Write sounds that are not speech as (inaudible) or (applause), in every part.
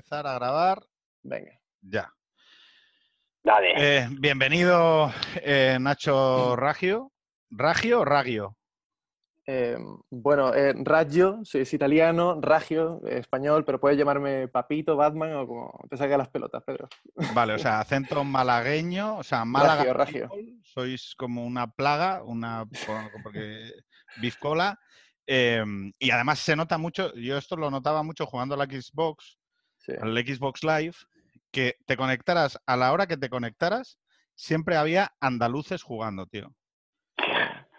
a empezar a grabar Venga. ya. Dale. Eh, bienvenido, eh, Nacho Ragio. ¿Ragio o Ragio? Eh, bueno, eh, Raggio, es italiano, Raggio, eh, español, pero puedes llamarme Papito, Batman o como te salga las pelotas, Pedro. Vale, o sea, (laughs) acento malagueño, o sea, Málaga. Ragio. people, Sois como una plaga, una porque bizcola. eh, y además se nota mucho, yo esto lo notaba mucho jugando a la Xbox, Sí. al Xbox Live, que te conectaras a la hora que te conectaras, siempre había andaluces jugando, tío.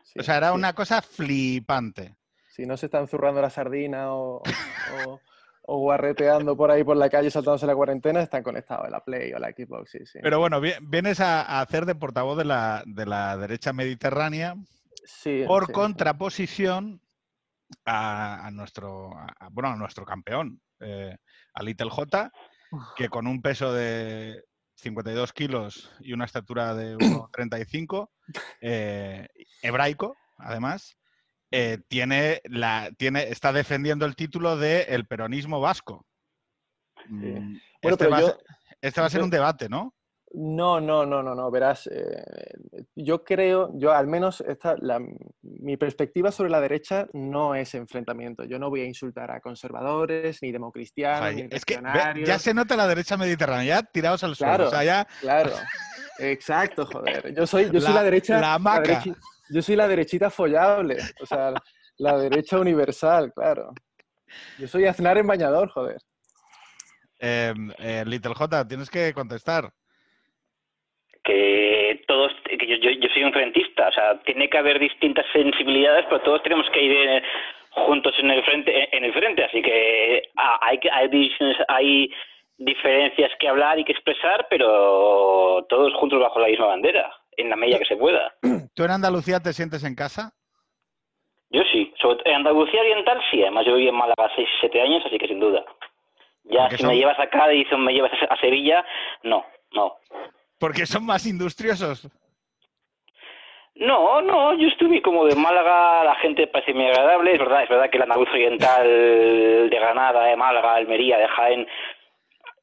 Sí, O sea, era sí. una cosa flipante. Si no se están zurrando la sardina o, o, o guarreteando por ahí por la calle saltándose la cuarentena, están conectados a la Play o a la Xbox, sí, sí. Pero bueno, vi- vienes a, a hacer de portavoz de la, de la derecha mediterránea Sí, por contraposición a, a nuestro, a- bueno, a nuestro campeón, eh, a Little J, que con un peso de 52 kilos y una estatura de 1,35, (laughs) eh, hebraico, además, eh, tiene la, tiene, está defendiendo el título de el peronismo vasco. Mm, Bueno, este, pero va a yo- ser, este va a ser un debate, ¿no? No, no, no, no, no. Verás, eh, yo creo, yo al menos esta, la- mi perspectiva sobre la derecha no es enfrentamiento. Yo no voy a insultar a conservadores, ni democristianos, ni es que ve, ya se nota la derecha mediterránea, ya tirados al suelo. Claro, O sea, ya Claro, (laughs) exacto, joder. Yo soy, yo soy La- la derecha. la hamaca. derechi- yo soy la derechita follable. O sea, la derecha universal, claro. Yo soy Aznar en bañador, joder. eh, eh, Little J, tienes que contestar. Que todos, que yo, yo, yo soy un frentista, o sea, tiene que haber distintas sensibilidades, pero todos tenemos que ir eh, juntos en el frente, en el frente, así que ah, hay hay hay diferencias que hablar y que expresar, pero todos juntos bajo la misma bandera, en la medida que se pueda. (clears throat) ¿Tú en Andalucía te sientes en casa? Yo sí, sobre en Andalucía Oriental sí, además yo viví en Málaga 6 7 años, así que sin duda. Ya Porque si son- me llevas a Cádiz o me llevas a Sevilla, no, no. Porque son más industriosos. No, no, yo estuve como de Málaga, la gente parece muy agradable, es verdad, es verdad que el andaluz oriental de Granada, de Málaga, Almería, de Jaén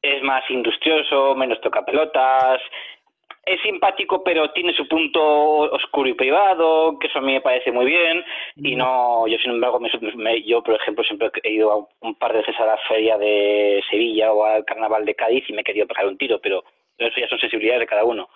es más industrioso, menos toca pelotas, es simpático pero tiene su punto oscuro y privado, que eso a mí me parece muy bien, y no, yo sin embargo, me- yo por ejemplo siempre he ido a un par de veces a la feria de Sevilla o al carnaval de Cádiz y me he querido pegar un tiro, pero eso ya son sensibilidades de cada uno.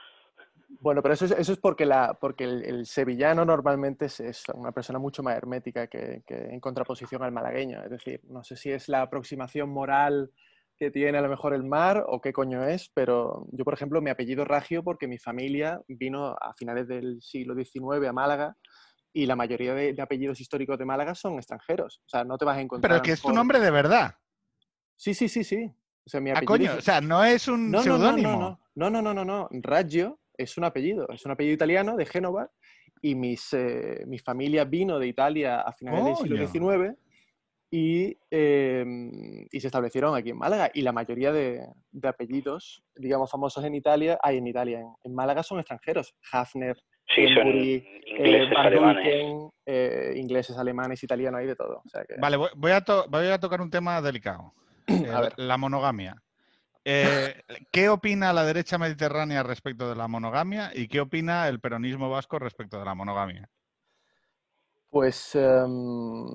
Bueno, pero eso es, eso es porque, la, porque el, el sevillano normalmente es, es una persona mucho más hermética que, que en contraposición al malagueño. Es decir, no sé si es la aproximación moral que tiene a lo mejor el mar o qué coño es, pero yo, por ejemplo, mi apellido Ragio porque mi familia vino a finales del siglo XIX a Málaga y la mayoría de, de apellidos históricos de Málaga son extranjeros. O sea, no te vas a encontrar... Pero a que es tu nombre de verdad. Sí, sí, sí, sí. O sea, mi Ah, apellido coño. es- O sea, no es un no, no, no, seudónimo. no, no, no, no, no, no. Raggio es un apellido, es un apellido italiano de Génova y mis, eh, mi familia vino de Italia a finales del siglo Coño. XIX y, eh, y se establecieron aquí en Málaga. Y la mayoría de, de apellidos, digamos, famosos en Italia, hay en Italia, en, en Málaga son extranjeros. Hafner, Sí, Embury, eh, ingleses, Van alemanes. Eh, ingleses, alemanes, italianos, hay de todo. O sea que- Vale, voy, voy a to- voy a tocar un tema delicado. (clears throat) Eh, A ver. La monogamia. Eh, ¿Qué opina la derecha mediterránea respecto de la monogamia y qué opina el peronismo vasco respecto de la monogamia? Pues em,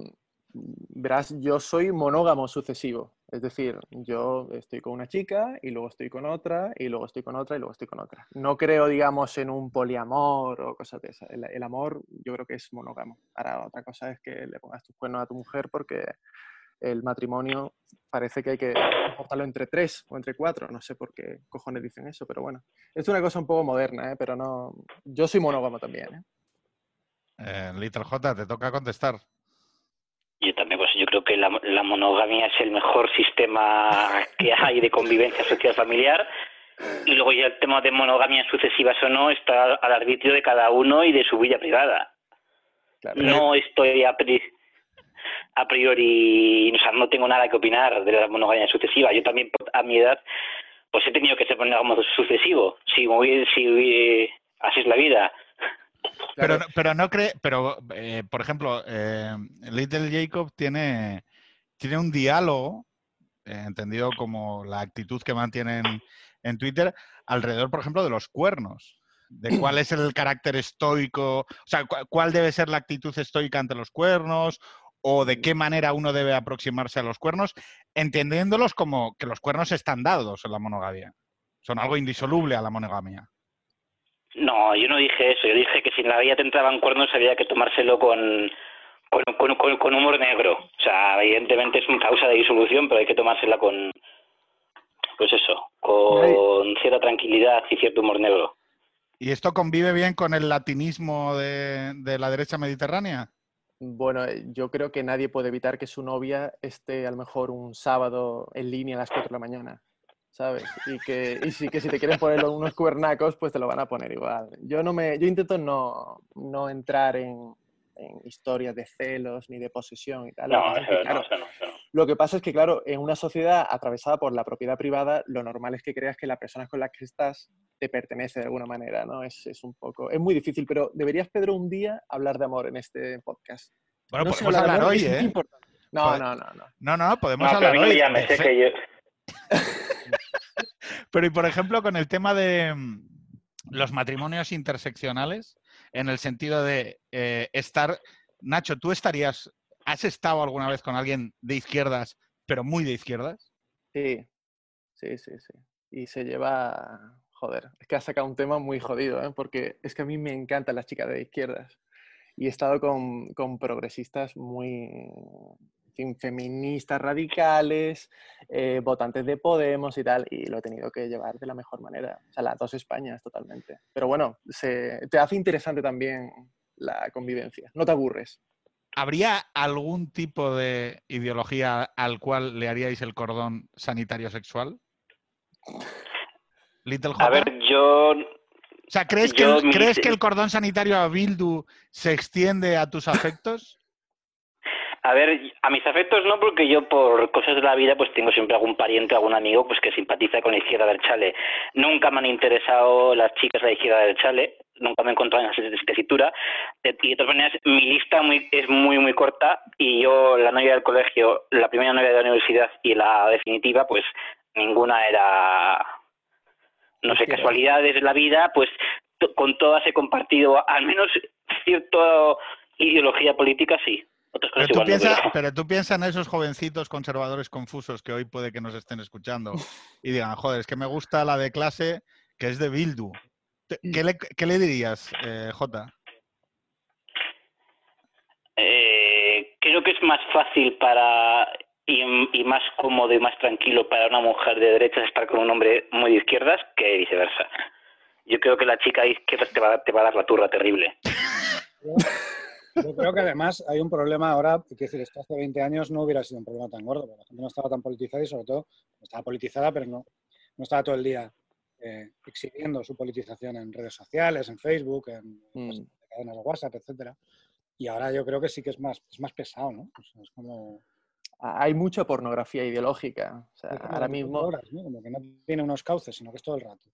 verás, yo soy monógamo sucesivo. Es decir, yo estoy con una chica y luego estoy con otra y luego estoy con otra y luego estoy con otra. No creo, digamos, en un poliamor o cosas de esas. El, el amor yo creo que es monógamo. Ahora, otra cosa es que le pongas tus cuernos a tu mujer porque el matrimonio parece que hay que cortarlo entre tres o entre cuatro. No sé por qué cojones dicen eso, pero bueno. Es una cosa un poco moderna, ¿eh? pero no... Yo soy monógamo también, ¿eh? Eh, Little J, te toca contestar. Yo también, pues yo creo que la, la monogamia es el mejor sistema que hay de convivencia social familiar. Y luego ya el tema de monogamia sucesivas o no está al arbitrio de cada uno y de su vida privada. Claro. No estoy a, a priori, o sea, no tengo nada que opinar de la monogamia sucesiva. Yo también, a mi edad, pues he tenido que ser monógamo sucesivo. Si, hubiera- si así es la vida. Pero, pero no cree, pero eh, por ejemplo, eh, Little Jacob tiene, tiene un diálogo eh, entendido como la actitud que mantienen en Twitter alrededor, por ejemplo, de los cuernos. De cuál es el carácter estoico, o sea, cu- cuál debe ser la actitud estoica ante los cuernos, o de qué manera uno debe aproximarse a los cuernos, entendiéndolos como que los cuernos están dados en la monogamia. Son algo indisoluble a la monogamia. No, yo no dije eso. Yo dije que si en la vida te entraban cuernos había que tomárselo con, con, con, con- con humor negro. O sea, evidentemente es una causa de disolución, pero hay que tomársela con, pues eso, con cierta tranquilidad y cierto humor negro. ¿Y esto convive bien con el latinismo de, de la derecha mediterránea? Bueno, eh, yo creo que nadie puede evitar que su novia esté a lo mejor un sábado en línea a las 4 de la mañana, ¿sabes? Y que, y sí que si te quieren poner unos cuernacos, pues te lo van a poner igual. Yo no me, yo intento no, no entrar en, en historias de celos ni de posesión y tal. Lo que No, pasa es eso que, no, claro, eso no, eso no. Lo que pasa es que, claro, en una sociedad atravesada por la propiedad privada, lo normal es que creas que la persona con la que estás te pertenece de alguna manera, ¿no? Es, es un poco... Es muy difícil, pero deberías, Pedro, un día hablar de amor en este podcast. Bueno, No podemos de hablar hoy, ¿eh? importante. No, no, no, no. No, no, podemos No, hablar hoy. me llames, de sé que yo... Pero y por ejemplo, con el tema de los matrimonios interseccionales, en el sentido de eh, estar. Nacho, ¿tú estarías. ¿Has estado alguna vez con alguien de izquierdas, pero muy de izquierdas? Sí, sí, sí, sí. Y se lleva... Joder, es que has sacado un tema muy jodido, ¿eh? Porque es que a mí me encantan las chicas de izquierdas. Y he estado con, con progresistas muy, fin, feministas radicales, eh, votantes de Podemos y tal, y lo he tenido que llevar de la mejor manera. O sea, las dos Españas totalmente. Pero bueno, se, te hace interesante también la convivencia. No te aburres. ¿Habría algún tipo de ideología al cual le haríais el cordón sanitario sexual? Little J. A ver, yo... o sea, ¿crees, que, mi- ¿crees que el cordón sanitario a Bildu se extiende a tus afectos? A ver, a mis afectos no, porque yo por cosas de la vida pues tengo siempre algún pariente, algún amigo pues que simpatiza con la izquierda del chale. Nunca me han interesado las chicas de la izquierda del chale, nunca me he encontrado en esa tesitura. Y de todas maneras, mi lista muy, es muy, muy corta y yo, la novia del colegio, la primera novia de la universidad y la definitiva, pues ninguna era, no sé, casualidades de la vida, pues con todas he compartido al menos cierta ideología política, sí. Otras Pero tú, igual no, piensas, pero- pero tú piensas en esos jovencitos conservadores confusos que hoy puede que nos estén escuchando (laughs) y digan, joder, es que me gusta la de clase que es de Bildu. Te- ¿Qué le, qué le dirías, eh, Jota? Eh, creo que es más fácil para y, y más cómodo y más tranquilo para una mujer de derechas estar con un hombre muy de izquierdas que viceversa. Yo creo que la chica de izquierdas te va, a- te va a dar la turra terrible. (laughs) Yo creo que además hay un problema ahora, que decir, esto hace 20 años no hubiera sido un problema tan gordo, porque la gente no estaba tan politizada y sobre todo estaba politizada, pero no, no estaba todo el día eh, exhibiendo su politización en redes sociales, en Facebook, en pues, Mm. cadenas de WhatsApp, etcétera. Y ahora yo creo que sí que es más, es más pesado, ¿no? O sea, es como, Hay mucha pornografía ideológica. O sea, ahora 24 mismo... horas, ¿no? Como que no tiene unos cauces, sino que es todo el rato.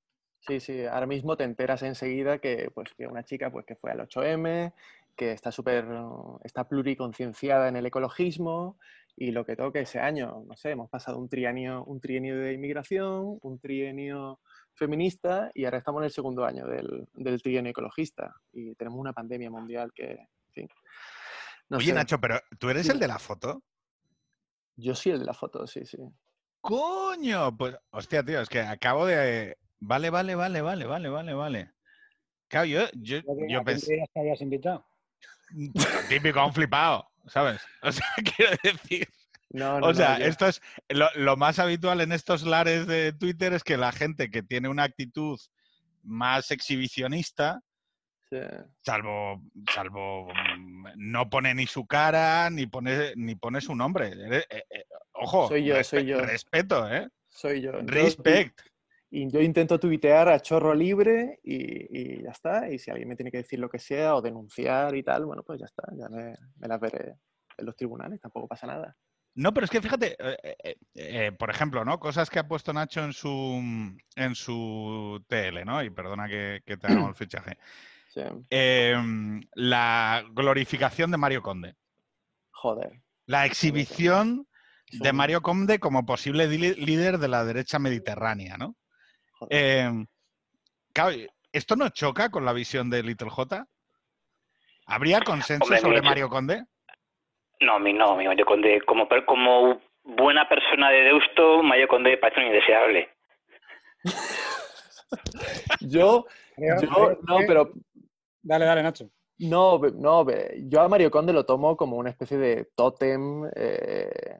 Sí, sí, ahora mismo te enteras enseguida que, pues, que una chica pues, que fue al 8M, que está súper, está pluriconcienciada en el ecologismo y lo que toca ese año, no sé, hemos pasado un trienio, un trienio de inmigración, un trienio feminista y ahora estamos en el segundo año del, del trienio ecologista y tenemos una pandemia mundial que, en fin, no Oye, sé. Nacho, pero ¿tú eres el de la foto? Yo sí el de la foto, sí, sí. ¡Coño! Pues, hostia, tío, es que acabo de... Vale, vale, vale, vale, vale, vale, vale. Claro, yo, yo, yo ¿A quién pensé... creías que habías invitado? Típico, un flipado, ¿sabes? O sea, (laughs) quiero decir... No, no, O sea, esto es lo, lo más habitual en estos lares de Twitter es que la gente que tiene una actitud más exhibicionista, sí. salvo, salvo mm, no pone ni su cara ni pone ni pone su nombre. Eh, eh, ojo, Soy yo, soy yo. respeto, ¿eh? soy yo. Yo- Respect. Y yo intento tuitear a chorro libre y, y ya está. Y si alguien me tiene que decir lo que sea o denunciar y tal, bueno, pues ya está. Ya me, me las veré en los tribunales, tampoco pasa nada. No, pero es que fíjate, eh, eh, eh, por ejemplo, ¿no? Cosas que ha puesto Nacho en su en su TL, ¿no? Y perdona que, que te hagamos el (clears throat) fichaje. Sí. Em, la glorificación de Mario Conde. Joder. La exhibición de Mario Conde como posible líder de la derecha mediterránea, ¿no? Eh, claro, ¿esto no choca con la visión de Little J? ¿Habría consenso Hombre, sobre Mario Conde? No, mi no, mi Mario Conde, como, como buena persona de Deusto, Mario Conde parece un indeseable. (laughs) Yo, yo, no, pero Dale, dale, Nacho. No, no, yo a Mario Conde lo tomo como una especie de tótem. eh,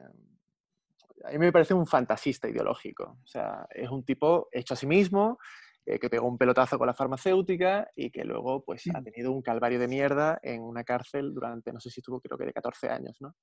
a mí me parece un fantasista ideológico. O sea, es un tipo hecho a sí mismo, eh, que pegó un pelotazo con la farmacéutica y que luego pues, ha tenido un calvario de mierda en una cárcel durante, no sé si estuvo, creo que de 14 años, ¿no?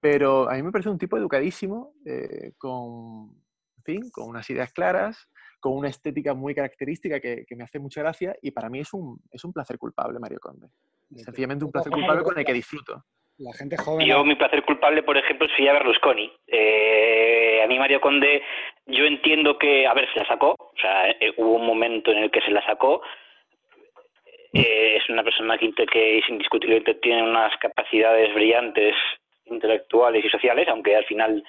Pero a mí me parece un tipo educadísimo, eh, con, en fin, con unas ideas claras, con una estética muy característica que, que me hace mucha gracia y para mí es un, es un placer culpable, Mario Conde. Sencillamente un placer culpable con el que disfruto. La gente joven. Yo, mi placer culpable, por ejemplo, sería Berlusconi. Eh, a mí Mario Conde, yo entiendo que, a ver, se la sacó, o sea, eh, hubo un momento en el que se la sacó. Eh, es una persona que, que es indiscutiblemente tiene unas capacidades brillantes intelectuales y sociales, aunque al final,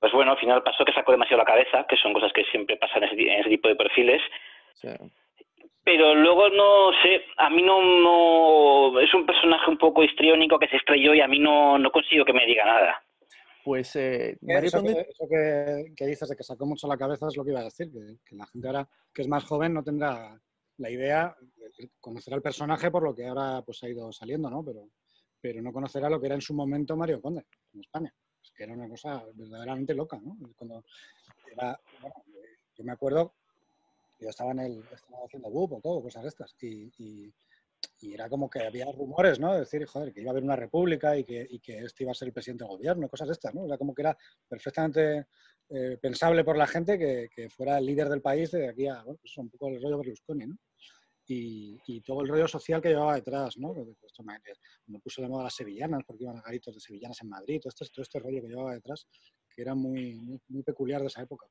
pues bueno, al final pasó que sacó demasiado la cabeza, que son cosas que siempre pasan en ese, en ese tipo de perfiles. Sí. Pero luego no sé, a mí no, no es un personaje un poco histriónico que se estrelló y a mí no, no consigo que me diga nada. Pues eh, Mario Eso, Conde que, eso que- que dices de que sacó mucho la cabeza es lo que iba a decir, que, que la gente ahora que es más joven no tendrá la idea, de- conocerá el personaje por lo que ahora pues ha ido saliendo, ¿no? Pero, pero no conocerá lo que era en su momento Mario Conde en España. Es que era una cosa verdaderamente loca, ¿no? Cuando era, bueno, yo me acuerdo, yo estaba en el, estaba haciendo BUP o todo, cosas estas, y, y- y era como que había rumores, ¿no? De decir, joder, que iba a haber una república y que, y que este iba a ser el presidente del gobierno, cosas estas, ¿no? Era como que era perfectamente eh, pensable por la gente que, que fuera el líder del país de aquí a, bueno, pues un poco el rollo Berlusconi, ¿no? Y, y todo el rollo social que llevaba detrás, ¿no? Me puso de moda las sevillanas, porque iban a garitos de sevillanas en Madrid, todo este, todo este rollo que llevaba detrás, que era muy, muy, muy peculiar de esa época.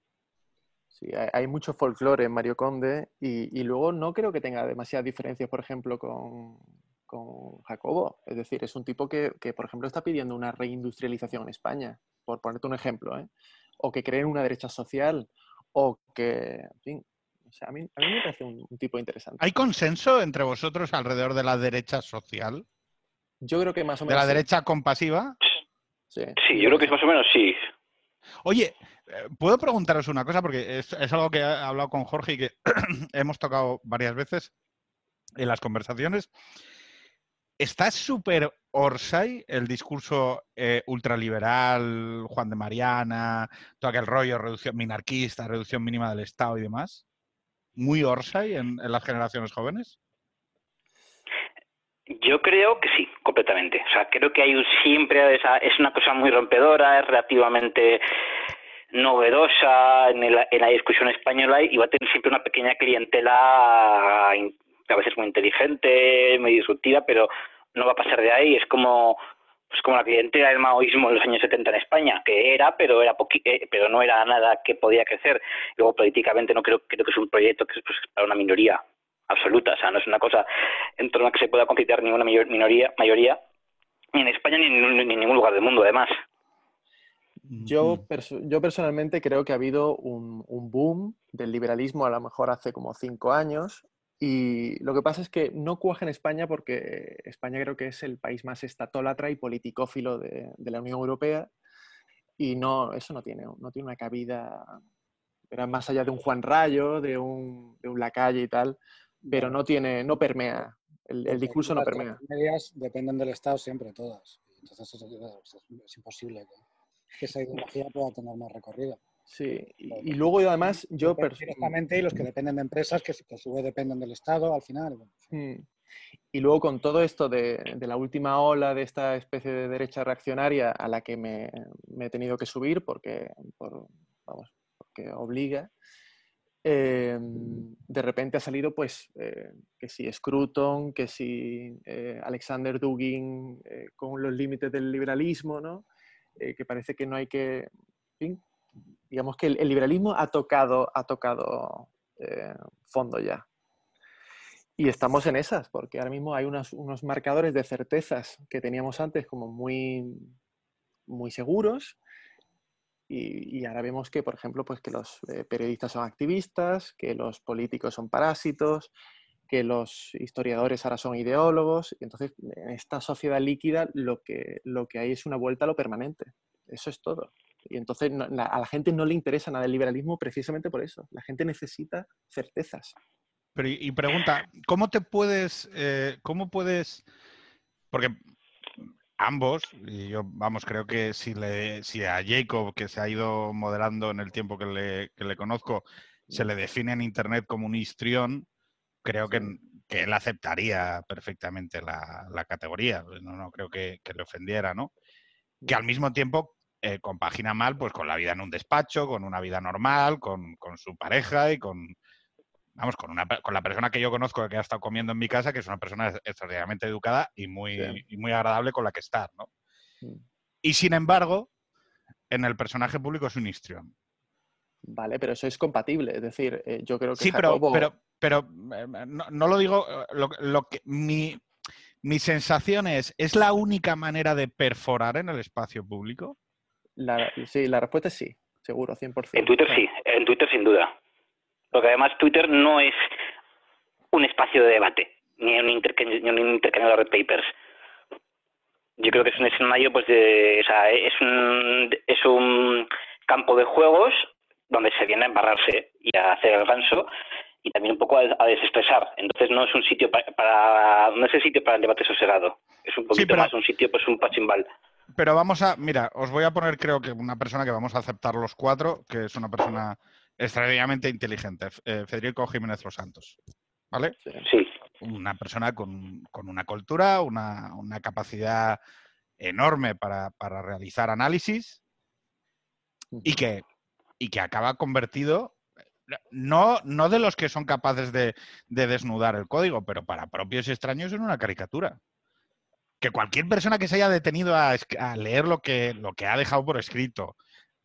Sí, hay, hay mucho folclore en Mario Conde y, y luego no creo que tenga demasiadas diferencias, por ejemplo, con, con Jacobo. Es decir, es un tipo que, que, por ejemplo, está pidiendo una reindustrialización en España, por ponerte un ejemplo, ¿eh? o que creen una derecha social, o que, en fin, o sea, a, mí, a mí me parece un, un tipo interesante. ¿Hay consenso entre vosotros alrededor de la derecha social? Yo creo que más o ¿De menos... la sí. derecha compasiva? Sí. Sí, yo creo que es más o menos sí. Oye, ¿puedo preguntaros una cosa? Porque es, algo que he hablado con Jorge y que (clears throat) hemos tocado varias veces en las conversaciones. ¿Está súper Orsay el discurso eh, ultraliberal, Juan de Mariana, todo aquel rollo, reducción minarquista, reducción mínima del Estado y demás? ¿Muy Orsay en, en las generaciones jóvenes? Yo creo que sí, completamente. O sea, creo que hay siempre esa, es una cosa muy rompedora, es relativamente novedosa en, el- en la discusión española y va a tener siempre una pequeña clientela a veces muy inteligente, muy disruptiva, pero no va a pasar de ahí. Es como pues como la clientela del maoísmo en los años 70 en España, que era, pero era poqui- eh, pero no era nada que podía crecer. Luego políticamente no creo, creo que es un proyecto que es pues, para una minoría absoluta, o sea, no es una cosa en torno a que se pueda concitar ninguna minoría, mayoría, ni en España ni en ningún lugar del mundo, además. Yo, perso- yo personalmente creo que ha habido un, un boom del liberalismo a lo mejor hace como cinco años y lo que pasa es que no cuaja en España porque España creo que es el país más estatólatra y politicófilo de, de la Unión Europea y no, eso no tiene, no tiene una cabida, era más allá de un Juan Rayo, de un, de un Lacalle y tal, pero no tiene, no permea, el, el discurso no Las permea. medias dependen del Estado siempre, todas. Entonces es, es- es imposible que, que esa ideología pueda tener más recorrido. Sí, y, y luego yo además, yo... Directamente y los que dependen de empresas que, que su vez dependen del Estado al final. Mm. Y luego con todo esto de, de la última ola de esta especie de derecha reaccionaria a la que me, me he tenido que subir porque, por- vamos, porque obliga, eh, de repente ha salido pues que si Scruton, que si eh, Alexander Dugin eh, con los límites del liberalismo, ¿no? Eh, que parece que no hay que... en fin, digamos que el, el liberalismo ha tocado, ha tocado eh, fondo ya. Y estamos en esas, porque ahora mismo hay unos, unos marcadores de certezas que teníamos antes como muy, muy seguros Y, y ahora vemos que, por ejemplo, pues que los eh, periodistas son activistas, que los políticos son parásitos, que los historiadores ahora son ideólogos. Y entonces, en esta sociedad líquida lo que, lo que hay es una vuelta a lo permanente. Eso es todo. Y entonces no- la- a la gente no le interesa nada el liberalismo precisamente por eso. La gente necesita certezas. Pero, y y pregunta, ¿cómo te puedes, eh, cómo puedes, porque ambos, y yo, vamos, creo que si, le, si a Jacob, que se ha ido moderando en el tiempo que le, que le conozco, se le define en Internet como un histrión, creo que, que él aceptaría perfectamente la, la categoría. No, no creo que, que le ofendiera, ¿no? Que al mismo tiempo eh, compagina mal pues con la vida en un despacho, con una vida normal, con, con su pareja y con, vamos, con, una, con la persona que yo conozco que ha estado comiendo en mi casa, que es una persona ex- extraordinariamente educada y muy, Sí. y muy agradable con la que estar, ¿no? Mm. Y sin embargo, en el personaje público es un histrión. Vale, pero eso es compatible. Es decir, eh, yo creo que Sí, pero, Jacobo- pero, pero eh, no, no lo digo, eh, lo, lo que mi, mi sensación es, ¿es la única manera de perforar en el espacio público? la, sí, la respuesta es sí, seguro, 100%. En Twitter sí, en Twitter sin duda. Porque además Twitter no es un espacio de debate, ni un, intercambio, ni un intercambio de red papers. Yo creo que es un escenario, pues, de, o sea, es un, es un campo de juegos donde se viene a embarrarse y a hacer el ganso y también un poco a, a desestresar. Entonces no es un sitio pa- para, no es el sitio para el debate sosegado. Es un poquito pero- más un sitio, pues, un pachimbal. Pero vamos a, mira, os voy a poner creo que una persona que vamos a aceptar los cuatro, que es una persona extraordinariamente inteligente, eh, Federico Jiménez Los Santos. ¿Vale? Sí. Sí. Una persona con, con una cultura, una, una capacidad enorme para, para realizar análisis y que, y que acaba convertido, no, no de los que son capaces de, de desnudar el código, pero para propios y extraños en una caricatura. Que cualquier persona que se haya detenido a, leer lo que, ha dejado por escrito,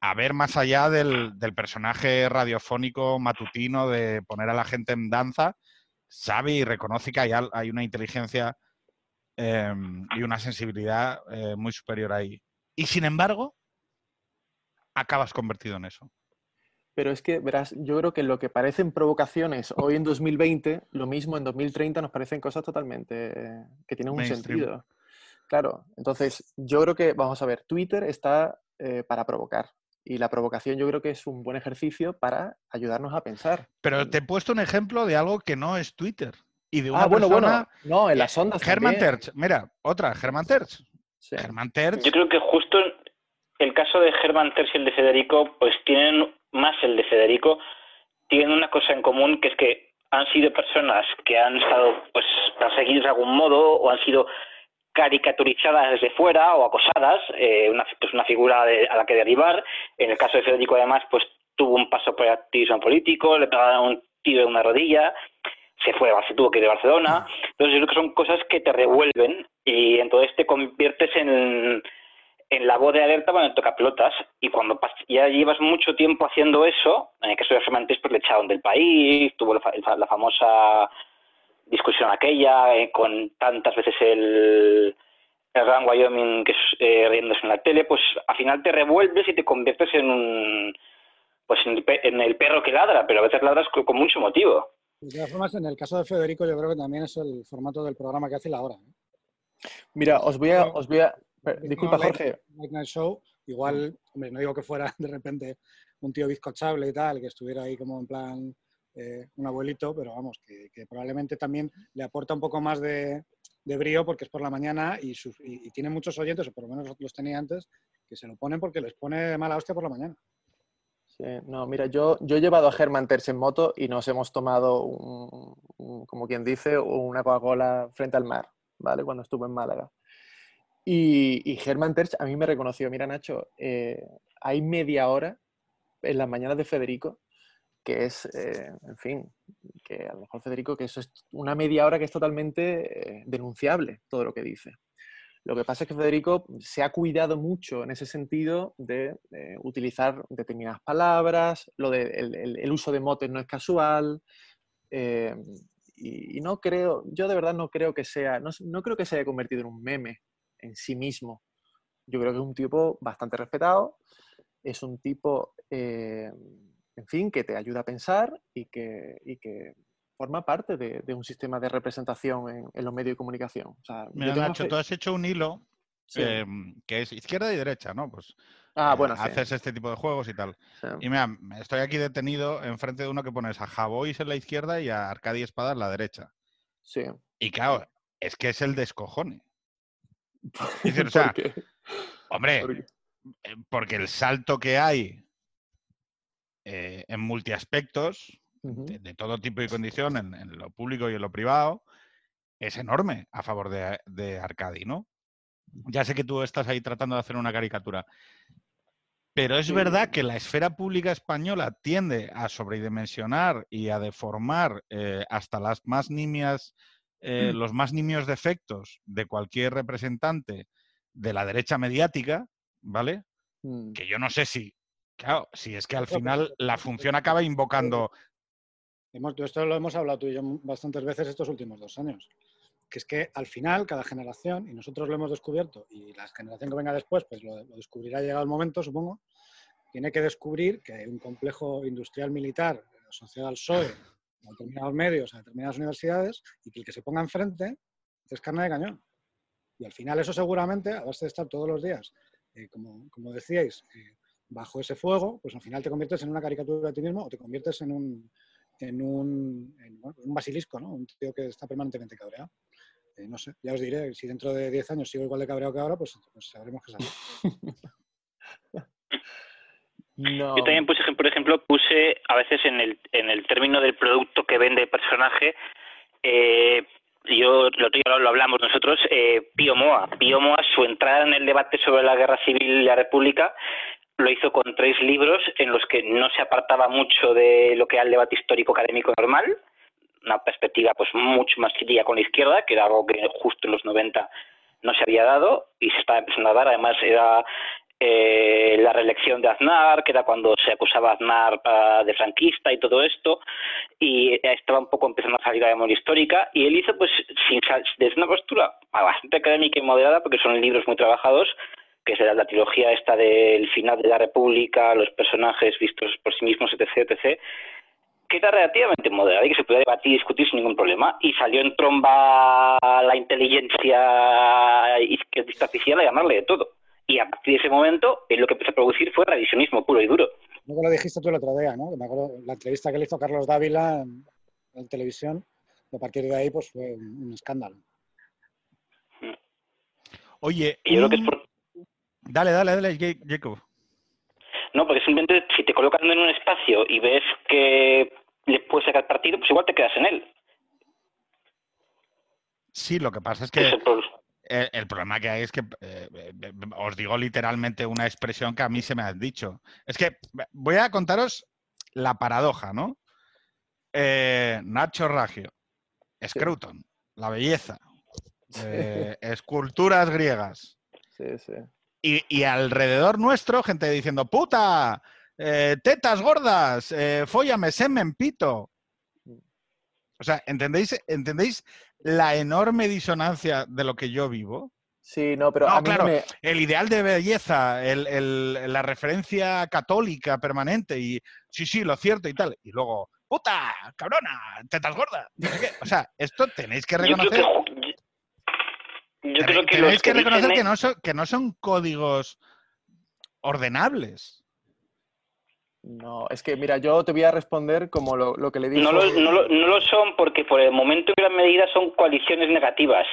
a ver más allá del, personaje radiofónico matutino de poner a la gente en danza, sabe y reconoce que hay, una inteligencia eh, y una sensibilidad eh, muy superior ahí. Y sin embargo, acabas convertido en eso. Pero es que, verás, yo creo que lo que parecen provocaciones hoy en 2020, lo mismo en 2030 nos parecen cosas totalmente eh, que tienen un Mainstream. sentido. Claro, entonces yo creo que, vamos a ver, Twitter está eh, para provocar. Y la provocación yo creo que es un buen ejercicio para ayudarnos a pensar. Pero te he puesto un ejemplo de algo que no es Twitter. Y de una Ah, bueno, persona... bueno. No, en las ondas Germán. Terch. Mira, otra, Germán Terch. Sí. Germán Terch. Yo creo que justo el caso de Herman Terz y el de Federico, pues tienen más el de Federico, tienen una cosa en común que es que han sido personas que han estado pues perseguidas de algún modo o han sido caricaturizadas desde fuera o acosadas, eh, una, pues una figura de- a la que derivar. En el caso de Federico, además, pues tuvo un paso por el activismo político, le pegaron un tiro en una rodilla, se fue, se tuvo que ir de Barcelona. Entonces, yo creo que son cosas que te revuelven y entonces te conviertes en, en la voz de alerta cuando toca pelotas. Y cuando ya llevas mucho tiempo haciendo eso, en el caso de Fernández, pues le echaron del país, tuvo la, fa- la famosa discusión aquella, eh, con tantas veces el, el Gran Wyoming que es, eh, riéndose en la tele, pues al final te revuelves y te conviertes en un pues en el, pe- en el perro que ladra, pero a veces ladras con, con mucho motivo. De todas formas, en el caso de Federico, yo creo que también es el formato del programa que hace la hora. ¿eh? Mira, os voy a... No, Os voy a disculpa, Jorge. Night Show, igual, hombre, no digo que fuera (laughs) de repente un tío bizcochable y tal, que estuviera ahí como en plan eh, un abuelito, pero vamos, que, que probablemente también le aporta un poco más de, de brío porque es por la mañana y, sus- y- y tiene muchos oyentes, o por lo menos los tenía antes, que se lo ponen porque les pone mala hostia por la mañana. Sí, no, mira, yo, yo he llevado a Germán Terz en moto y nos hemos tomado, un- un- como quien dice, una Coca-Cola frente al mar, ¿vale? Cuando estuve en Málaga. Y, y Germán Terz a mí me reconoció, mira Nacho, eh, hay media hora en las mañanas de Federico que es, eh, en fin, que a lo mejor Federico, que eso es una media hora que es totalmente eh, denunciable, todo lo que dice. Lo que pasa es que Federico se ha cuidado mucho en ese sentido de eh, utilizar determinadas palabras, lo de el, uso de motes no es casual. y, no creo, yo de verdad no creo que sea, no creo que se haya convertido en un meme en sí mismo. Yo creo que es un tipo bastante respetado es un tipo, eh, en fin, que te ayuda a pensar y que, y que forma parte de, de un sistema de representación en, en los medios de comunicación. O sea, yo Mira, Nacho, fe- tú has hecho un hilo Sí. em, que es izquierda y derecha, ¿no? Pues Ah, eh, bueno, sí, haces este tipo de juegos y tal. sí. Y mira, estoy aquí detenido enfrente de uno que pones a Javois en la izquierda y a Arcadi Espada en la derecha. sí. Y claro, es que es el descojone. (laughs) Es decir, o sea, hombre, eh, porque el salto que hay eh, en multiaspectos, de, de todo tipo y condición, en, en lo público y en lo privado, es enorme a favor de, de Arcadi, ¿no? Ya sé que tú estás ahí tratando de hacer una caricatura. Pero es verdad que la esfera pública española tiende a sobredimensionar y a deformar eh, hasta las más nimias, eh, los más nimios defectos de cualquier representante de la derecha mediática, ¿vale? Mm. Que yo no sé si, claro, si es que al final la función acaba invocando esto lo hemos hablado tú y yo bastantes veces estos últimos dos años. Que es que al final, cada generación, y nosotros lo hemos descubierto, y la generación que venga después, pues lo, lo descubrirá llegado el momento, supongo, tiene que descubrir que un complejo industrial militar asociado al (laughs) PSOE, a determinados medios, a determinadas universidades, y que el que se ponga enfrente es carne de cañón. Y al final eso seguramente, a base de estar todos los días, eh, como, como decíais, eh, bajo ese fuego, pues al final te conviertes en una caricatura de ti mismo o te conviertes en un, en un, basilisco, ¿no? Un tío que está permanentemente cabreado. Eh, no sé, ya os diré, si dentro de 10 años sigo igual de cabreado que ahora, pues, pues sabremos que sale. (laughs) Yo también puse, por ejemplo, puse a veces en el, en el término del producto que vende el personaje, eh, yo lo, lo hablamos nosotros, eh, Pío Moa. Pío Moa, su entrada en el debate sobre la guerra civil y la república, lo hizo con tres libros en los que no se apartaba mucho de lo que era el debate histórico académico normal, una perspectiva pues mucho más crítica con la izquierda, que era algo que justo en los 90 no se había dado y se estaba empezando a dar. Además, era eh, la reelección de Aznar, que era cuando se acusaba a Aznar ah, de franquista y todo esto, y estaba un poco empezando a salir a la memoria histórica, y él hizo, pues, sin, desde una postura bastante académica y moderada, porque son libros muy trabajados, que la, la trilogía esta del final de la República, los personajes vistos por sí mismos, etc., etc., que era relativamente moderada y que se podía debatir y discutir sin ningún problema. Y salió en tromba la inteligencia izquierdista oficial a llamarle de todo. Y a partir de ese momento, él lo que empezó a producir fue revisionismo puro y duro. Luego lo dijiste tú el otro día, ¿no? Me acuerdo la entrevista que le hizo Carlos Dávila en, en televisión, y a partir de ahí pues fue un, un escándalo. Oye, Y yo creo que es por, dale, dale, dale, Ja- Jacob. No, porque simplemente si te colocan en un espacio y ves que le puedes sacar partido, pues igual te quedas en él. Sí, lo que pasa es Que es el el, el problema que hay es que eh, eh, eh, os digo literalmente una expresión que a mí se me ha dicho. Es que voy a contaros la paradoja, ¿no? Eh, Nacho Ragio, Scruton, la belleza, eh, esculturas griegas. Sí, sí. Y, y alrededor nuestro, gente diciendo, puta, eh, tetas gordas, eh, fóllame, semen, pito. O sea, ¿entendéis, ¿entendéis la enorme disonancia de lo que yo vivo? Sí, no, pero No, a mí claro. no me... El ideal de belleza, el- el- la referencia católica permanente y sí, sí, lo cierto y tal. Y luego, puta, cabrona, tetas gordas. qué. O sea, esto tenéis que Yo creo reconocer. que, yo, yo creo que tenéis los que que reconocer dicen que no, son, que no son códigos ordenables. No, es que mira, yo te voy a responder como lo, lo que le dijo... no lo, no, lo, no lo son porque por el momento en gran medida son coaliciones negativas.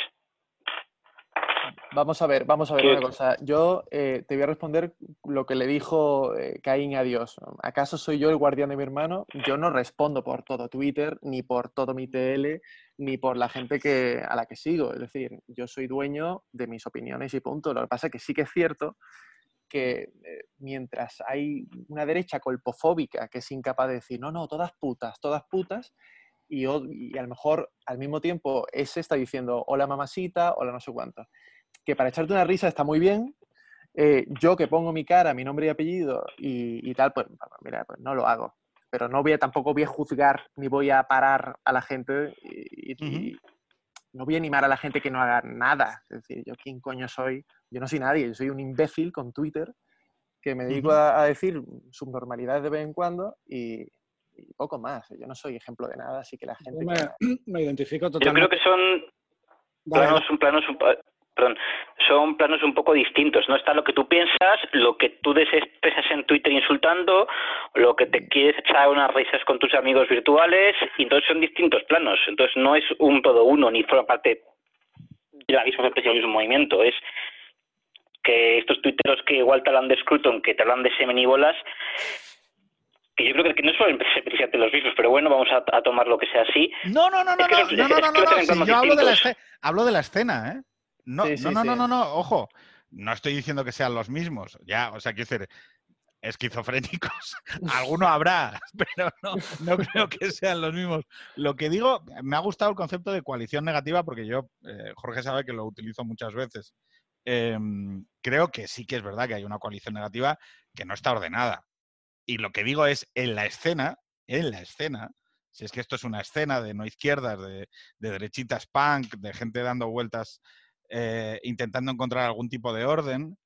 Vamos a ver, vamos a ver ¿Qué? una cosa. Yo eh, te voy a responder lo que le dijo eh, Caín a Dios. ¿Acaso soy yo el guardián de mi hermano? Yo no respondo por todo Twitter, ni por todo mi TL, ni por la gente que, a la que sigo. Es decir, yo soy dueño de mis opiniones y punto. Lo que pasa es que sí que es cierto que eh, mientras hay una derecha colpofóbica que es incapaz de decir, no, no, todas putas, todas putas, y, y a lo mejor al mismo tiempo ese está diciendo, hola mamacita, hola no sé cuánto que para echarte una risa está muy bien. eh, yo que pongo mi cara, mi nombre y apellido y, y tal, pues mira, pues no lo hago. Pero no voy a, tampoco voy a juzgar ni voy a parar a la gente y, y- y no voy a animar a la gente que no haga nada. Es decir, yo quién coño soy, yo no soy nadie, yo soy un imbécil con Twitter que me dedico a, a decir subnormalidades de vez en cuando y, y poco más. Yo no soy ejemplo de nada, así que la gente... Yo que- (clears throat) me, identifico Yo totalmente. creo que son planos, un planos, un, perdón, son planos un poco distintos. No está lo que tú piensas, lo que tú expresas en Twitter insultando, lo que te quieres echar unas risas con tus amigos virtuales, y entonces son distintos planos. Entonces no es un todo uno, ni forma parte de la misma expresión del mismo movimiento. Es que estos tuiteros que igual te hablan de Scruton, que te hablan de semen y bolas, que yo creo que no suelen ser precisamente los mismos, pero bueno, vamos a, a tomar lo que sea así. No, no, no, no, Es que no, los- no, no, es no, que no, los no, entornos si yo hablo de, la distintos. escena, hablo de la escena, ¿eh? No, Sí, sí, no, no, no, sí. no, no, ojo, no estoy diciendo que sean los mismos, ya, o sea, quiero decir, esquizofrénicos, (laughs) alguno (laughs) habrá, (laughs) pero no, no creo que sean los mismos. Lo que digo, me ha gustado el concepto de coalición negativa porque yo, eh, Jorge sabe que lo utilizo muchas veces. Em, creo que sí que es verdad que hay una coalición negativa que no está ordenada. Y lo que digo es, en la escena, en la escena, si es que esto es una escena de no izquierdas, de, de derechitas punk, de gente dando vueltas, eh, intentando encontrar algún tipo de orden,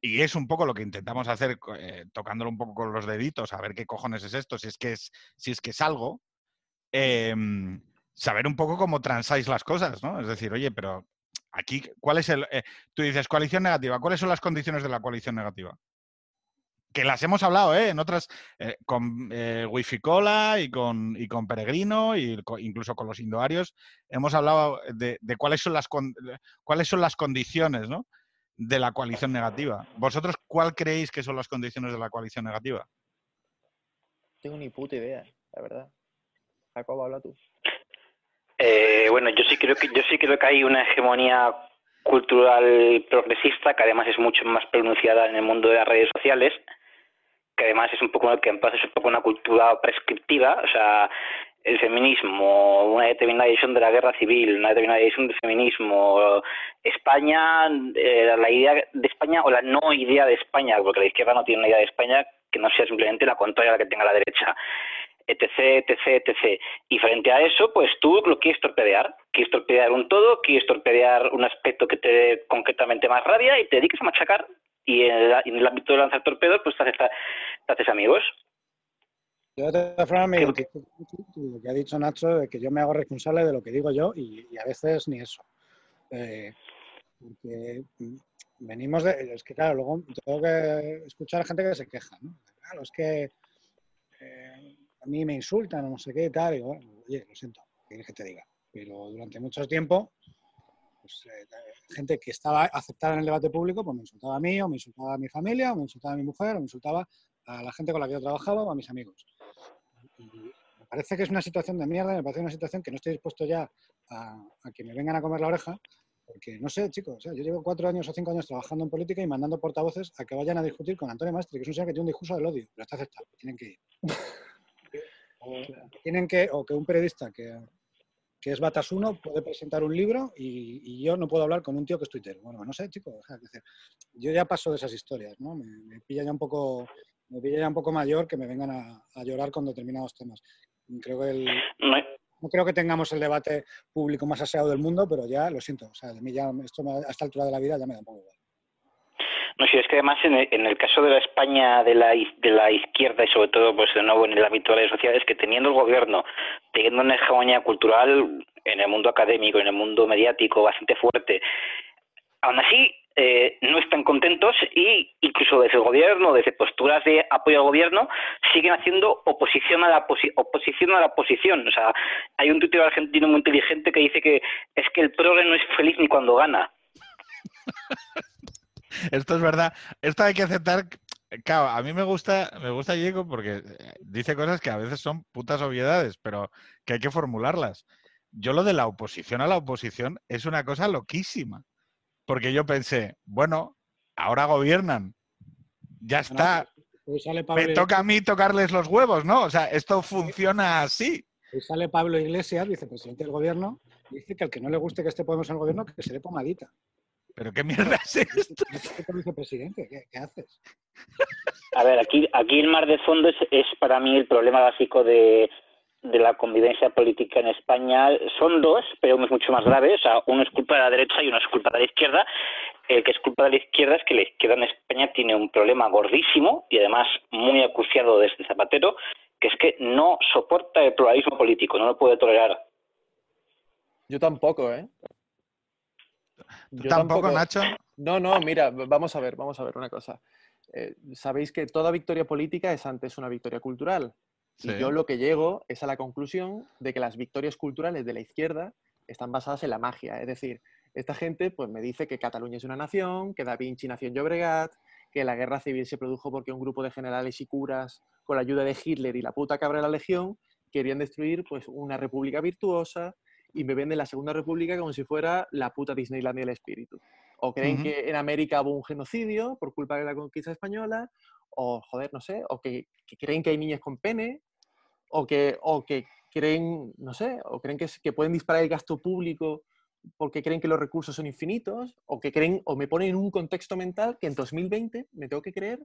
y es un poco lo que intentamos hacer, eh, tocándolo un poco con los deditos, a ver qué cojones es esto, si es que es, si es, que es algo, em, saber un poco cómo transáis las cosas, ¿no? Es decir, oye, pero aquí, ¿cuál es el... eh, tú dices, coalición negativa, ¿cuáles son las condiciones de la coalición negativa? Que las hemos hablado, ¿eh? En otras, eh, con eh, Wifi Cola y con, y con Peregrino, y co- incluso con los indoarios, hemos hablado de, de cuáles, son las con- cuáles son las condiciones, ¿no? de la coalición negativa. ¿Vosotros cuál creéis que son las condiciones de la coalición negativa? No tengo ni puta idea, la verdad. Jacobo, habla tú. Eh, bueno, yo sí creo que yo sí creo que hay una hegemonía cultural progresista que además es mucho más pronunciada en el mundo de las redes sociales, que además es un poco que en paz es un poco una cultura prescriptiva, o sea, el feminismo, una determinada edición de la guerra civil, una determinada edición del feminismo, España, eh, la idea de España o la no idea de España, porque la izquierda no tiene una idea de España que no sea simplemente la contraria a la que tenga la derecha etc, etc, etc. Y frente a eso, pues tú lo quieres torpedear. Quieres torpedear un todo, quieres torpedear un aspecto que te dé concretamente más rabia y te dediques a machacar. Y en el, en el ámbito de lanzar torpedos, pues te haces, te haces amigos. Yo de todas formas me identifico lo que ha dicho Nacho, de que yo me hago responsable de lo que digo yo y, y a veces ni eso. Eh, porque mm, venimos de... Es que claro, luego tengo que escuchar a gente que se queja, ¿no? Claro, es que eh, a mí me insultan o no sé qué y tal. Y bueno, oye, lo siento, ¿qué quieres que te diga? Pero durante mucho tiempo, pues, eh, gente que estaba aceptada en el debate público, pues me insultaba a mí, o me insultaba a mi familia, o me insultaba a mi mujer, o me insultaba a la gente con la que yo trabajaba o a mis amigos. Y me parece que es una situación de mierda, me parece una situación que no estoy dispuesto ya a, a que me vengan a comer la oreja, porque no sé, chicos, o sea, yo llevo cuatro años o cinco años trabajando en política y mandando portavoces a que vayan a discutir con Antonio Mastre, que es un señor que tiene un discurso del odio, pero está aceptado, tienen que ir. O, (laughs) tienen que, o que un periodista que, que es Batasuno puede presentar un libro y, y yo no puedo hablar con un tío que es tuitero. Bueno, no sé, chicos, o sea, es decir, yo ya paso de esas historias, ¿no? Me, me pilla ya un poco me pilla ya un poco mayor que me vengan a, a llorar con determinados temas. Creo que el, No, creo que tengamos el debate público más aseado del mundo, pero ya lo siento. O sea, de mí ya esto me- a esta altura de la vida ya me da un poco igual. No, sí, es que además en el, en el caso de la España de la, de la izquierda y sobre todo pues de nuevo en el ámbito de las redes sociales, que teniendo el gobierno, teniendo una hegemonía cultural en el mundo académico, en el mundo mediático bastante fuerte, aún así eh, no están contentos y incluso desde el gobierno, desde posturas de apoyo al gobierno, siguen haciendo oposición a la posi- oposición a la oposición. O sea, hay un tuitero argentino muy inteligente que dice que es que el progre no es feliz ni cuando gana. (laughs) Esto es verdad. Esto hay que aceptar. Claro, a mí me gusta, me gusta Diego porque eh, dice cosas que a veces son putas obviedades, pero que hay que formularlas. Yo lo de la oposición a la oposición es una cosa loquísima. Porque yo pensé, bueno, ahora gobiernan. Ya está. Hoy sale Pablo, Me toca a mí tocarles los huevos, ¿no? O sea, esto funciona así. hoy sale Pablo Iglesias, vicepresidente del gobierno, y dice que al que no le guste que esté Podemos en el gobierno, que se dé pomadita. Pero qué mierda es esto. ¿Qué te vicepresidente? ¿Qué, qué haces? A ver, aquí, aquí el mar de fondo es, es para mí el problema básico de, de la convivencia política en España. Son dos, pero uno es mucho más grave. O sea, uno es culpa de la derecha y uno es culpa de la izquierda. el que es culpa de la izquierda es que la izquierda en España tiene un problema gordísimo y además muy acuciado desde Zapatero, que es que no soporta el pluralismo político, no lo puede tolerar. Yo tampoco, ¿eh? ¿Tú tampoco, Nacho? No, no, mira, vamos a ver, vamos a ver una cosa. Eh, Sabéis que toda victoria política es antes una victoria cultural. Y yo lo que llego es a la conclusión de que las victorias culturales de la izquierda están basadas en la magia. Es decir, esta gente pues, me dice que Cataluña es una nación, que Da Vinci nació en Llobregat, que la guerra civil se produjo porque un grupo de generales y curas, con la ayuda de Hitler y la puta cabra de la legión, querían destruir pues, una república virtuosa y me venden la Segunda República como si fuera la puta Disneylandia del espíritu. O creen que en América hubo un genocidio por culpa de la conquista española, o joder, no sé, o que, creen que hay niñas con pene, o que, o que creen, no sé, o creen que, que pueden disparar el gasto público porque creen que los recursos son infinitos, o que creen, o me ponen en un contexto mental que en 2020 me tengo que creer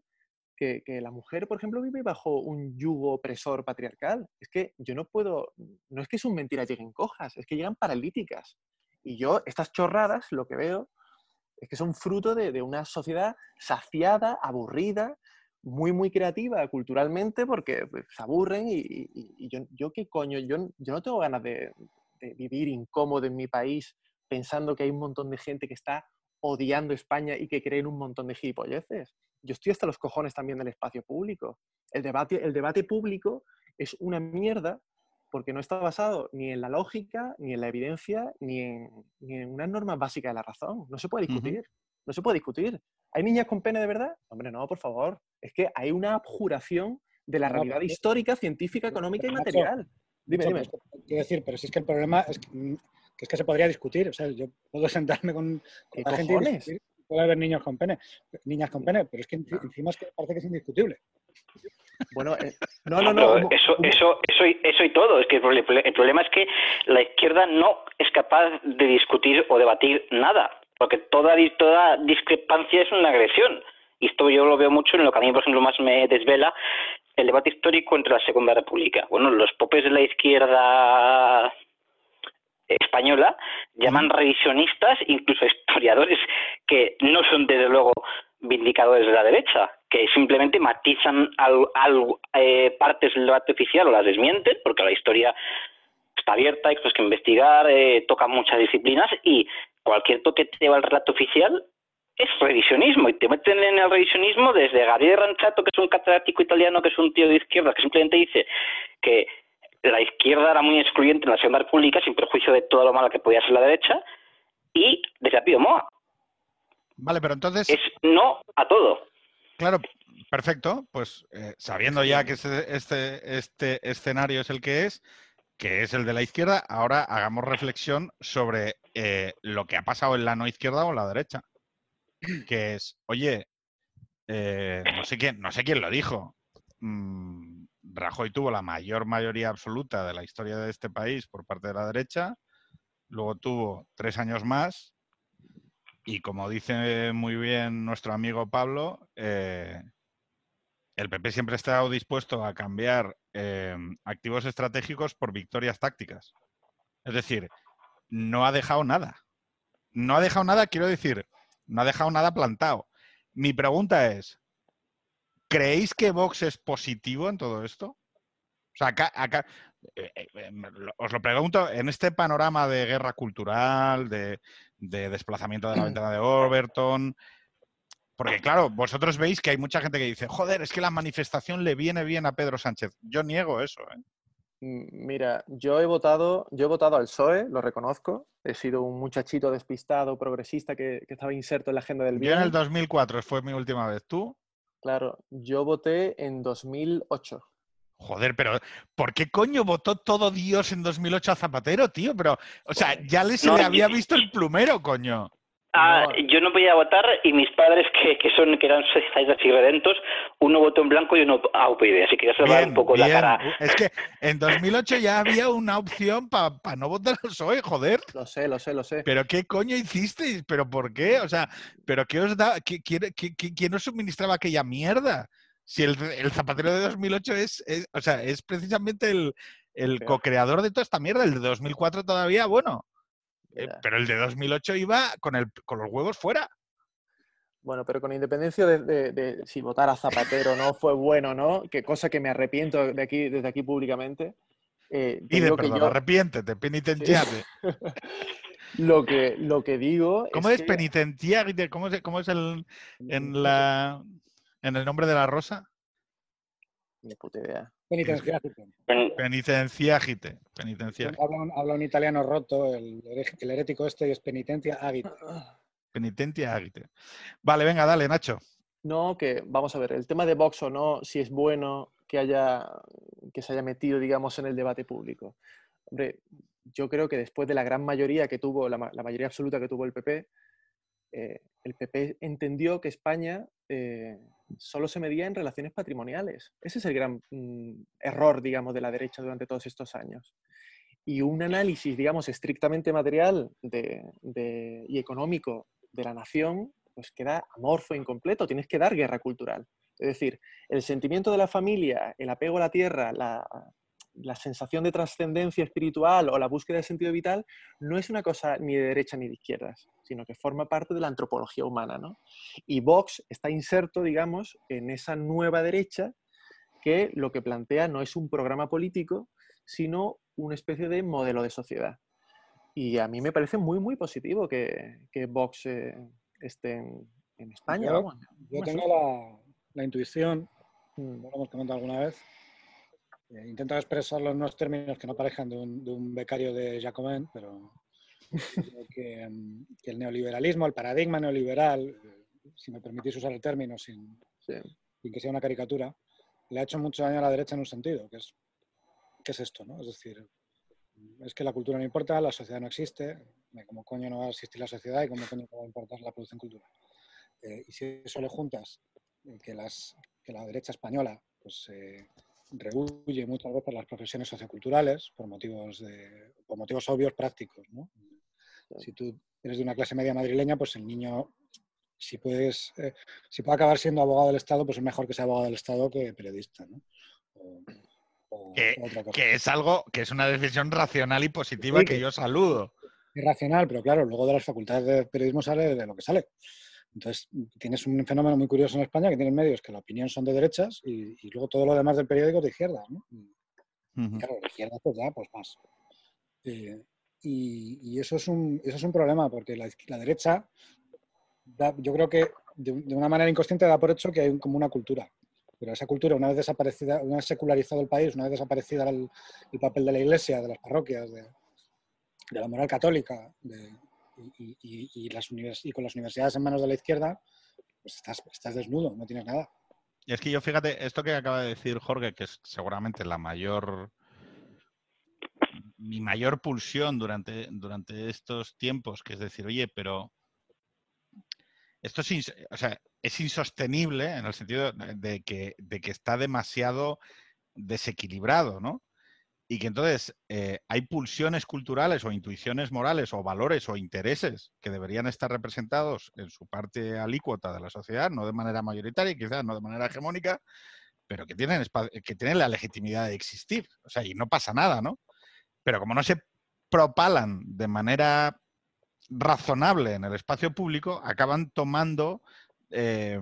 que, la mujer, por ejemplo, vive bajo un yugo opresor patriarcal. Es que yo no puedo, no es que sus mentiras lleguen cojas, es que llegan paralíticas. Y yo, estas chorradas, lo que veo es que son fruto de, una sociedad saciada, aburrida, muy, muy creativa culturalmente, porque pues, se aburren y, yo, qué coño, yo, yo no tengo ganas de, de vivir incómodo en mi país pensando que hay un montón de gente que está odiando España y que creen un montón de gilipolleces. Yo estoy hasta los cojones también del espacio público. El debate, el debate público es una mierda porque no está basado ni en la lógica, ni en la evidencia, ni en, ni en una norma básica de la razón. No se puede discutir. No se puede discutir. ¿Hay niñas con pene de verdad? Hombre, no, por favor. Es que hay una abjuración de la realidad histórica, científica, económica y material. Dime, dime. Quiero decir, pero si es que el problema es que que es que se podría discutir. O sea, yo puedo (laughs) sentarme con, la gente y discutir. Puede haber niños con pene, niñas con pene, pero es que encima es que parece que es indiscutible. Bueno, eh, (laughs) no, no, no. Eso, eso, eso, y, eso y todo. Es que el problema es que la izquierda no es capaz de discutir o debatir nada, porque toda, toda discrepancia es una agresión. Y esto yo lo veo mucho en lo que a mí, por ejemplo, más me desvela, el debate histórico entre la Segunda República. Bueno, los popes de la izquierda española llaman revisionistas incluso historiadores que no son desde luego vindicadores de la derecha, que simplemente matizan al, eh, partes del debate oficial o las desmienten, porque la historia está abierta, hay cosas que investigar, eh, toca muchas disciplinas y cualquier toque que lleva al relato oficial es revisionismo y te meten en el revisionismo desde Gabriel Ranchato, que es un catedrático italiano, que es un tío de izquierda, que simplemente dice que la izquierda era muy excluyente en la Segunda República, sin perjuicio de todo lo malo que podía ser la derecha, y desde Pío Moa. Vale, pero entonces... Es no a todo. Claro, perfecto. Pues eh, sabiendo ya que este, este, este, escenario es el que es, que es el de la izquierda, ahora hagamos reflexión sobre eh, lo que ha pasado en la no izquierda o en la derecha. Que es, oye, eh, no sé quién, no sé quién lo dijo. Mm, Rajoy tuvo la mayor mayoría absoluta de la historia de este país por parte de la derecha, luego tuvo tres años más y como dice muy bien nuestro amigo Pablo, eh, el PP siempre ha estado dispuesto a cambiar eh, activos estratégicos por victorias tácticas. Es decir, no ha dejado nada. No ha dejado nada, quiero decir, no ha dejado nada plantado. Mi pregunta es, ¿Creéis que Vox es positivo en todo esto? O sea, acá, acá eh, eh, eh, os lo pregunto, en este panorama de guerra cultural, de, desplazamiento de la ventana de Overton, porque claro, vosotros veis que hay mucha gente que dice, joder, es que la manifestación le viene bien a Pedro Sánchez. Yo niego eso. Mm, mira, yo he votado, yo he votado al PSOE, lo reconozco. He sido un muchachito despistado, progresista que, que estaba inserto en la agenda del bien. Yo en el 2004 fue mi última vez. ¿Tú? Claro, yo voté en 2008. Joder, pero ¿por qué coño votó todo Dios en 2008 a Zapatero, tío? Pero, o sea, ya le se le había visto el plumero, coño. Ah, yo no podía votar y mis padres, que, que son que eran socialistas y redentos, uno votó en blanco y uno a UPyD, así que ya se va un poco la cara. Es que en 2008 ya había una opción para no votar al PSOE, joder. Lo sé, lo sé, lo sé. ¿Pero qué coño hicisteis? ¿Pero por qué? O sea, ¿pero qué os da? ¿Quién os suministraba aquella mierda? Si el, Zapatero de 2008 es, o sea, es precisamente el, el co-creador de toda esta mierda, el de 2004 todavía, bueno. Eh, pero el de 2008 iba con, el, con los huevos fuera. Bueno, pero con independencia de, de- de si votar a Zapatero no fue bueno o no, que cosa que me arrepiento de aquí, desde aquí públicamente. eh, digo que perdón, yo- arrepiéntete, penitenciate. (laughs) lo, que, lo que digo ¿Cómo es que- penitenciarte? ¿Cómo es, cómo es el, en, la, en el nombre de la rosa? Ni puta idea. Penitenciario. Pen- Penitenciágite. Penitenciágite. Habla un, habla un italiano roto, el, el herético este, y es penitencia agite. Penitenciágite. Vale, venga, dale, Nacho. No, que vamos a ver, el tema de Vox o no, si es bueno que haya que se haya metido, digamos, en el debate público. Hombre, yo creo que después de la gran mayoría que tuvo, la, la mayoría absoluta que tuvo el PP, eh, el PP entendió que España eh, solo se medía en relaciones patrimoniales. Ese es el gran mm, error, digamos, de la derecha durante todos estos años. Y un análisis, digamos, estrictamente material y económico de la nación, pues queda amorfo, incompleto. Tienes que dar guerra cultural. Es decir, el sentimiento de la familia, el apego a la tierra, la, la sensación de trascendencia espiritual o la búsqueda de sentido vital no es una cosa ni de derecha ni de izquierdas, sino que forma parte de la antropología humana. ¿no? Y Vox está inserto, digamos, en esa nueva derecha que lo que plantea no es un programa político, sino una especie de modelo de sociedad. Y a mí me parece muy, muy positivo que, que Vox eh, esté en, en España. Yo- vamos. Yo No tengo la, la intuición, Mm. lo hemos comentado alguna vez, eh, intento expresarlo en unos términos que no parezcan de un, de un becario de Jacobin, pero creo que, mm, que el neoliberalismo, el paradigma neoliberal, eh, si me permitís usar el término sin, Sí. sin que sea una caricatura, le ha hecho mucho daño a la derecha en un sentido, que es, que es esto, ¿no? Es decir, es que la cultura no importa, la sociedad no existe, como coño no va a existir la sociedad y cómo coño no va a importar la producción cultural. Eh, y si eso le juntas eh, que, las, que la derecha española pues, eh, rehuye muchas veces las profesiones socioculturales por motivos, de, por motivos obvios prácticos. ¿no? Si tú eres de una clase media madrileña, pues el niño, si, puedes, eh, si puede acabar siendo abogado del Estado, pues es mejor que sea abogado del Estado que periodista. ¿no? O- o Que-. Que es algo, que es una decisión racional y positiva Sí, que que- yo saludo. irracional, pero claro, luego de las facultades de periodismo sale de lo que sale. Entonces, tienes un fenómeno muy curioso en España que tienen medios que la opinión son de derechas y, y luego todo lo demás del periódico es de izquierda. ¿no? Claro, de izquierda pues ya, pues más. Eh, y y eso, es un, eso es un problema porque la, la derecha, da- yo creo que de, de una manera inconsciente da por hecho que hay un- como una cultura. Pero esa cultura, una vez desaparecida, una vez secularizado el país, una vez desaparecida el, el papel de la iglesia, de las parroquias, de, de la moral católica de- y, y- y- las y con las universidades en manos de la izquierda, pues estás, estás desnudo, no tienes nada. Y es que yo, fíjate, esto que acaba de decir Jorge, que es seguramente la mayor. Mi mayor pulsión durante, durante estos tiempos, que es decir, oye, pero. Esto es, ins- o sea, es insostenible en el sentido de que, de que está demasiado desequilibrado, ¿no? Y que entonces eh, hay pulsiones culturales o intuiciones morales o valores o intereses que deberían estar representados en su parte alícuota de la sociedad, no de manera mayoritaria, quizás no de manera hegemónica, pero que tienen, que tienen la legitimidad de existir. O sea, y no pasa nada, ¿no? Pero como no se propalan de manera razonable en el espacio público, acaban tomando... eh,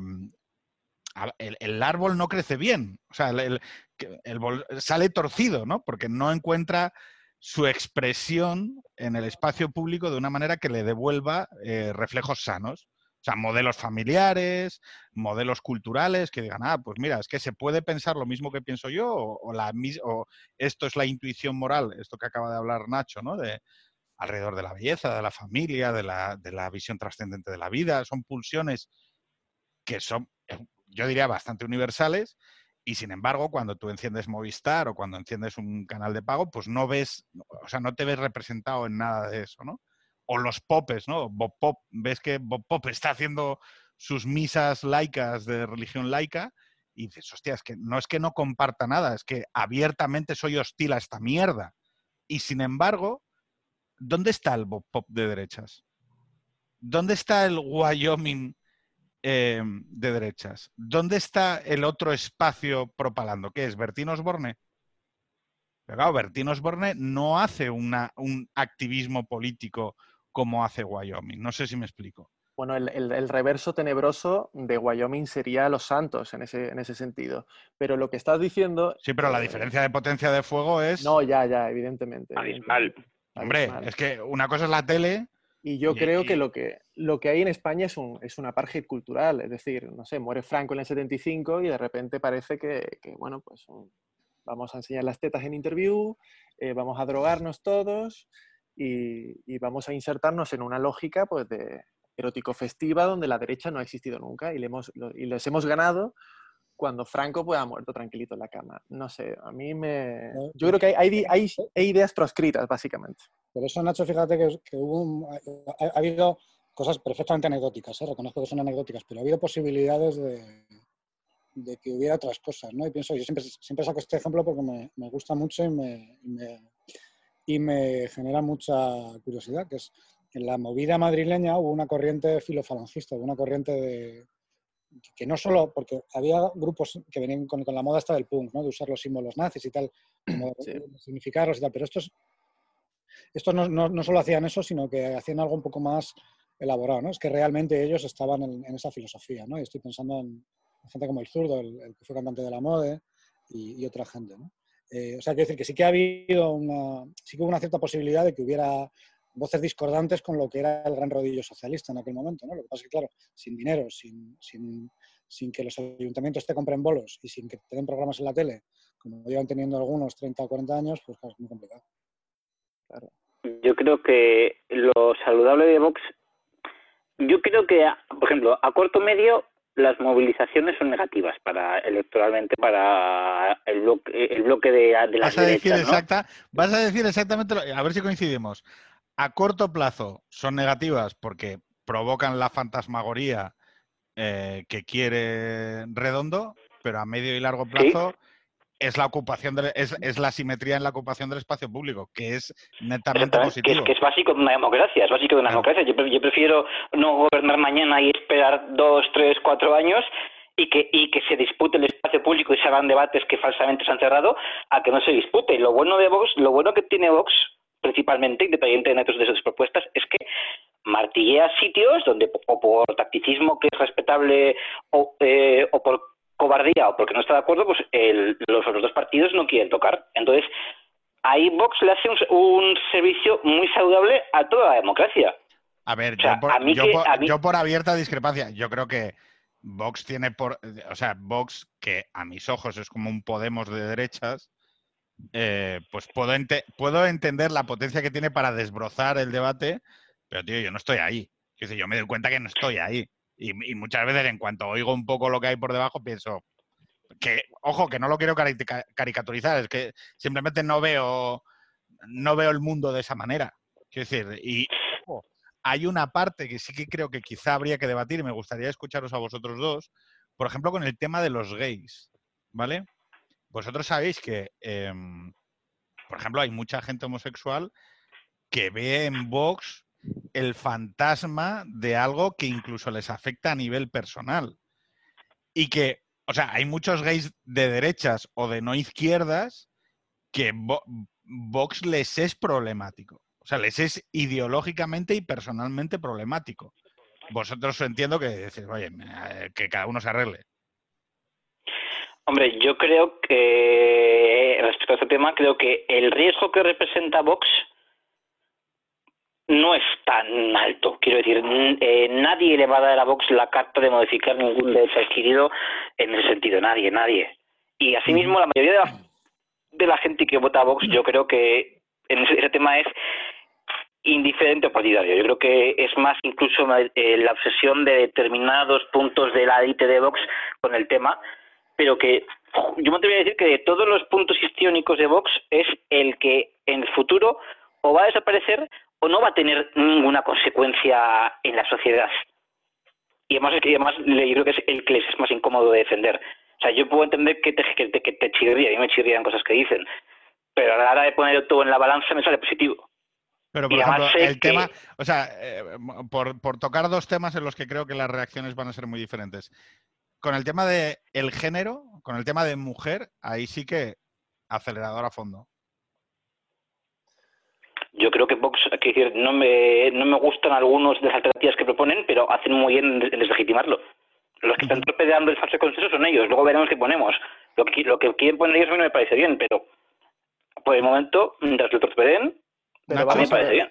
el, el árbol no crece bien, o sea, el, el- sale torcido, ¿no? Porque no encuentra su expresión en el espacio público de una manera que le devuelva eh, reflejos sanos. O sea, modelos familiares, modelos culturales que digan, ah, pues mira, es que se puede pensar lo mismo que pienso yo, o, o la, o esto es la intuición moral, esto que acaba de hablar Nacho, ¿no? De, alrededor de la belleza, de la familia, de la, de la visión trascendente de la vida. Son pulsiones que son, eh, yo diría, bastante universales. Y sin embargo, cuando tú enciendes Movistar o cuando enciendes un canal de pago, pues no ves, o sea, no te ves representado en nada de eso, ¿no? O los popes, ¿no? Bob Pop, ves que Bob Pop (laughs) está haciendo sus misas laicas de religión laica y dices, hostia, es que no es que no comparta nada, es que abiertamente soy hostil a esta mierda. Y sin embargo, ¿dónde está el Bob Pop de derechas? ¿Dónde está el Wyoming eh, de derechas? ¿Dónde está el otro espacio propalando? ¿Qué es? ¿Bertín Osborne? Pero claro, Bertín Osborne no hace una- un activismo político como hace Wyoming. No sé si me explico. Bueno, el, el- el reverso tenebroso de Wyoming sería Los Santos en ese, en ese sentido. Pero lo que estás diciendo... Sí, pero la eh, diferencia de potencia de fuego es. No, ya, ya, evidentemente. Abismal. hombre, abismal. es que una cosa es la tele. Y yo Y- creo y- que lo que lo que hay en España es un, es un apartheid cultural, es decir, no sé, muere Franco en el 75 y de repente parece que, que, bueno, pues un- vamos a enseñar las tetas en interview, eh, vamos a drogarnos todos y, y vamos a insertarnos en una lógica pues de erótico festiva donde la derecha no ha existido nunca y, le hemos, lo- y les hemos ganado cuando Franco pues, ha muerto tranquilito en la cama. No sé, a mí me... Yo creo que hay, hay, hay- hay ideas proscritas, básicamente. Por eso, Nacho, fíjate que, que hubo un- ha, ha habido cosas perfectamente anecdóticas, ¿eh? reconozco que son anecdóticas, pero ha habido posibilidades de, de que hubiera otras cosas, ¿no? Y pienso, yo siempre, siempre saco este ejemplo porque me, me gusta mucho y me, y me, y me genera mucha curiosidad, que es en la movida madrileña hubo una corriente filofalangista, hubo una corriente de que no solo, porque había grupos que venían con, con la moda hasta del punk, ¿no? de usar los símbolos nazis y tal, como Sí. significarlos y tal, pero estos, estos no, solo hacían eso, sino que hacían algo un poco más elaborado, ¿no? Es que realmente ellos estaban en, esa filosofía, ¿no? Estoy pensando en gente como el zurdo, el, que fue cantante de la mode y, y otra gente, ¿no? Eh, o sea, quiero decir que sí que ha habido una, sí que hubo una cierta posibilidad de que hubiera voces discordantes con lo que era el gran rodillo socialista en aquel momento, ¿no? Lo que pasa es que, claro, sin dinero, sin, sin, sin que los ayuntamientos te compren bolos y sin que te den programas en la tele, como llevan teniendo algunos 30 o 40 años, pues es muy complicado. Yo creo que lo saludable de Vox, yo creo que, por ejemplo, a corto medio las movilizaciones son negativas para electoralmente para el bloque, el bloque de, de las Vas a decir derechas, ¿no? exacta, vas a decir exactamente, lo- a ver si coincidimos. A corto plazo son negativas porque provocan la fantasmagoría eh, que quiere Redondo, pero a medio y largo plazo es la ocupación del- es, es la simetría en la ocupación del espacio público, que es netamente Exactamente, que es, positivo. que es básico de una democracia, es básico de una Claro. democracia. Yo, pre- yo prefiero no gobernar mañana y esperar dos, tres, cuatro años y que, y que se dispute el espacio público y se hagan debates que falsamente se han cerrado a que no se dispute. Lo bueno de Vox, lo bueno que tiene Vox, principalmente, independientemente de sus propuestas, es que martillea sitios donde o por tacticismo que es respetable o, eh, o por cobardía o porque no está de acuerdo, pues el- los otros dos partidos no quieren tocar. Entonces, ahí Vox le hace un, un servicio muy saludable a toda la democracia. A ver, O sea, yo, por, a yo que- por- a mí- yo por abierta discrepancia, yo creo que Vox tiene por, o sea, Vox, que a mis ojos es como un Podemos de derechas, eh, pues puedo, ente- puedo entender la potencia que tiene para desbrozar el debate, pero tío, yo no estoy ahí. Yo me doy cuenta que no estoy ahí. Y, y muchas veces en cuanto oigo un poco lo que hay por debajo, pienso que, ojo, que no lo quiero cari- caricaturizar, es que simplemente no veo, no veo el mundo de esa manera. Quiero decir, y hay una parte que sí que creo que quizá habría que debatir y me gustaría escucharos a vosotros dos, por ejemplo, con el tema de los gays, ¿vale? Vosotros sabéis que, em, por ejemplo, hay mucha gente homosexual que ve en Vox el fantasma de algo que incluso les afecta a nivel personal. Y que, o sea, hay muchos gays de derechas o de no izquierdas que Vo- Vox les es problemático. O sea, les es ideológicamente y personalmente problemático. Vosotros entiendo que decís, oye, eh, que cada uno se arregle. Hombre, yo creo que respecto a este tema, creo que el riesgo que representa Vox no es tan alto. Quiero decir, eh, nadie le va a dar a Vox la carta de modificar ningún derecho adquirido en ese sentido. Nadie, nadie. Y asimismo, la mayoría de la, de la gente que vota a Vox, yo creo que en ese, ese tema es indiferente o partidario. Yo creo que es más incluso eh, la obsesión de determinados puntos de la élite de Vox con el tema, pero que yo me atrevería a decir que de todos los puntos histriónicos de Vox es el que en el futuro o va a desaparecer o no va a tener ninguna consecuencia en la sociedad. Y además, es que además le- yo creo que es el que les es más incómodo de defender. O sea, yo puedo entender que te, que te, que te chirría, a mí me chirrían cosas que dicen, pero a la hora de poner todo en la balanza me sale positivo. Pero, por Y ejemplo, el que- tema, o sea, eh, por, por tocar dos temas en los que creo que las reacciones van a ser muy diferentes. Con el tema de el género, con el tema de mujer, ahí sí que acelerador a fondo. Yo creo que Vox, que decir, no me, no me gustan algunos de las alternativas que proponen, pero hacen muy bien en deslegitimarlo. Los que están torpedeando el falso consenso son ellos, luego veremos qué ponemos. Lo que, lo que quieren poner ellos a mí no me parece bien, pero por el momento, mientras lo torpeden, Pero a mí me parece bien.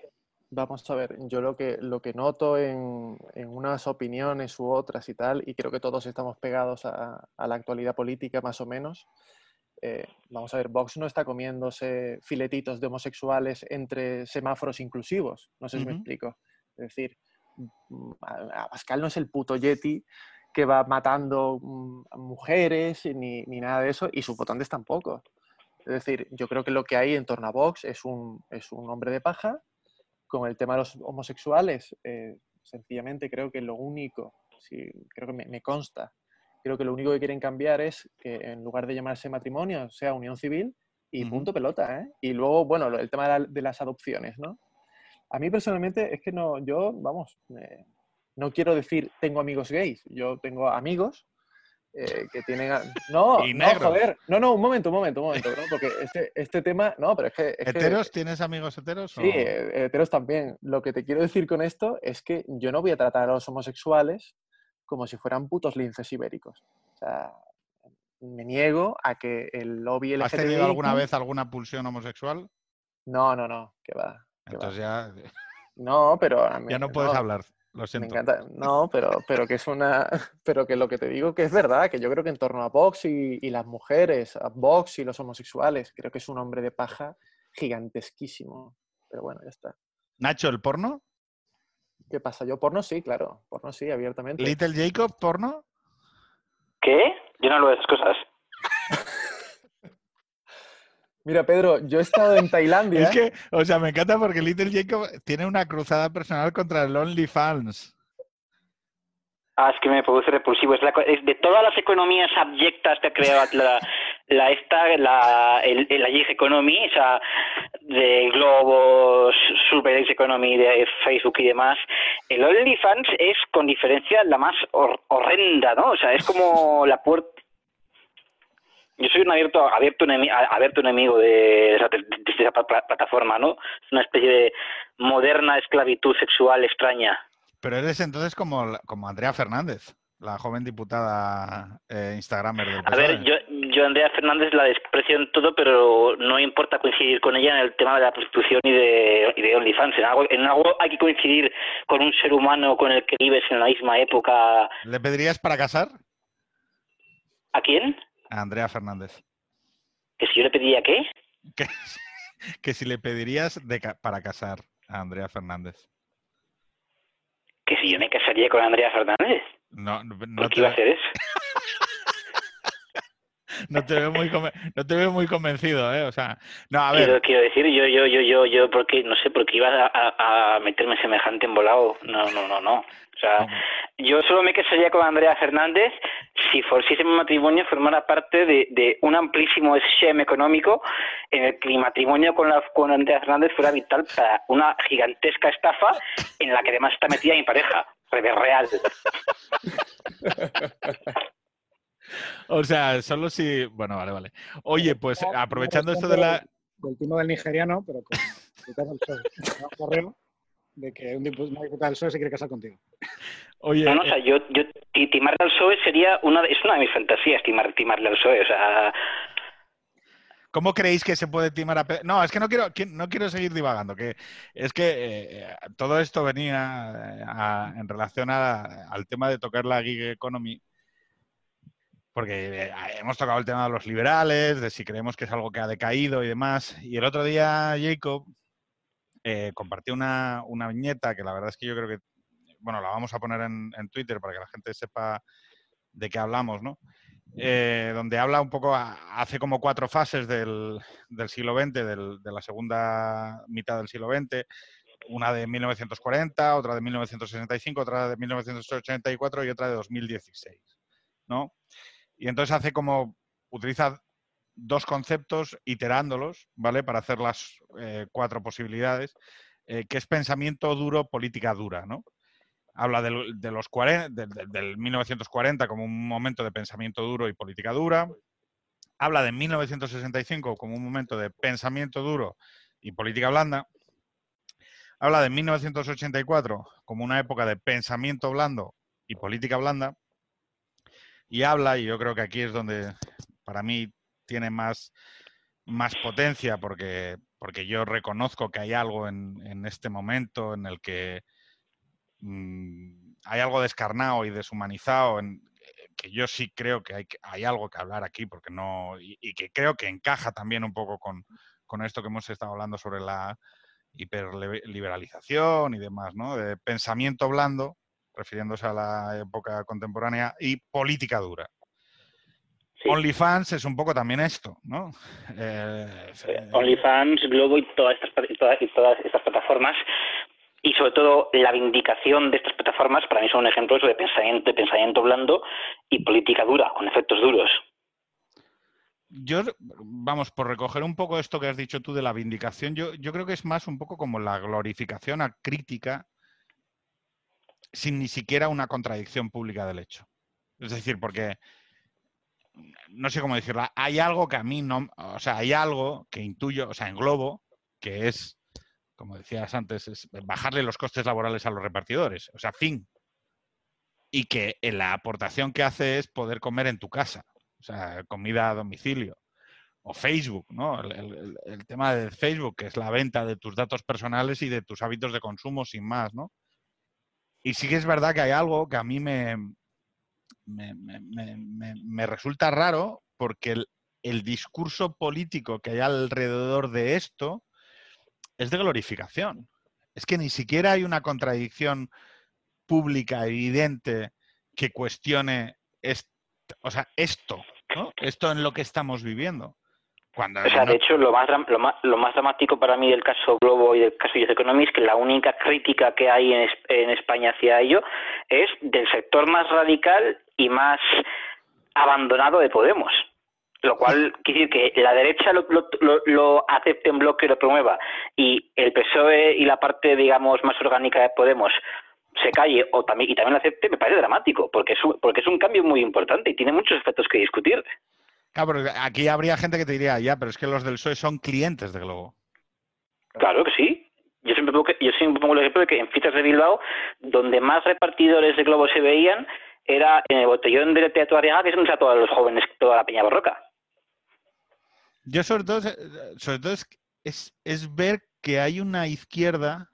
vamos a ver, yo lo que, lo que noto en, en unas opiniones u otras y tal, y creo que todos estamos pegados a, a la actualidad política más o menos, eh, vamos a ver, Vox no está comiéndose filetitos de homosexuales entre semáforos inclusivos, no sé si me explico. Es decir, mm, Pascal no es el puto Yeti que va matando mm, mujeres ni, ni nada de eso, y sus votantes tampoco. Es decir, yo creo que lo que hay en torno a Vox es un, es un hombre de paja. Con el tema de los homosexuales, eh, sencillamente creo que lo único, sí, creo que me, me consta, creo que lo único que quieren cambiar es que en lugar de llamarse matrimonio sea unión civil y punto pelota. ¿eh? Y luego, bueno, el tema de, la- de las adopciones, ¿no? A mí personalmente es que no, yo, vamos, eh, no quiero decir tengo amigos gays, yo tengo amigos eh, que tienen... a- No, (laughs) Y no, negros. joder, no, no, un momento, un momento, un momento, ¿no? porque este, este tema, no, pero es que... es que- ¿Heteros? ¿Tienes amigos heteros? Sí, o- eh, heteros también. Lo que te quiero decir con esto es que yo no voy a tratar a los homosexuales como si fueran putos linces ibéricos. O sea, me niego a que el lobby ¿Has tenido alguna vez alguna pulsión homosexual? No, no, no, que va. que va. Entonces ya, No, pero a mí- ya no puedes no, hablar. Lo Me siento. encanta. No, pero, pero que es una. Pero que lo que te digo que es verdad, que yo creo que en torno a Vox y, y las mujeres, a Vox y los homosexuales, creo que es un hombre de paja gigantesquísimo. Pero bueno, ya está. Nacho, ¿el porno? ¿Qué pasa? Yo porno sí, claro. Porno sí, abiertamente. ¿Little Jacob, porno? ¿Qué? Yo no hablo de esas cosas. (laughs) Mira, Pedro, yo he estado en Tailandia. Es que, o sea, me encanta porque Little Jacob tiene una cruzada personal contra el OnlyFans. Ah, es que me produce repulsivo. Es, la, es de todas las economías abyectas que ha creado la, la esta, la, el, el- la gig economy, o sea, de Globos, Super Economy, de Facebook y demás, el OnlyFans es con diferencia la más hor- horrenda, ¿no? O sea, es como la puerta. Yo soy un abierto, abierto, a- abierto enemigo de esa, de esa pla- pla- plataforma, ¿no? Es una especie de moderna esclavitud sexual extraña. Pero eres entonces como, la- como Andrea Fernández, la joven diputada eh, Instagramer del A PSOE. ver, yo, yo Andrea Fernández la desprecio en todo, pero no importa coincidir con ella en el tema de la prostitución y de, y de OnlyFans. En algo, en algo hay que coincidir con un ser humano con el que vives en la misma época. ¿Le pedirías para casar? ¿A quién? A Andrea Fernández. ¿Que si yo le pediría qué? Que, (laughs) que si le pedirías de para casar a Andrea Fernández. ¿Que si yo me casaría con Andrea Fernández? No, no, no ¿Por qué iba a hacer eso? No te veo muy conven- no te veo muy convencido, ¿eh? O sea, no, a ver, quiero decir, yo, yo, yo, yo, yo, porque, no sé, porque iba a, meterme semejante embolado. No, no, no, no. O sea, no, Yo solo me casaría con Andrea Fernández si, for, si ese matrimonio formara parte de, de un amplísimo esquema económico en el que mi matrimonio con, la, con Andrea Fernández fuera vital para una gigantesca estafa en la que además está metida mi pareja. Real. (laughs) o sea, solo si... Bueno, vale, vale. Oye, pues aprovechando esto de la... Del timo del nigeriano, pero con diputado correo de que un dipu- una diputada del PSOE se quiere casar contigo. Oye, No, no, o sea, eh, yo, yo ti- timarle al PSOE sería una de, es una de mis fantasías, timar, timarle al PSOE. O sea, ¿Cómo creéis que se puede timar a Pedro? No, es que no quiero, qui- no quiero seguir divagando, que es que eh, todo esto venía eh, a- en relación a- al tema de tocar la gig economy, porque eh, hemos tocado el tema de los liberales, de si creemos que es algo que ha decaído y demás. Y el otro día Jacob eh, compartió una, una viñeta que la verdad es que yo creo que, bueno, la vamos a poner en, Twitter para que la gente sepa de qué hablamos, ¿no? eh, donde habla un poco, hace como cuatro fases del, del siglo XX, del- de la segunda mitad del siglo XX, una de 1940, otra de 1965, otra de 1984 y otra de 2016, ¿no? Y entonces hace como, utiliza dos conceptos iterándolos, ¿vale? Para hacer las eh, cuatro posibilidades, eh, que es pensamiento duro, política dura, ¿no? habla de los 40, del- del- del 1940 como un momento de pensamiento duro y política dura. Habla de 1965 como un momento de pensamiento duro y política blanda. habla de 1984 como una época de pensamiento blando y política blanda, y habla, y yo creo que aquí es donde para mí tiene más, más potencia, porque, porque yo reconozco que hay algo en, este momento en el que mm, hay algo descarnado y deshumanizado, en, que yo sí creo que hay, hay algo que hablar aquí, porque no, y, que creo que encaja también un poco con, con esto que hemos estado hablando sobre la hiperliberalización y demás, ¿no? De pensamiento blando, refiriéndose a la época contemporánea, y política dura. OnlyFans es un poco también esto, ¿no? (laughs) Eh, eh, OnlyFans, Globo y todas estas, todas, todas estas plataformas y sobre todo la vindicación de estas plataformas para mí son un ejemplo de pensamiento, de pensamiento blando y política dura, con efectos duros. Yo, vamos, por recoger un poco esto que has dicho tú de la vindicación, yo, yo creo que es más un poco como la glorificación a crítica sin ni siquiera una contradicción pública del hecho. Es decir, porque no sé cómo decirlo, hay algo que a mí no, o sea, hay algo que intuyo, o sea, en Globo, que es, como decías antes, es bajarle los costes laborales a los repartidores, o sea, fin. Y que la aportación que hace es poder comer en tu casa, o sea, comida a domicilio. O Facebook, ¿no? El, el tema de Facebook, que es la venta de tus datos personales y de tus hábitos de consumo sin más, ¿no? Y sí que es verdad que hay algo que a mí me, me, resulta raro porque el, discurso político que hay alrededor de esto es de glorificación. Es que ni siquiera hay una contradicción pública evidente que cuestione o sea, esto, esto en lo que estamos viviendo o sea, de hecho, lo más, lo, más, lo más dramático para mí del caso Globo y del caso Youth Economy es que la única crítica que hay en, en España hacia ello es del sector más radical y más abandonado de Podemos. Lo cual (laughs) quiere decir que la derecha lo, lo, lo, acepte en bloque y lo promueva y el PSOE y la parte, digamos, más orgánica de Podemos se calle o también, y también lo acepte, me parece dramático, porque es, porque es un cambio muy importante y tiene muchos efectos que discutir. Claro, pero aquí habría gente que te diría, ya, pero es que los del PSOE son clientes de Globo. Claro que sí. Yo siempre pongo, yo siempre pongo el ejemplo de que en fiestas de Bilbao, donde más repartidores de Globo se veían, era en el botellón del Teatro Arriaga, que es donde está todos los jóvenes, toda la Peña Barroca. Yo sobre todo, sobre todo es, es ver que hay una izquierda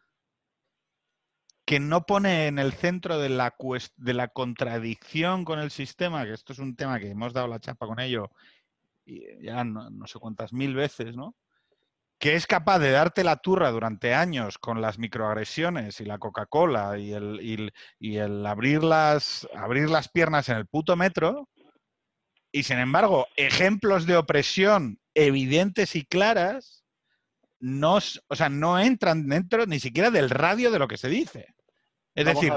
que no pone en el centro de la, de la contradicción con el sistema, que esto es un tema que hemos dado la chapa con ello y ya no, sé cuántas mil veces, ¿no? que es capaz de darte la turra durante años con las microagresiones y la Coca-Cola y el, y el abrir, las, abrir las piernas en el puto metro, y sin embargo, ejemplos de opresión evidentes y claras no, o sea, no entran dentro ni siquiera del radio de lo que se dice. Es decir...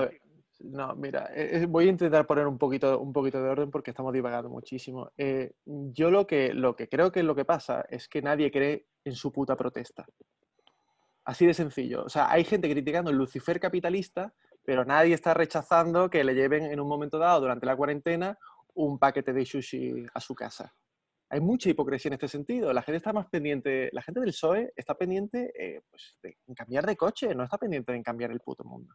No, mira, eh, eh, voy a intentar poner un poquito, un poquito de orden porque estamos divagando muchísimo. Eh, yo lo que, lo que creo que lo que pasa es que nadie cree en su puta protesta. Así de sencillo. O sea, hay gente criticando el Lucifer capitalista, pero nadie está rechazando que le lleven en un momento dado, durante la cuarentena, un paquete de sushi a su casa. Hay mucha hipocresía en este sentido. La gente está más pendiente, la gente del PSOE está pendiente pues, de, cambiar de coche, no está pendiente en cambiar el puto mundo.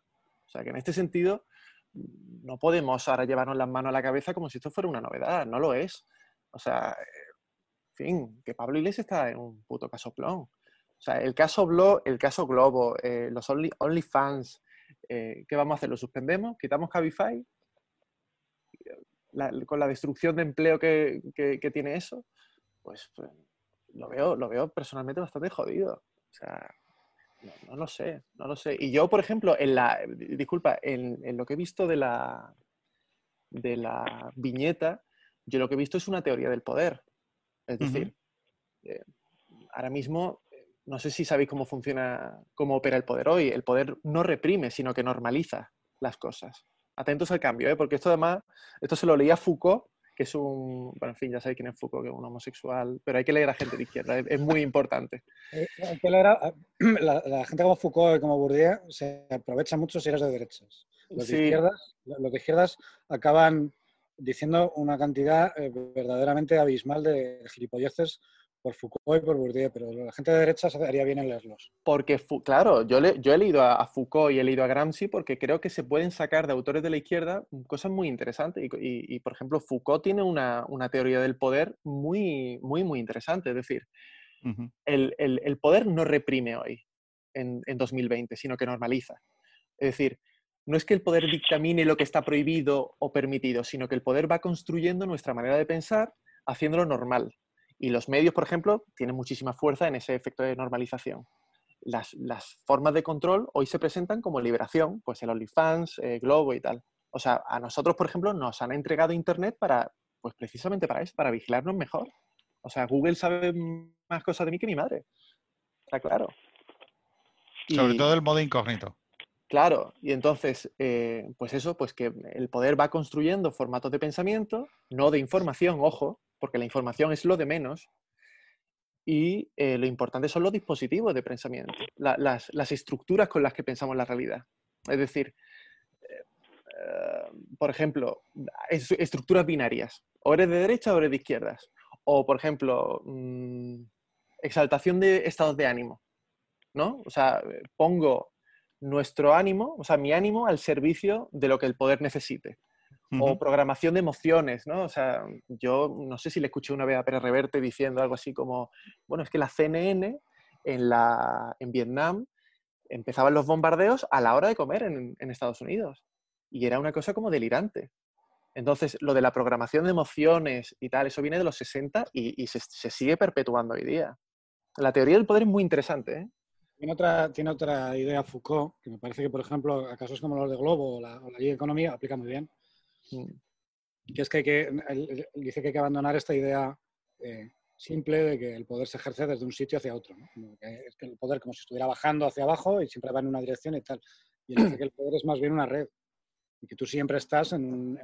O sea que en este sentido no podemos ahora llevarnos las manos a la cabeza como si esto fuera una novedad, no lo es. O sea, en fin, que Pablo Iglesias está en un puto caso plón. O sea, el caso, Blo, el caso Globo, eh, los OnlyFans, eh, ¿qué vamos a hacer? ¿Lo suspendemos? ¿Quitamos Cabify? con la destrucción de empleo que, tiene eso, pues, pues, lo, veo, lo veo personalmente bastante jodido. O sea, no, lo sé, no lo sé. Y yo, por ejemplo, en la, disculpa, en, lo que he visto de la, de la viñeta, yo lo que he visto es una teoría del poder. Es decir, eh, ahora mismo, no sé si sabéis cómo funciona, cómo opera el poder hoy. El poder no reprime, sino que normaliza las cosas. Atentos al cambio, ¿eh? porque esto además, esto se lo leía Foucault que es un, bueno, en fin, ya sabéis quién es Foucault, que es un homosexual, pero hay que leer a gente de izquierda, es, muy importante. Eh, hay que leer a, (clears throat) la, gente como Foucault y como Bourdieu se aprovecha mucho si eres de derechas. Los, de, izquierdas, los de izquierdas acaban diciendo una cantidad eh, verdaderamente abismal de gilipolleces por Foucault y por Bourdieu, pero la gente de derecha se haría bien en leerlos. Porque, claro, yo, yo he leído a, Foucault y he leído a Gramsci porque creo que se pueden sacar de autores de la izquierda cosas muy interesantes. Y, por ejemplo, Foucault tiene una, teoría del poder muy, muy, muy interesante. Es decir, el, poder no reprime hoy, en, en 2020, sino que normaliza. Es decir, no es que el poder dictamine lo que está prohibido o permitido, sino que el poder va construyendo nuestra manera de pensar, haciéndolo normal. Y los medios, por ejemplo, tienen muchísima fuerza en ese efecto de normalización. Las, formas de control hoy se presentan como liberación, pues el OnlyFans, eh, Globo y tal. O sea, a nosotros, por ejemplo, nos han entregado Internet para, pues precisamente para eso, para vigilarnos mejor. O sea, Google sabe más cosas de mí que mi madre. Está claro. Sobre todo el modo incógnito. Claro, y entonces, eh, pues eso, pues que el poder va construyendo formatos de pensamiento, no de información, ojo, porque la información es lo de menos, y eh, lo importante son los dispositivos de pensamiento, las, estructuras con las que pensamos la realidad. Es decir, eh, por ejemplo, estructuras binarias, o eres de derecha o eres de izquierdas, o por ejemplo, mm, exaltación de estados de ánimo, ¿no? O sea, pongo nuestro ánimo, o sea, mi ánimo al servicio de lo que el poder necesite o programación de emociones, ¿no? O sea, yo no sé si le escuché una vez a Pérez Reverte diciendo algo así como, bueno, es que la CNN en, la, en Vietnam empezaban los bombardeos a la hora de comer en, Estados Unidos. Y era una cosa como delirante. Entonces, lo de la programación de emociones y tal, eso viene de los 60 y, se, sigue perpetuando hoy día. La teoría del poder es muy interesante. ¿eh? Tiene otra, tiene otra idea Foucault, que me parece que, por ejemplo, a casos como los de Globo o la, o la Economía aplica muy bien. Que es que, hay que dice que hay que abandonar esta idea eh, simple de que el poder se ejerce desde un sitio hacia otro. es que el poder como si estuviera bajando hacia abajo y siempre va en una dirección y tal. Y él dice que el poder es más bien una red. Y que tú siempre estás, en,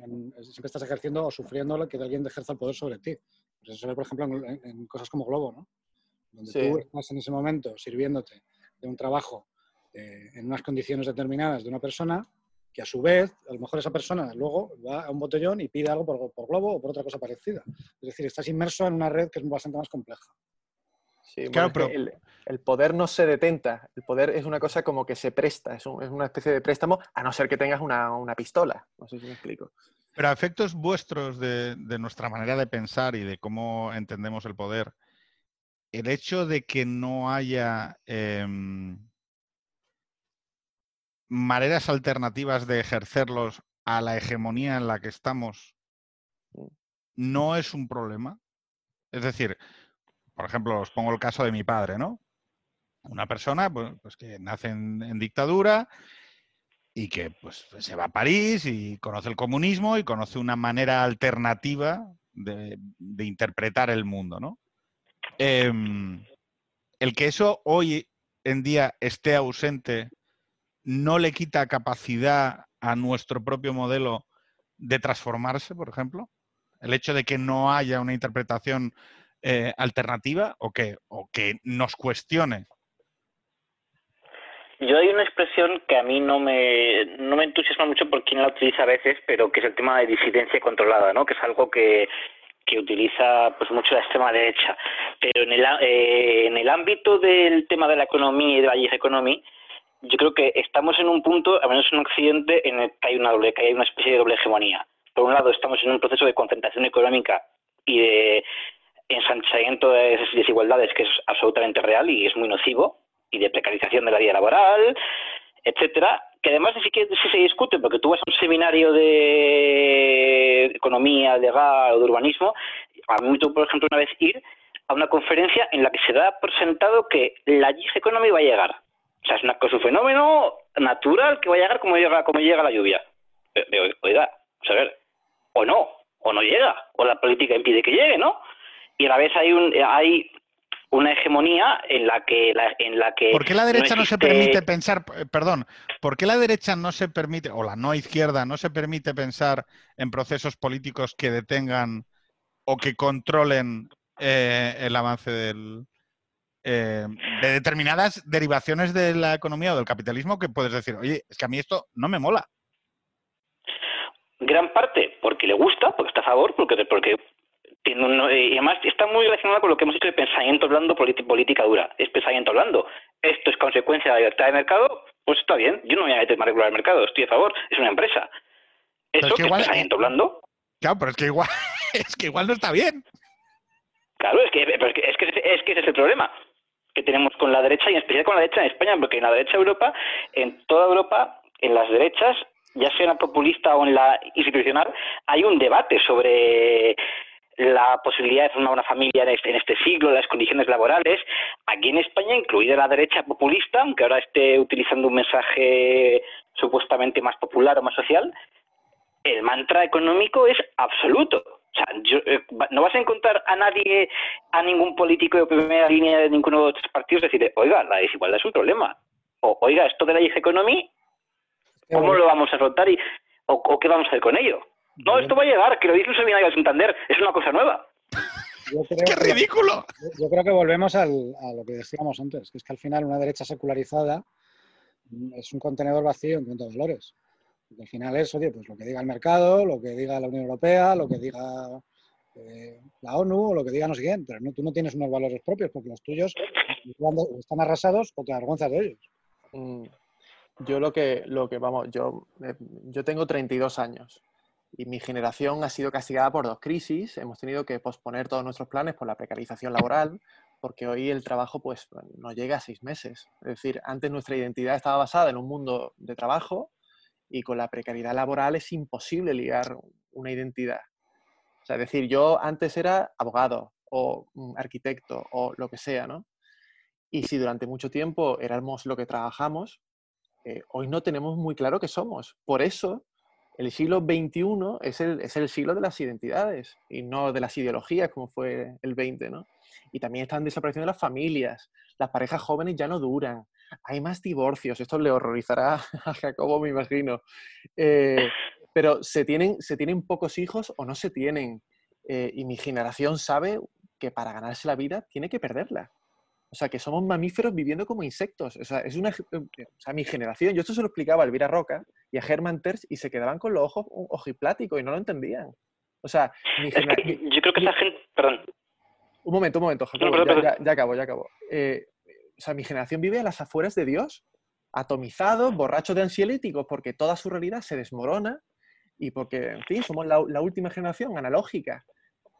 siempre estás ejerciendo o sufriendo lo que alguien ejerza el poder sobre ti. Pues eso se ve, por ejemplo, en, cosas como Globo, ¿no? Donde tú estás en ese momento sirviéndote de un trabajo eh, en unas condiciones determinadas de una persona que a su vez, a lo mejor esa persona luego va a un botellón y pide algo por, globo o por otra cosa parecida. Es decir, estás inmerso en una red que es bastante más compleja. Sí, claro, pero... el, poder no se detenta, el poder es una cosa como que se presta, es, una especie de préstamo, a no ser que tengas una, pistola. No sé si me explico. Pero a efectos vuestros de, nuestra manera de pensar y de cómo entendemos el poder, el hecho de que no haya em, maneras alternativas de ejercerlos a la hegemonía en la que estamos mm. no es un problema. Es decir, por ejemplo, os pongo el caso de mi padre, ¿no? Una persona pues, que nace en, dictadura y que pues, se va a París y conoce el comunismo y conoce una manera alternativa de, interpretar el mundo, ¿no? Em, el que eso hoy en día esté ausente no le quita capacidad a nuestro propio modelo de transformarse, por ejemplo? El hecho de que no haya una interpretación eh, alternativa o que, o que nos cuestione. Yo hay una expresión que a mí no me, no me entusiasma mucho por quien la utiliza a veces, pero que es el tema de disidencia controlada, ¿no? que es algo que, que utiliza pues mucho la extrema derecha. Pero en el, eh, en el ámbito del tema de la economía y de la economía, yo creo que estamos en un punto, al menos en Occidente, en el que hay una doble, hay una especie de doble hegemonía. Por un lado, estamos en un proceso de concentración económica y de ensanchamiento de esas desigualdades que es absolutamente real y es muy nocivo, y de precarización de la vida laboral, etcétera, que además sí que sí se discute, porque tú vas a un seminario de economía, legal o de urbanismo, a mí me tuvo, por ejemplo, una vez ir a una conferencia en la que se da por sentado que la gig economy va a llegar o sea, es, una, un fenómeno natural que va a llegar como llega, como llega la lluvia. oiga, o sea, a ver, o no, o no llega, o la política impide que llegue, ¿no? Y a la vez hay un hay una hegemonía en la que en la que ¿Por qué la derecha no, se permite pensar, eh, perdón, por qué la derecha no se permite o la no izquierda no se permite pensar en procesos políticos que detengan o que controlen eh, el avance del, eh, de determinadas derivaciones de la economía o del capitalismo que puedes decir, oye, es que a mí esto no me mola. Gran parte porque le gusta, porque está a favor, porque, porque Tiene un- y además está muy relacionado con lo que hemos hecho de pensamiento blando, política dura. Es pensamiento blando. Esto es consecuencia de la libertad de mercado, pues está bien. Yo no me voy a meter más regular el mercado, estoy a favor, es una empresa. Eso es que igual- es pensamiento blando. Claro, pero es que igual, (laughs) es que igual no está bien. Claro, es que, pero es, que, es, que, es que ese es el problema que tenemos con la derecha y en especial con la derecha en España, porque en la derecha de Europa, en toda Europa, en las derechas, ya sea en la populista o en la institucional, hay un debate sobre la posibilidad de formar una familia en este, este siglo, las condiciones laborales. Aquí en España, incluida la derecha populista, aunque ahora esté utilizando un mensaje supuestamente más popular o más social, el mantra económico es absoluto. O sea, yo, eh, no vas a encontrar a nadie, a ningún político de primera línea de ninguno de los partidos decirle, oiga, la desigualdad es un problema. O, oiga, esto de la economy, ¿cómo lo vamos a afrontar y, o, o qué vamos a hacer con ello? No, esto va a llegar, que lo dice el seminario de Santander, es una cosa nueva. Yo creo ¡Qué que- ridículo! Yo creo que volvemos al- a lo que decíamos antes, que es que al final una derecha secularizada es un contenedor vacío en cuanto a valores. Al final es, oye, pues lo que diga el mercado, lo que diga la Unión Europea, lo que diga eh, la ONU o lo que diga no sé quién, pero no, tú no tienes unos valores propios porque los tuyos están arrasados o te avergüenzas de ellos. Mm, Yo lo que, lo que vamos, yo, eh, yo tengo 32 años y mi generación ha sido castigada por dos crisis. Hemos tenido que posponer todos nuestros planes por la precarización laboral, porque hoy el trabajo pues no llega a seis meses. Es decir, antes nuestra identidad estaba basada en un mundo de trabajo y con la precariedad laboral es imposible ligar una identidad. O sea, es decir, yo antes era abogado o mm, arquitecto o lo que sea, ¿no? Y si durante mucho tiempo éramos lo que trabajamos, eh, hoy no tenemos muy claro qué somos. Por eso, el siglo XXI es el, es el siglo de las identidades y no de las ideologías como fue el XX, ¿no? Y también están desapareciendo las familias, las parejas jóvenes ya no duran, hay más divorcios, esto le horrorizará (laughs) a Jacobo, me imagino. Eh, pero se tienen, se tienen pocos hijos o no se tienen. Eh, y mi generación sabe que para ganarse la vida tiene que perderla. O sea, que somos mamíferos viviendo como insectos. O sea, es una, o sea, mi generación, yo esto se lo explicaba a Elvira Roca y a Herman Terz y se quedaban con los ojos ojipláticos y no lo entendían. O sea, mi yo creo que esa gente, perdón, un momento, un momento, Jacobo, perdón, ya, ya- ya acabo, ya acabo. Eh, o sea, mi generación vive a las afueras de Dios, atomizados, borrachos de ansiolíticos, porque toda su realidad se desmorona y porque, en fin, somos la, última generación analógica.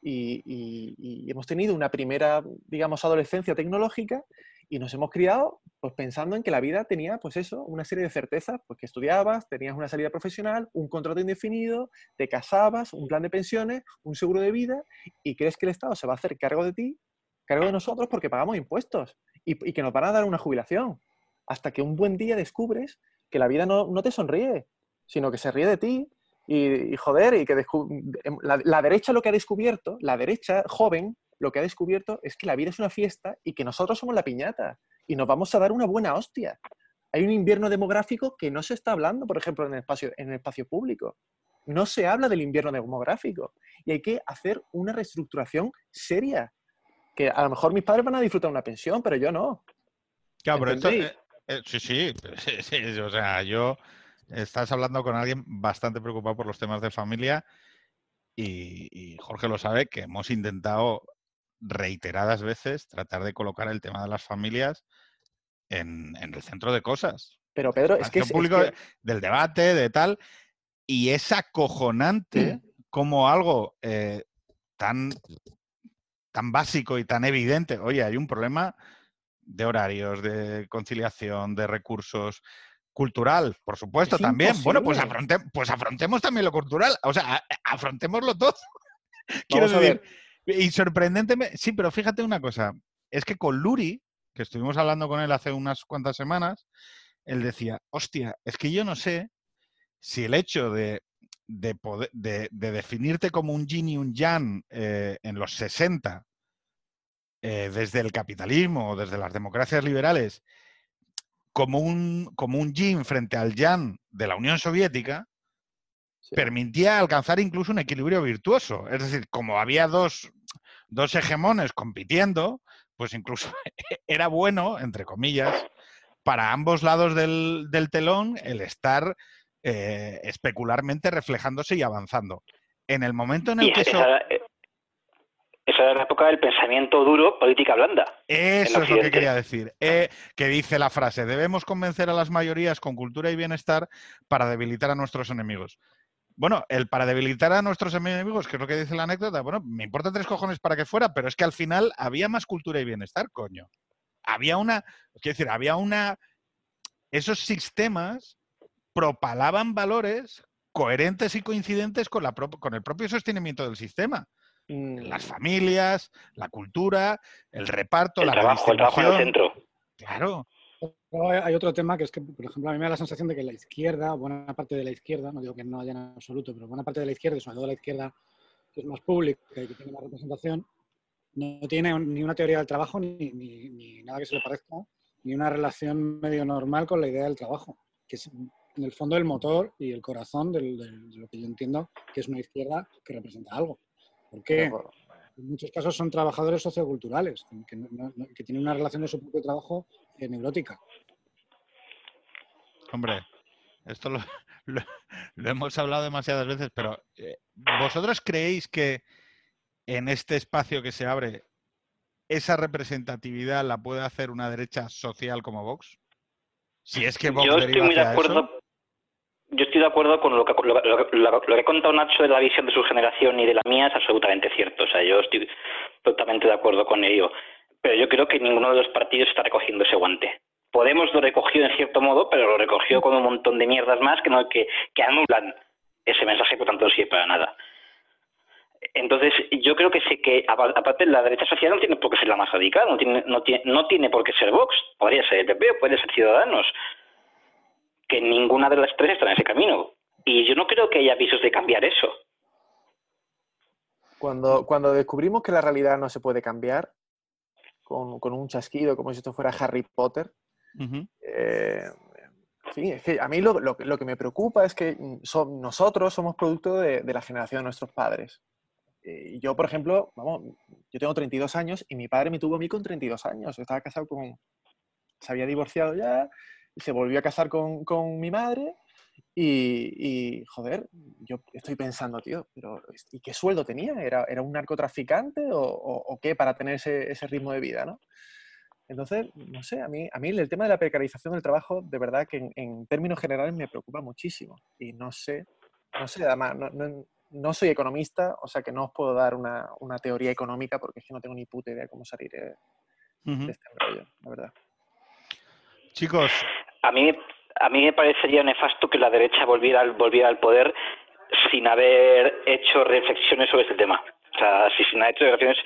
Y, y- y hemos tenido una primera, digamos, adolescencia tecnológica y nos hemos criado pues, pensando en que la vida tenía, pues eso, una serie de certezas, pues que estudiabas, tenías una salida profesional, un contrato indefinido, te casabas, un plan de pensiones, un seguro de vida y crees que el Estado se va a hacer cargo de ti, cargo de nosotros porque pagamos impuestos y, que nos van a dar una jubilación. Hasta que un buen día descubres que la vida no, no te sonríe, sino que se ríe de ti y, joder, y que em, la, la derecha lo que ha descubierto, la derecha joven, lo que ha descubierto es que la vida es una fiesta y que nosotros somos la piñata y nos vamos a dar una buena hostia. Hay un invierno demográfico que no se está hablando, por ejemplo, en el espacio, en el espacio público. No se habla del invierno demográfico y hay que hacer una reestructuración seria. Que a lo mejor mis padres van a disfrutar una pensión, pero yo no. Claro, pero esto, eh, eh, sí, (laughs) sí, sí, sí, o sea, yo estás hablando con alguien bastante preocupado por los temas de familia y, y Jorge lo sabe que hemos intentado reiteradas veces tratar de colocar el tema de las familias en, en el centro de cosas. Pero Pedro, es que, es, público que- del debate, de tal, y es acojonante como algo eh, tan, tan básico y tan evidente. Oye, hay un problema de horarios, de conciliación, de recursos. Cultural, por supuesto, Es también. Bueno, pues, afronte- pues afrontemos también lo cultural. O sea, afrontémoslo todo. (laughs) Quiero decir, y sorprendentemente, sí, pero fíjate una cosa, es que con Luri, que estuvimos hablando con él hace unas cuantas semanas, él decía, hostia, es que yo no sé si el hecho de, de, poder- de- de definirte como un yin y un yang eh, en los 60, eh, desde el capitalismo o desde las democracias liberales, como un, como un yin frente al yang de la Unión Soviética, Sí. permitía alcanzar incluso un equilibrio virtuoso. Es decir, como había dos, dos hegemones compitiendo, pues incluso (laughs) era bueno, entre comillas, para ambos lados del, del telón el estar eh, especularmente reflejándose y avanzando. En el momento en el y que esa- eso... esa- eh, Esa era la época del pensamiento duro, política blanda. Eso es lo que quería decir. Eh, que dice la frase, debemos convencer a las mayorías con cultura y bienestar para debilitar a nuestros enemigos. Bueno, el para debilitar a nuestros enemigos, que es lo que dice la anécdota, bueno, me importa tres cojones para que fuera, pero es que al final había más cultura y bienestar, coño. Había una, quiero decir, había una, esos sistemas propalaban valores coherentes y coincidentes con, la con el propio sostenimiento del sistema. Las mm. familias, la cultura, el reparto, el la trabajo, el trabajo en el centro. Claro. hay otro tema que es que, por ejemplo, a mí me da la sensación de que la izquierda, buena parte de la izquierda, no digo que no haya en absoluto, pero buena parte de la izquierda, y sobre todo la izquierda que es más pública y que tiene más representación, no tiene ni una teoría del trabajo ni, nada que se le parezca, ni una relación medio normal con la idea del trabajo, que es en el fondo el motor y el corazón de lo que yo entiendo que es una izquierda que representa algo. Porque en muchos casos son trabajadores socioculturales, que, tienen una relación de su propio trabajo eh, neurótica. Hombre, esto (laughs) lo, hemos hablado demasiadas veces, pero eh, ¿vosotros creéis que en este espacio que se abre, esa representatividad la puede hacer una derecha social como Vox? Si es que Vox Yo estoy muy de acuerdo. Yo estoy de acuerdo con lo que, lo, que ha contado Nacho de la visión de su generación y de la mía, es absolutamente cierto. O sea, yo estoy totalmente de acuerdo con ello. Pero yo creo que ninguno de los partidos está recogiendo ese guante. Podemos lo recogió en cierto modo, pero lo recogió con un montón de mierdas más que, no, que, que anulan ese mensaje, por tanto, no sirve para nada. Entonces, yo creo que sé que, aparte, la derecha social no tiene por qué ser la más radical, no tiene, no tiene, no tiene por qué ser Vox, podría ser el PP, puede ser Ciudadanos, que ninguna de las tres está en ese camino. Y yo no creo que haya visos de cambiar eso. Cuando, cuando descubrimos que la realidad no se puede cambiar, con, un chasquido, como si esto fuera Harry Potter, eh, es que a mí lo, lo, que me preocupa es que nosotros somos producto de, de, la generación de nuestros padres. Eh, yo, por ejemplo, vamos, yo tengo 32 años y mi padre me tuvo a mí con 32 años. Estaba casado con... Se había divorciado ya, se volvió a casar con, con mi madre y, y, joder, yo estoy pensando, tío, pero ¿y qué sueldo tenía? ¿Era, era un narcotraficante o, o, qué para tener ese, ese, ritmo de vida, no? Entonces, no sé, a mí, a mí el tema de la precarización del trabajo, de verdad que en, en términos generales me preocupa muchísimo. Y no sé, no sé, además, no, no, no soy economista, o sea que no os puedo dar una, teoría económica porque es que no tengo ni puta idea de cómo salir de, este rollo, la verdad. Chicos. A mí, a mí me parecería nefasto que la derecha volviera al, volviera al poder sin haber hecho reflexiones sobre este tema. O sea, si sin haber hecho reflexiones,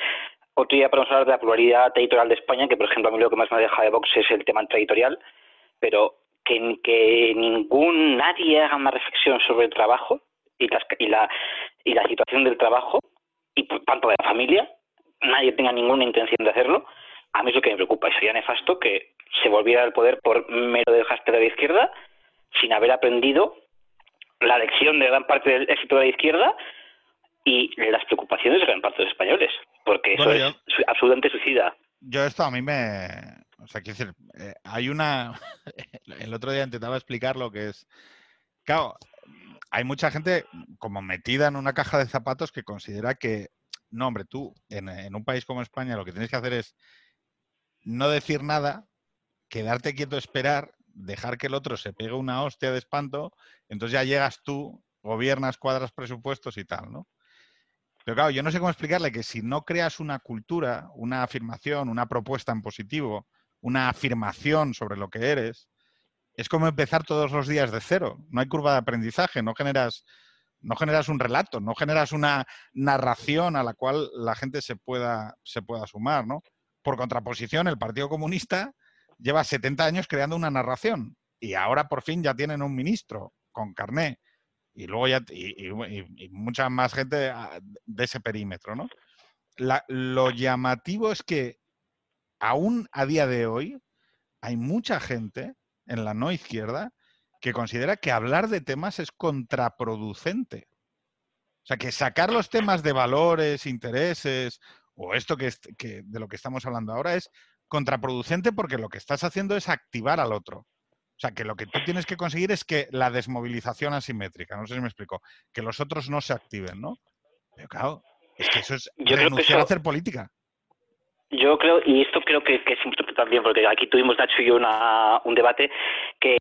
otro día podemos hablar de la pluralidad territorial de España, que por ejemplo a mí lo que más me deja de Vox es el tema territorial, pero que, ningún, nadie haga una reflexión sobre el trabajo, y, la, y la situación del trabajo y tanto de la familia, nadie tenga ninguna intención de hacerlo, a mí es lo que me preocupa y sería nefasto que se volviera al poder por mero desgaste de la izquierda sin haber aprendido la lección de gran parte del éxito de la izquierda y las preocupaciones de gran parte de los españoles, porque eso es absolutamente suicida. Yo esto a mí me... O sea, quiero decir, eh, hay una... (laughs) El otro día intentaba explicar lo que es... Claro, hay mucha gente como metida en una caja de zapatos que considera que, no, hombre, tú en, un país como España lo que tienes que hacer es no decir nada, quedarte quieto, esperar, dejar que el otro se pegue una hostia de espanto, entonces ya llegas tú, gobiernas, cuadras presupuestos y tal, ¿no? Pero claro, yo no sé cómo explicarle que si no creas una cultura, una afirmación, una propuesta en positivo, una afirmación sobre lo que eres, es como empezar todos los días de cero. No hay curva de aprendizaje, no generas, no generas un relato, no generas una narración a la cual la gente se pueda, se pueda sumar, ¿no? Por contraposición, el Partido Comunista lleva 70 años creando una narración y ahora por fin ya tienen un ministro con carné y luego ya y, mucha más gente ah, de ese perímetro, ¿no? lo llamativo es que aún a día de hoy hay mucha gente en la no izquierda que considera que hablar de temas es contraproducente. O sea, que sacar los temas de valores, intereses o esto que, que de lo que estamos hablando ahora es contraproducente porque lo que estás haciendo es activar al otro. O sea, que lo que tú tienes que conseguir es que la desmovilización asimétrica, no sé si me explico, que los otros no se activen, ¿no? Pero claro, Es que eso es Yo creo que renunciar a hacer política. Yo creo, y esto creo que, que es importante también, porque aquí tuvimos Nacho y yo una, un debate, que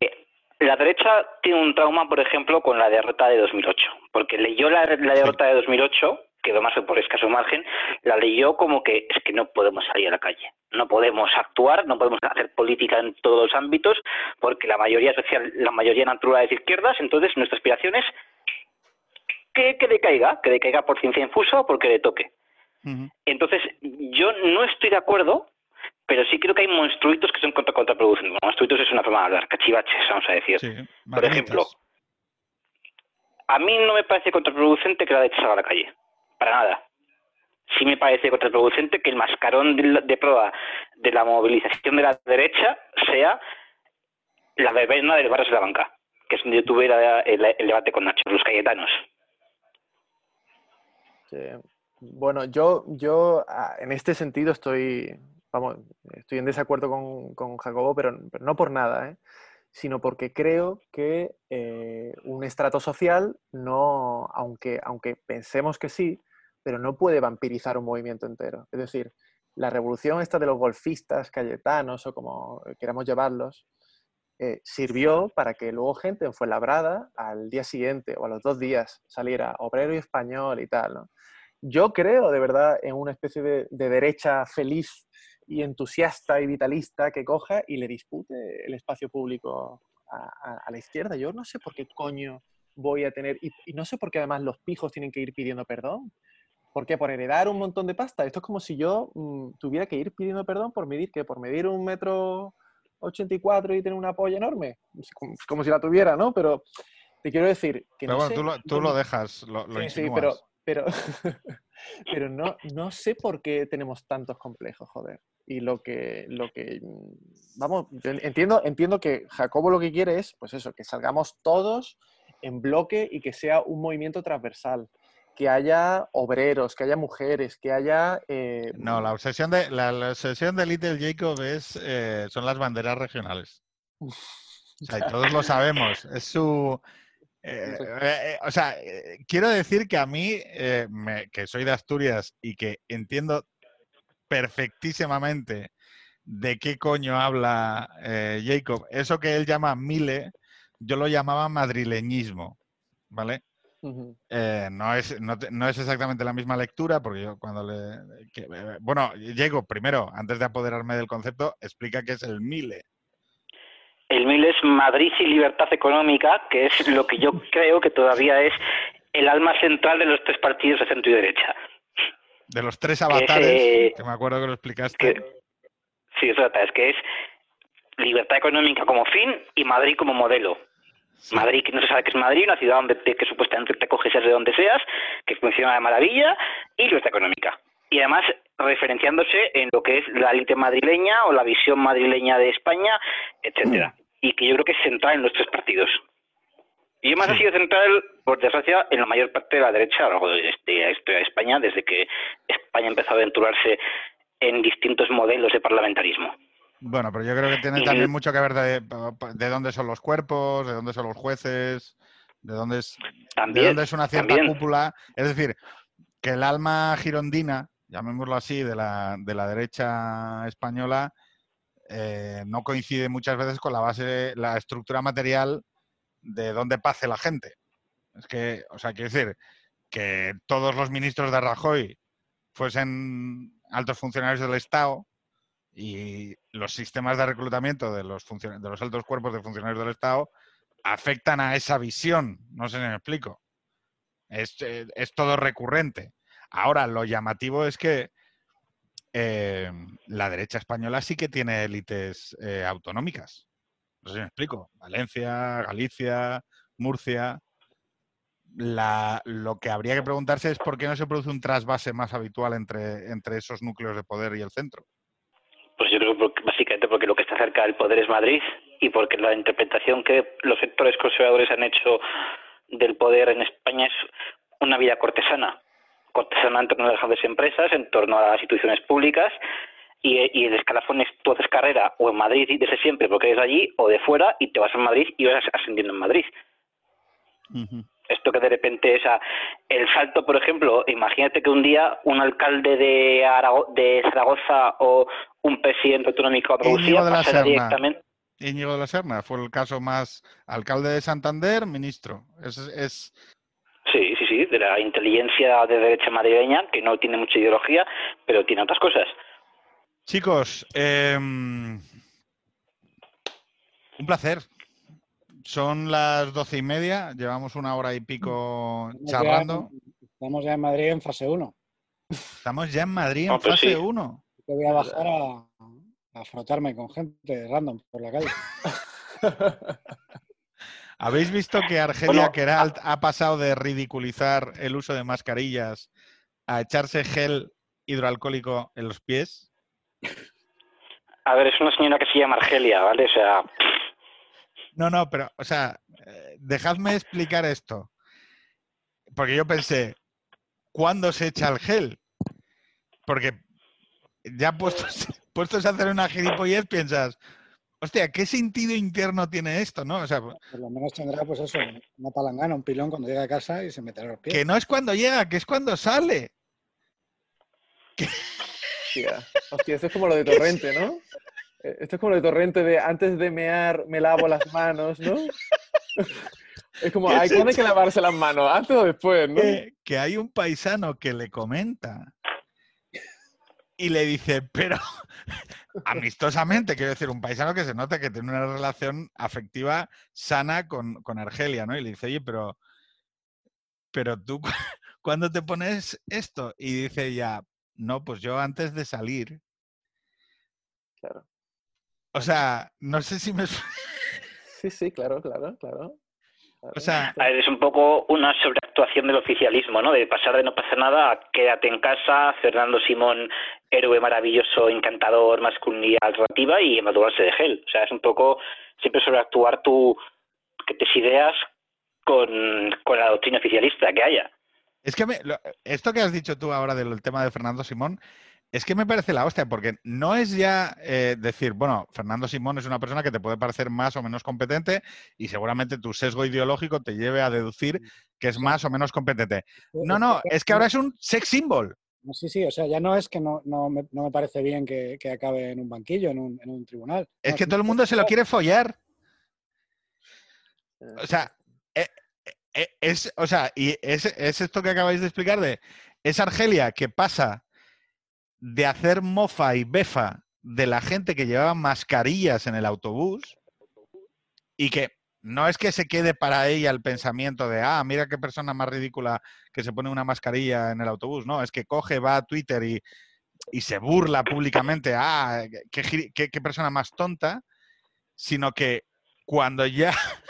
la derecha tiene un trauma, por ejemplo, con la derrota de 2008, porque leyó la, la derrota de 2008, que además fue por escaso margen, la leyó como que es que no podemos salir a la calle, no podemos actuar, no podemos hacer política en todos los ámbitos, porque la mayoría social, la mayoría natural es izquierdas, entonces nuestra aspiración es que, que decaiga, que decaiga por ciencia infusa o porque le toque. Entonces, yo no estoy de acuerdo, pero sí creo que hay monstruitos que son contra contraproducentes. Monstruitos es una forma de hablar, cachivaches, vamos a decir. Sí, Por ejemplo. A mí no me parece contraproducente que la derecha salga a la calle, para nada. Sí me parece contraproducente que el mascarón de, prueba de la movilización de la derecha sea la verbena del barrio de la banca, que es donde yo tuve el, debate con Nacho, los cayetanos. Sí. Bueno, yo, yo ah, en este sentido estoy, vamos, estoy en desacuerdo con, con Jacobo, pero, pero no por nada, ¿eh? sino porque creo que eh, un estrato social no, aunque, aunque pensemos que sí, pero no puede vampirizar un movimiento entero. Es decir, la revolución esta de los golfistas, cayetanos o como queramos llamarlos, eh, sirvió para que luego gente en Fuenlabrada al día siguiente o a los dos días saliera obrero y español y tal. ¿no? Yo creo de verdad en una especie de, de derecha feliz y entusiasta y vitalista que coja y le dispute el espacio público a la izquierda. Yo no sé por qué coño voy a tener, y, y no sé por qué además los pijos tienen que ir pidiendo perdón. ¿Por qué? ¿Por heredar un montón de pasta? Esto es como si yo mm, tuviera que ir pidiendo perdón por medir, ¿qué? Por medir un metro 84 y tener una polla enorme. Como, como si la tuviera, ¿no? Pero te quiero decir que Pero no bueno, sé tú lo, tú lo dejas, lo, lo Sí, sí, pero, pero, (laughs) pero no, no sé por qué tenemos tantos complejos, joder. Y lo que, lo que, mm, vamos, yo entiendo, entiendo que Jacobo lo que quiere es, pues eso, que salgamos todos en bloque y que sea un movimiento transversal, que haya obreros, que haya mujeres, que haya... eh, No, la obsesión de la, la obsesión de Little Jacob es eh, son las banderas regionales. O sea, y todos lo sabemos. Es su eh, o sea, quiero decir que a mí, me- que soy de Asturias y que entiendo perfectísimamente de qué coño habla Jacob, eso que él llama mile, yo lo llamaba madrileñismo, ¿vale? Eh, no, es, no, te- no es exactamente la misma lectura, porque yo cuando le... que- eh, bueno, Diego, primero, antes de apoderarme del concepto, explica qué es el MILE. El MIL es Madrid y Libertad Económica, que es lo que yo (laughs) creo que todavía es el alma central de los tres partidos de centro y derecha. De los tres es, avatares, eh, que me acuerdo que lo explicaste. Que, sí, eso es que es libertad económica como fin y Madrid como modelo. Madrid, que no se sabe que es Madrid, una ciudad donde te- que supuestamente te coges de donde seas, que funciona de maravilla, y libertad económica. Y además referenciándose en lo que es la élite madrileña o la visión madrileña de España, etcétera. Y que yo creo que es central en los tres partidos. Y además Sí. ha sido central, por desgracia, en la mayor parte de la derecha a lo largo de este- la historia de España, desde que España empezó a aventurarse en distintos modelos de parlamentarismo. Bueno, pero yo creo que tiene Y- también mucho que ver de, de dónde son los cuerpos, de dónde son los jueces, de dónde es, de dónde es una cierta también. cúpula. Es decir, que el alma girondina, llamémoslo así, de la, de la derecha española, eh, no coincide muchas veces con la base, la estructura material de dónde pase la gente. Es que, o sea, quiero decir, que todos los ministros de Rajoy fuesen altos funcionarios del Estado y los sistemas de reclutamiento de los, de los altos cuerpos de funcionarios del Estado afectan a esa visión. No sé si me explico. Es, eh, todo recurrente. Ahora, lo llamativo es que eh, la derecha española sí que tiene élites eh, autonómicas. No sé si me explico. Valencia, Galicia, Murcia. La- lo que habría que preguntarse es por qué no se produce un trasvase más habitual entre esos núcleos de poder y el centro. Pues yo creo que porque- básicamente porque lo que está cerca del poder es Madrid y porque la interpretación que los sectores conservadores han hecho del poder en España es una vida cortesana. Cortesana en torno a las grandes empresas, en torno a las instituciones públicas y, y el escalafón es tú haces carrera o en Madrid desde siempre porque eres allí o de fuera y te vas a Madrid y vas ascendiendo en Madrid. Esto que de repente esa, el salto, por ejemplo, imagínate que un día un alcalde de, Arago- de Zaragoza o un presidente autonómico de Andalucía Serna. directamente. Íñigo de la Serna fue el caso más alcalde de Santander, ministro. Es, es Sí, sí, sí, de la inteligencia de derecha madrileña, que no tiene mucha ideología, pero tiene otras cosas. Chicos, em, un placer. Son las doce y media, llevamos una hora y pico Estamos ya charlando. en- Estamos ya en Madrid en fase 1. Estamos ya en Madrid en pues fase sí. 1. Te voy a bajar a, a frotarme con gente random por la calle. (laughs) ¿Habéis visto que Argelia Bueno, Queralt ha pasado de ridiculizar el uso de mascarillas a echarse gel hidroalcohólico en los pies? A ver, es una señora que se llama Argelia, ¿vale? O sea, No, no, pero, o sea, eh, dejadme explicar esto. Porque yo pensé, ¿cuándo se echa el gel? Porque ya puestos, (laughs) puestos a hacer una gilipollez piensas, hostia, ¿qué sentido interno tiene esto? ¿No? O sea, Por lo menos tendrá, pues eso, una palangana, un pilón cuando llega a casa y se meterá los pies. que no es cuando llega, que es cuando sale. Hostia, (laughs) hostia, esto es como lo de Torrente, ¿no? Eh, Esto es como de Torrente de antes de mear me lavo las manos, ¿no? (laughs) Es como, ¿Qué ay, es ¿cuándo hay que lavarse las manos? ¿Antes o después, no? que, que hay un paisano que le comenta y le dice, pero (laughs) amistosamente, quiero decir, un paisano que se nota que tiene una relación afectiva sana con, con Argelia, ¿no? Y le dice, oye, pero, pero tú, cu- (laughs) ¿cuándo te pones esto? Y dice ella, no, pues yo antes de salir. Claro. O sea, no sé si me... (laughs) Sí, sí, claro, claro, claro. O sea, a ver, es un poco una sobreactuación del oficialismo, ¿no? De pasar de no pasar nada a quédate en casa, Fernando Simón, héroe maravilloso, encantador, masculinidad alternativa y emaduarse de gel. O sea, es un poco siempre sobreactuar tu, que tes ideas con, con la doctrina oficialista que haya. Es que me- lo- esto que has dicho tú ahora del tema de Fernando Simón, es que me parece la hostia, porque no es ya eh, decir, bueno, Fernando Simón es una persona que te puede parecer más o menos competente y seguramente tu sesgo ideológico te lleve a deducir que es más o menos competente. No, no, es que ahora es un sex symbol. Sí, sí, o sea, ya no es que no, no, me, no me parece bien que, que acabe en un banquillo, en un, en un tribunal. Es No, que todo el mundo se lo quiere follar. Eh, O sea, eh, eh, es, o sea, y es, es esto que acabáis de explicar de, es Argelia que pasa de hacer mofa y befa de la gente que llevaba mascarillas en el autobús y que no es que se quede para ella el pensamiento de, ah, mira qué persona más ridícula que se pone una mascarilla en el autobús, no, es que coge, va a Twitter y, y se burla públicamente, ah, qué, qué- qué persona más tonta, sino que cuando ya (laughs)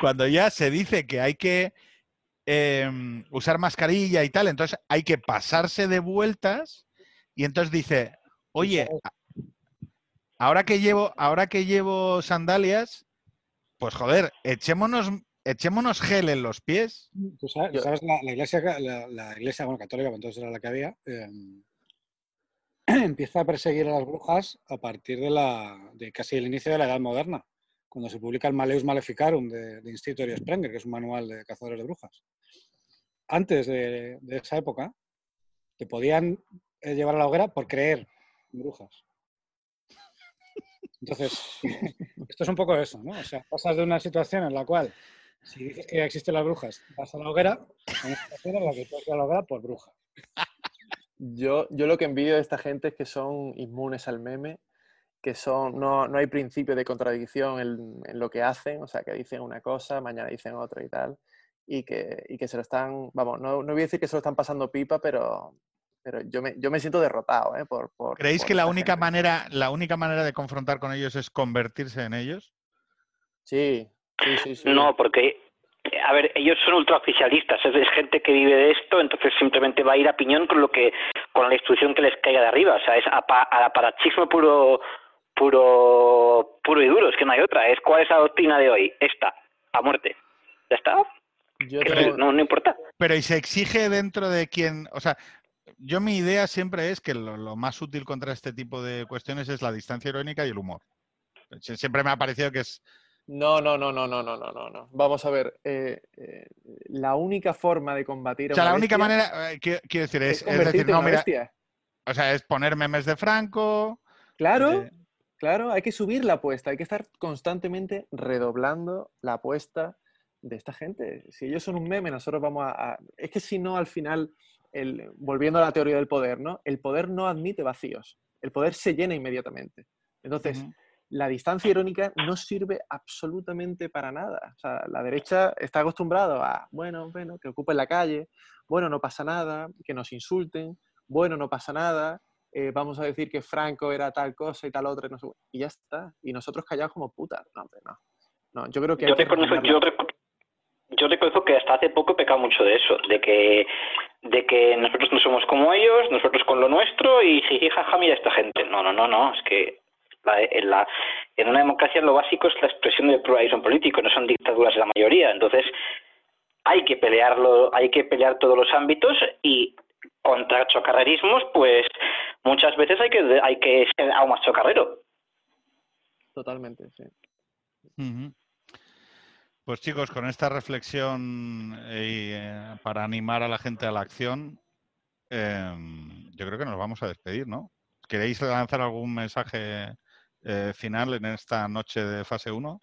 cuando ya se dice que hay que em, usar mascarilla y tal, entonces hay que pasarse de vueltas y entonces dice, oye, ahora que llevo, ahora que llevo sandalias, pues joder, echémonos, echémonos gel en los pies. Tú sabes, la, la iglesia, la, la iglesia bueno, católica, pues entonces era la que había, eh, (clears throat) empieza a perseguir a las brujas a partir de, la, de casi el inicio de la Edad Moderna, cuando se publica el Maleus Maleficarum de, de Instituto Sprenger, que es un manual de cazadores de brujas. Antes de, esa época, te podían eh, llevar a la hoguera por creer en brujas. Entonces, (laughs) esto es un poco eso, ¿no? O sea, pasas de una situación en la cual, si dices que existen las brujas, vas a la hoguera, a una situación en la que tú vas a la hoguera por bruja. Yo, yo lo que envidio de esta gente es que son inmunes al meme, que son, no, no hay principio de contradicción en lo que hacen, o sea, que dicen una cosa, mañana dicen otra y tal, y que, y que se lo están, vamos, no, no voy a decir que se lo están pasando pipa, pero, pero yo, me, yo me siento derrotado, ¿eh? Por, por- ¿Creéis por que la única gente. manera, la única manera de confrontar con ellos es convertirse en ellos? Sí, sí, sí. sí. No, porque, a ver, ellos son ultraoficialistas, es, es gente que vive de esto, entonces simplemente va a ir a piñón con lo que, con la instrucción que les caiga de arriba, o sea, es apa- al aparachismo puro, puro, puro y duro, es que no hay otra, es cuál es la doctrina de hoy, esta, a muerte, ya está, no, no importa. Pero y se exige dentro de quien, o sea, yo mi idea siempre es que lo, más útil contra este tipo de cuestiones es la distancia irónica y el humor. Siempre me ha parecido que es... No, no, no, no, no, no, no, no. Vamos a ver, eh, eh, la única forma de combatir... O sea, la única manera, eh, quiero, decir, es, es, decir, no, mira... O sea, es poner memes de Franco. Claro, claro, hay que subir la apuesta, hay que estar constantemente redoblando la apuesta de esta gente. Si ellos son un meme, nosotros vamos a... a- Es que si no, al final, el, volviendo a la teoría del poder, ¿no? El poder no admite vacíos, el poder se llena inmediatamente. Entonces, la distancia irónica no sirve absolutamente para nada. O sea, la derecha está acostumbrado a, bueno, bueno, que ocupen la calle, bueno, no pasa nada, que nos insulten, bueno, no pasa nada, eh, vamos a decir que Franco era tal cosa y tal otra, y, no sé qué, y ya está. Y nosotros callados como putas. No, hombre, no. No, yo creo que Yo que reconozco, retomarla. yo, reco- yo reconozco que hasta hace poco he pecado mucho de eso, de que de que nosotros no somos como ellos, nosotros con lo nuestro y jiji, jaja, mira esta gente. No, no, no, no, es que la- en, la, en una democracia lo básico es la expresión del pluralismo político, no son dictaduras de la mayoría. Entonces, hay que pelearlo, hay que pelear todos los ámbitos y contra chocarrerismos, pues muchas veces hay que hay que ser aún más chocarrero. Totalmente, sí. Ujú. Pues chicos, con esta reflexión eh, para animar a la gente a la acción, em, yo creo que nos vamos a despedir, ¿no? ¿Queréis lanzar algún mensaje eh, final en esta noche de fase 1?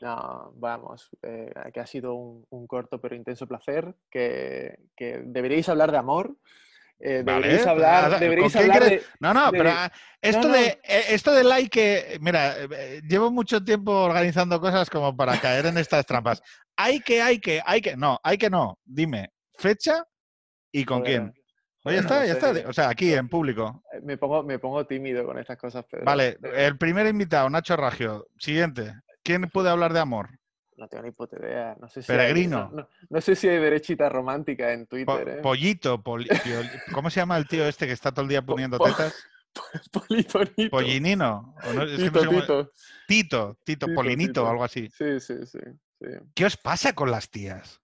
No, vamos, eh, que ha sido un, un corto pero intenso placer, que, que deberíais hablar de amor, eh, Vale, deberíais pues, hablar, ¿con deberíais quién hablar de... No, no, de- pero ah, esto, no, no. De, eh, esto de like, mira, eh, llevo mucho tiempo organizando cosas como para caer en estas trampas. Hay que, hay que, hay que, no, hay que no. Dime, fecha y con quién. Oye, ya está, ya está. O sea, aquí en público. Me pongo, me pongo tímido con estas cosas, Pedro. Vale, el primer invitado, Nacho Ragio. Siguiente. ¿Quién puede hablar de amor? No tengo ni puta idea. No sé si Peregrino. Hay, no, sé si hay derechita romántica en Po- Twitter, ¿eh? Pollito, poli- ¿cómo se llama el tío este que está todo el día Po- poniendo po- tetas? (laughs) Politonito. Pollinino. o no- es que no Tito, sé cómo- Tito. Tito, Tito, Tito, Polinito Tito. o algo así. Sí, sí, sí. sí. ¿Qué os pasa con las tías?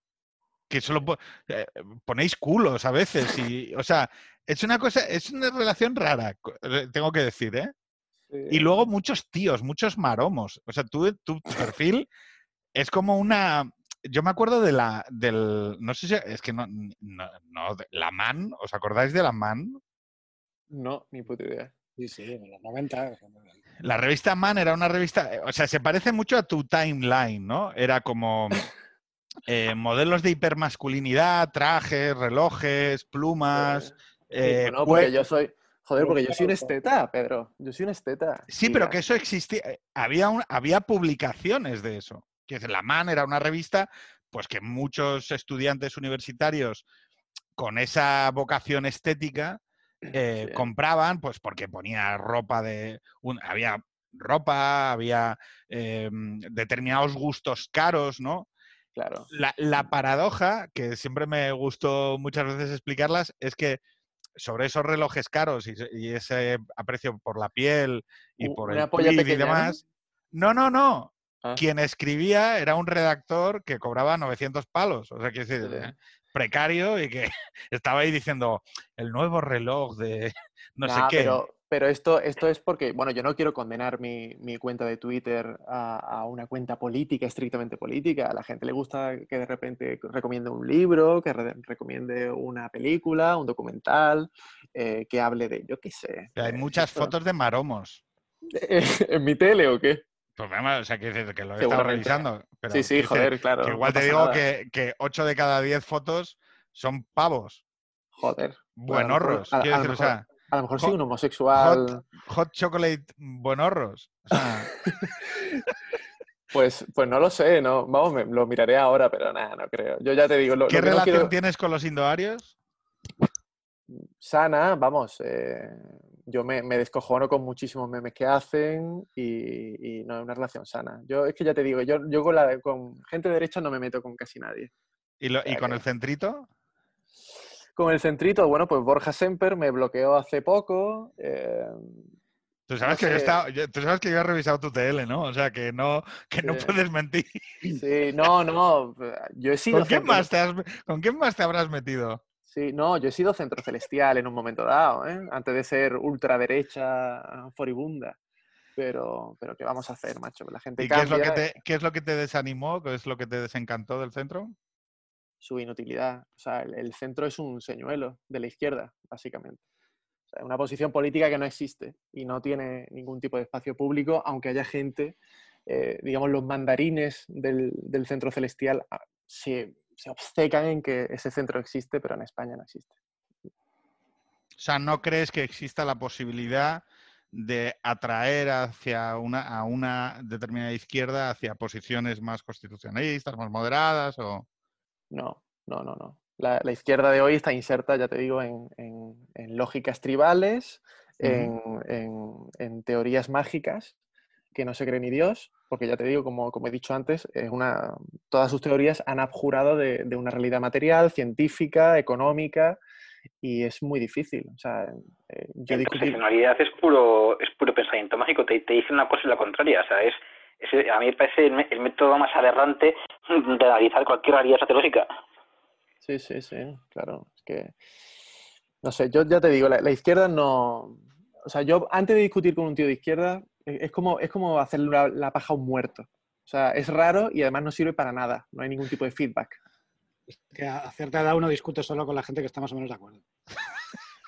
Que solo po- eh, ponéis culos a veces y, o sea, es una cosa, es una relación rara, eh, tengo que decir, ¿eh? Y luego muchos tíos, muchos maromos. O sea, tú, tu perfil es como una. Yo me acuerdo de la. del. No sé si. Es que no. no, no, de- la man. ¿Os acordáis de la man? No, ni puta idea. Sí, sí, en los 90. o sea, La revista Man era una revista. eh, O sea, se parece mucho a tu timeline, ¿no? Era como. eh, modelos de hipermasculinidad, trajes, relojes, plumas. Eh, cue- porque yo soy... Joder, porque yo soy un esteta, Pedro. Yo soy un esteta. Sí, pero que eso existía. Había, un- había publicaciones de eso. Que es la MAN era una revista, pues que muchos estudiantes universitarios con esa vocación estética eh, Sí. compraban, pues porque ponía ropa de. un- había ropa, había eh, determinados gustos caros, ¿no? Claro. La, la paradoja, que siempre me gustó muchas veces explicarlas, es que sobre esos relojes caros y, y ese aprecio por la piel y por el y demás. No, no, no. Ah. Quien escribía era un redactor que cobraba 900 palos. O sea, decir, Sí. eh, precario y que (laughs) estaba ahí diciendo el nuevo reloj de (laughs) no sé qué. Pero, pero esto, esto es porque, bueno, yo no quiero condenar mi, mi cuenta de Twitter a, a una cuenta política, estrictamente política. A la gente le gusta que de repente recomiende un libro, que re- recomiende una película, un documental, eh, que hable de, yo qué sé. Hay eh, muchas esto- fotos de maromos. (laughs) ¿En mi tele o qué? Pues o sea, decir que lo he estado revisando. pero sí, sí, joder, claro. que no igual te digo nada. que, que 8 de cada 10 fotos son pavos. Joder. Buenorros. a- a Quiero lo decir, o mejor- sea, A lo mejor hot- soy un homosexual. hot chocolate buenorros. O sea, (laughs) Pues, pues no lo sé, no. Vamos, me- lo miraré ahora, pero nada, no creo. Yo ya te digo, lo, ¿Qué lo que no relación quiero- tienes con los indoarios? sana, vamos, eh, yo me, me descojono con muchísimos memes que hacen y, y no es una relación sana. Yo es que ya te digo, yo, yo con, la, con gente de derecha no me meto con casi nadie. ¿Y, lo- y sea con que- el centrito? Con el centrito, bueno, pues Borja Semper me bloqueó hace poco. eh, Tú sabes, no que yo yo- tú sabes que yo he revisado tu TL, ¿no? O sea, que no, que no puedes mentir. sí, no, no, yo he sido... ¿Con quién, más te has- ¿Con quién más te habrás metido? Sí, no, yo he sido centro celestial en un momento dado, ¿eh? antes de ser ultraderecha furibunda. pero, pero ¿qué vamos a hacer, macho? La gente ¿Y qué es, lo que te, qué es lo que te desanimó? ¿Qué es lo que te desencantó del centro? su inutilidad. O sea, el, el centro es un señuelo de la izquierda, básicamente. O sea, una posición política que no existe y no tiene ningún tipo de espacio público, aunque haya gente, eh, digamos, los mandarines del, del centro celestial ah, se, se obcecan en que ese centro existe, pero en España no existe. O sea, ¿no crees que exista la posibilidad de atraer hacia una, a una determinada izquierda hacia posiciones más constitucionalistas, más moderadas? O... No, no, no, no. La, la izquierda de hoy está inserta, ya te digo, en, en- en lógicas tribales, en- en teorías mágicas que no se cree ni Dios, porque ya te digo, como, como he dicho antes, es una, todas sus teorías han abjurado de, de una realidad material, científica, económica, y es muy difícil. O sea, eh, yo es puro, es puro pensamiento mágico, te, te dice una cosa y la contraria. O sea, es, es- a mí me parece el, método más aberrante de analizar cualquier realidad sociológica. Sí, sí, sí, claro. Es que, no sé, yo ya te digo, la, la izquierda no... O sea, yo antes de discutir con un tío de izquierda, es como, es como hacerle la, la paja a un muerto. O sea, es raro y además no sirve para nada. No hay ningún tipo de feedback. Que a cierta edad uno discute solo con la gente que está más o menos de acuerdo.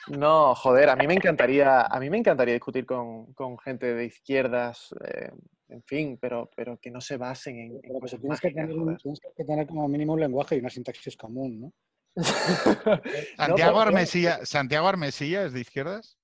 No, joder, a mí me encantaría, a mí me encantaría discutir con, con gente de izquierdas, eh, en fin, pero, pero que no se basen en, en Pero pues cosas tienes, que mágicas, tener, un- joder. tienes que tener como mínimo un lenguaje y una sintaxis común, ¿no? (laughs) Santiago, Armesilla, ¿Santiago Armesilla es de izquierdas?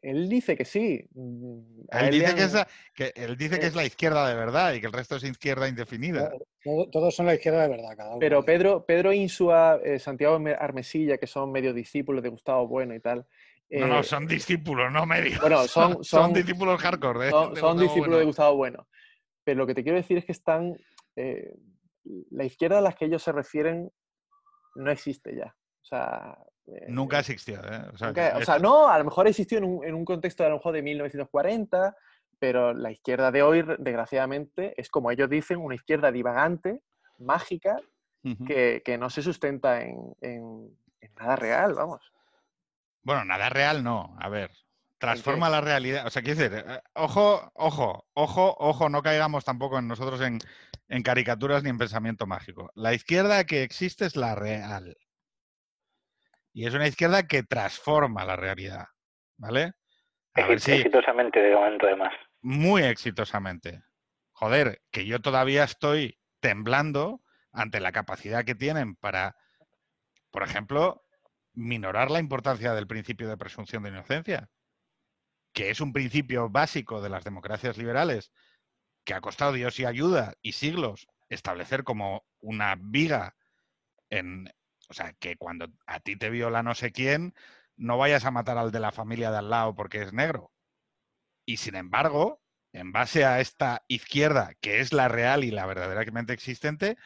Él dice que sí. Mm, Él dice, que, es la, que, él dice que es la izquierda de verdad y que el resto es izquierda indefinida. Todo- todos son la izquierda de verdad, cada uno. Pero Pedro, Pedro Insua, eh, Santiago Me- Armesilla, que son medio discípulos de Gustavo Bueno y tal. No, no, eh, son discípulos, no medios. Bueno, (laughs) son- son- discípulos hardcore. de- son, de son Gustavo discípulos de Bueno. Gustavo Bueno. Pero lo que te quiero decir es que están. eh, la izquierda a la que ellos se refieren no existe ya. O sea. Eh, Nunca existió. ¿eh? O sea, nunca- que o sea, esto- no, a lo mejor existió en un, en un contexto a lo mejor de 1940, pero la izquierda de hoy, desgraciadamente, es como ellos dicen, una izquierda divagante, mágica, que, que no se sustenta en, en- en nada real, vamos. Bueno, nada real no. A ver, transforma la realidad. O sea, quiero decir, eh, ojo, ojo, ojo, ojo, no caigamos tampoco en nosotros en, en caricaturas ni en pensamiento mágico. La izquierda que existe es la real. Y es una izquierda que transforma la realidad. ¿Vale? A ver si Exitosamente de momento, además. muy exitosamente. Joder, que yo todavía estoy temblando ante la capacidad que tienen para, por ejemplo, minorar la importancia del principio de presunción de inocencia, que es un principio básico de las democracias liberales, que ha costado Dios y ayuda y siglos establecer como una viga en, o sea, que cuando a ti te viola no sé quién, no vayas a matar al de la familia de al lado porque es negro. Y sin embargo, en base a esta izquierda, que es la real y la verdaderamente existente,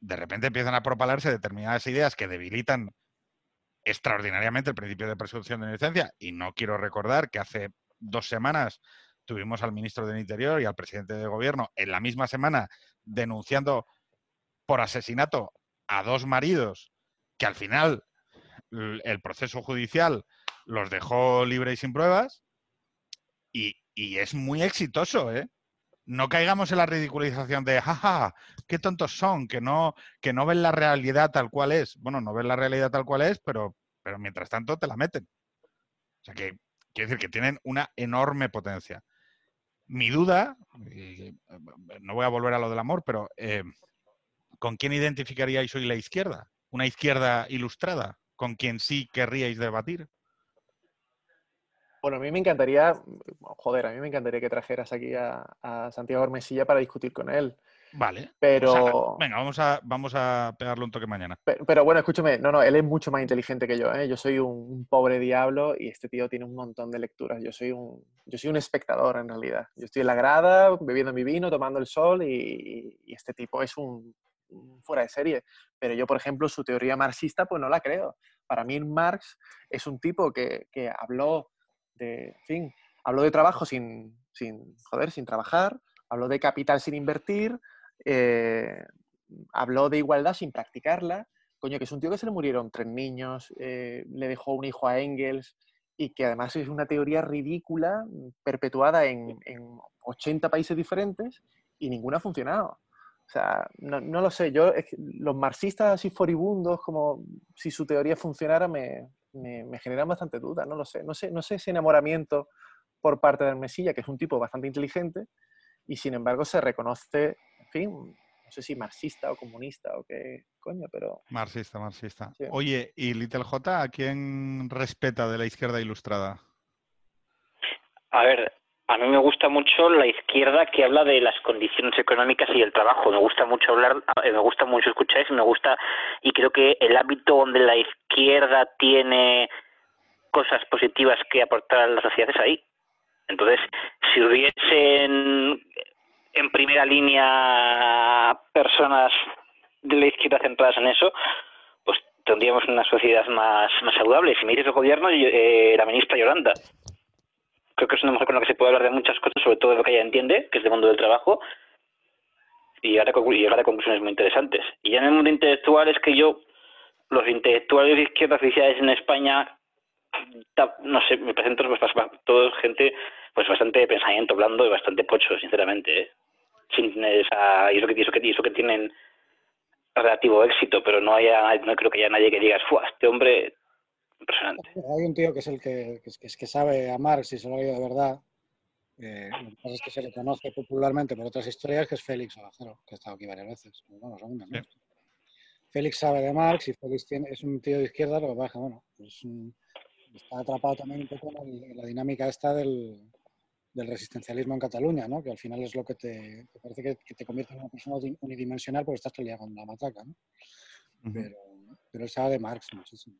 de repente empiezan a propalarse determinadas ideas que debilitan extraordinariamente el principio de presunción de inocencia. Y no quiero recordar que hace dos semanas tuvimos al ministro del Interior y al presidente de gobierno en la misma semana denunciando por asesinato a dos maridos que al final el proceso judicial los dejó libres y sin pruebas y, y es muy exitoso, ¿eh? No caigamos en la ridiculización de, jaja, qué tontos son, que no, que no ven la realidad tal cual es. Bueno, no ven la realidad tal cual es, pero, pero mientras tanto te la meten. O sea que, quiero decir que tienen una enorme potencia. Mi duda, eh, no voy a volver a lo del amor, pero eh, ¿con quién identificaríais hoy la izquierda? ¿Una izquierda ilustrada? ¿Con quien sí querríais debatir? Bueno, a mí me encantaría, joder, a mí me encantaría que trajeras aquí a, a Santiago Ormesilla para discutir con él. Vale. Pero- venga, vamos a, vamos a pegarle un toque mañana. Pero, pero bueno, escúchame, no, no, él es mucho más inteligente que yo, ¿eh? Yo soy un, un pobre diablo y este tío tiene un montón de lecturas. Yo soy un, yo soy un espectador en realidad. Yo estoy en la grada, bebiendo mi vino, tomando el sol y, y este tipo es un fuera de serie. Pero yo, por ejemplo, su teoría marxista, pues no la creo. Para mí Marx es un tipo que, que habló de, en fin, habló de trabajo sin, sin, joder, sin trabajar, habló de capital sin invertir, eh, habló de igualdad sin practicarla. Coño, que es un tío que se le murieron tres niños, eh, le dejó un hijo a Engels y que además es una teoría ridícula, perpetuada en, en 80 países diferentes y ninguna ha funcionado. O sea, no, no lo sé, yo, es que los marxistas así furibundos, como si su teoría funcionara, me, me, me generan bastante dudas, no lo sé. No sé, no sé ese enamoramiento por parte del Mesilla, que es un tipo bastante inteligente, y sin embargo se reconoce, en fin, no sé si marxista o comunista o qué coño, pero Marxista, marxista. Sí. Oye, ¿y Little J a quién respeta de la izquierda ilustrada? A ver, a mí me gusta mucho la izquierda que habla de las condiciones económicas y el trabajo. Me gusta mucho hablar, eh, me gusta mucho escuchar eso, me gusta y creo que el ámbito donde la izquierda tiene cosas positivas que aportar a la sociedad es ahí. Entonces, si hubiesen en primera línea personas de la izquierda centradas en eso, pues tendríamos una sociedad más, más saludable. Si me dices el gobierno, yo- eh, la ministra Yolanda creo que es una mujer con la que se puede hablar de muchas cosas, sobre todo de lo que ella entiende, que es del mundo del trabajo, y llegar a, conclusiones muy interesantes. Y ya en el mundo intelectual es que yo, los intelectuales de izquierda oficiales en España, no sé, me parecen todos, todos gente pues bastante de pensamiento blando y bastante pocho, sinceramente. ¿eh? Y, eso que, eso que, eso que tienen relativo éxito, pero no haya, no creo que haya nadie que digas, ¡fua! Este hombre, impresionante. Hay un tío que es el que, que, es- que, es- sabe a Marx y se lo ha leído de verdad. eh, lo que pasa es que se le conoce popularmente por otras historias, que es Félix Olajero, que ha estado aquí varias veces. Pero bueno, son menos. Félix sabe de Marx y Félix tiene, es un tío de izquierda, lo que pasa es que, bueno, pues, mm, está atrapado también un poco en, el- en la dinámica esta del, del resistencialismo en Cataluña, ¿no? que al final es lo que te, te parece que, que te convierte en una persona uni- unidimensional porque estás todo el día con la matraca. ¿no? pero, pero él sabe de Marx muchísimo.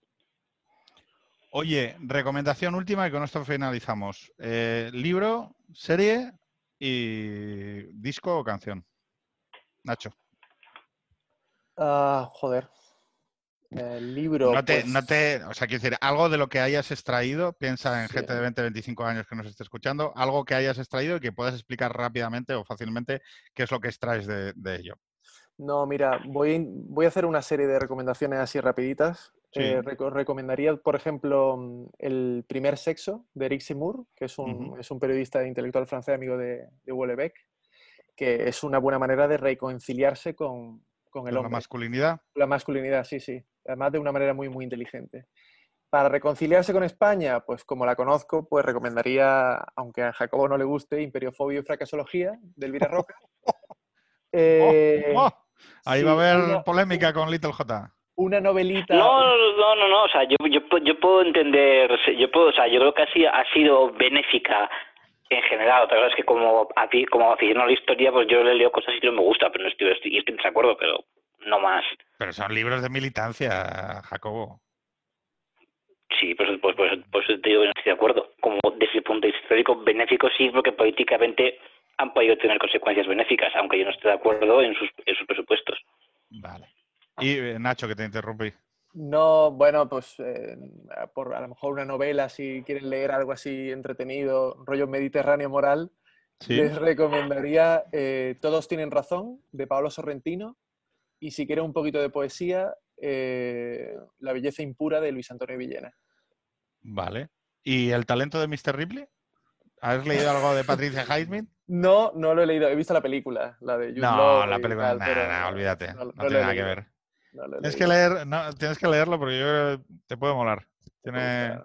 Oye, recomendación última y con esto finalizamos. Eh, libro, serie y disco o canción. Nacho. Ah, joder. El libro. No te, pues, no te, o sea, quiero decir, algo de lo que hayas extraído, piensa en Sí. gente de 20, 25 años que nos esté escuchando, algo que hayas extraído y que puedas explicar rápidamente o fácilmente qué es lo que extraes de, de ello. No, mira, voy, a- voy a hacer una serie de recomendaciones así rapiditas. Sí. Eh, reco- recomendaría, por ejemplo, mm, El primer sexo de Eric Zemmour, que es un, es un periodista intelectual francés amigo de, de Houellebecq, que es una buena manera de reconciliarse con, con el La hombre. masculinidad. La masculinidad, sí, sí. Además de una manera muy, muy inteligente. Para reconciliarse con España, pues como la conozco, pues recomendaría, aunque a Jacobo no le guste, Imperiofobia y Fracasología, de Elvira Roca. (laughs) Eh, ¡Oh! Ahí sí, va a haber una- polémica con Little J. Una novelita. No, no, no, no, o sea, yo, yo, yo puedo entender, yo puedo, o sea, yo creo que así ha sido benéfica en general. Otra cosa es que como, como aficionado a la historia, pues yo le leo cosas y no me gusta, pero no estoy, estoy, estoy en desacuerdo, pero no más. Pero son libros de militancia, Jacobo. Sí, pues, pues, pues, pues te digo que no estoy de acuerdo. Como desde el punto de vista histórico, benéfico sí, porque políticamente han podido tener consecuencias benéficas, aunque yo no esté de acuerdo en sus, en sus presupuestos. Vale. Y eh, Nacho, que te interrumpí. No, bueno, pues eh, a por a lo mejor una novela, si quieren leer algo así entretenido, rollo mediterráneo moral, Sí. les recomendaría eh, Todos tienen razón, de Paolo Sorrentino, y si quieren un poquito de poesía, eh, La belleza impura, de Luis Antonio Villena. Vale. ¿Y el talento de Mr. Ripley? ¿Has leído algo de Patricia Highsmith? No, no lo he leído, he visto la película, la de Jude No, la película, tal, nah, pero nah, no- olvídate. no- No, no lo tiene nada que ver. No Tienes que, leer, no, tienes que leerlo porque yo creo que te puede molar. Tiene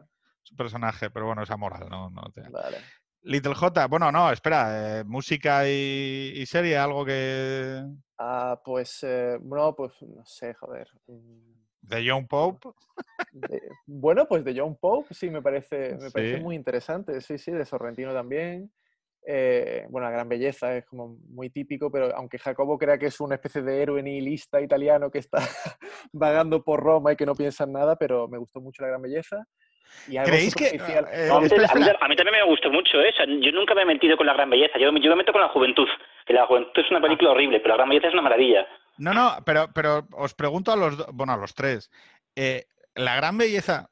su personaje, pero bueno, es amoral, no, no te- Vale. Little J, bueno, no, espera, eh, música y, y serie, algo que... Ah, pues, eh, no, pues, no sé, joder. mm, De John Pope. de- bueno, pues de John Pope sí me parece, me parece muy interesante, sí, sí, de Sorrentino también. Eh, bueno, La Gran Belleza es como muy típico, pero aunque Jacobo crea que es una especie de héroe nihilista italiano que está (laughs) vagando por Roma y que no piensa en nada, pero me gustó mucho La Gran Belleza. Y ¿Creéis que... eh, No, espera, a, mí, espera. a mí también me gustó mucho, ¿eh? O sea, yo nunca me he metido con la gran belleza. Yo, me- yo me meto con la juventud. Que la juventud es una película horrible, pero la gran belleza es una maravilla. No, no, pero, pero os pregunto a los, bueno, a los tres. Eh, la gran belleza,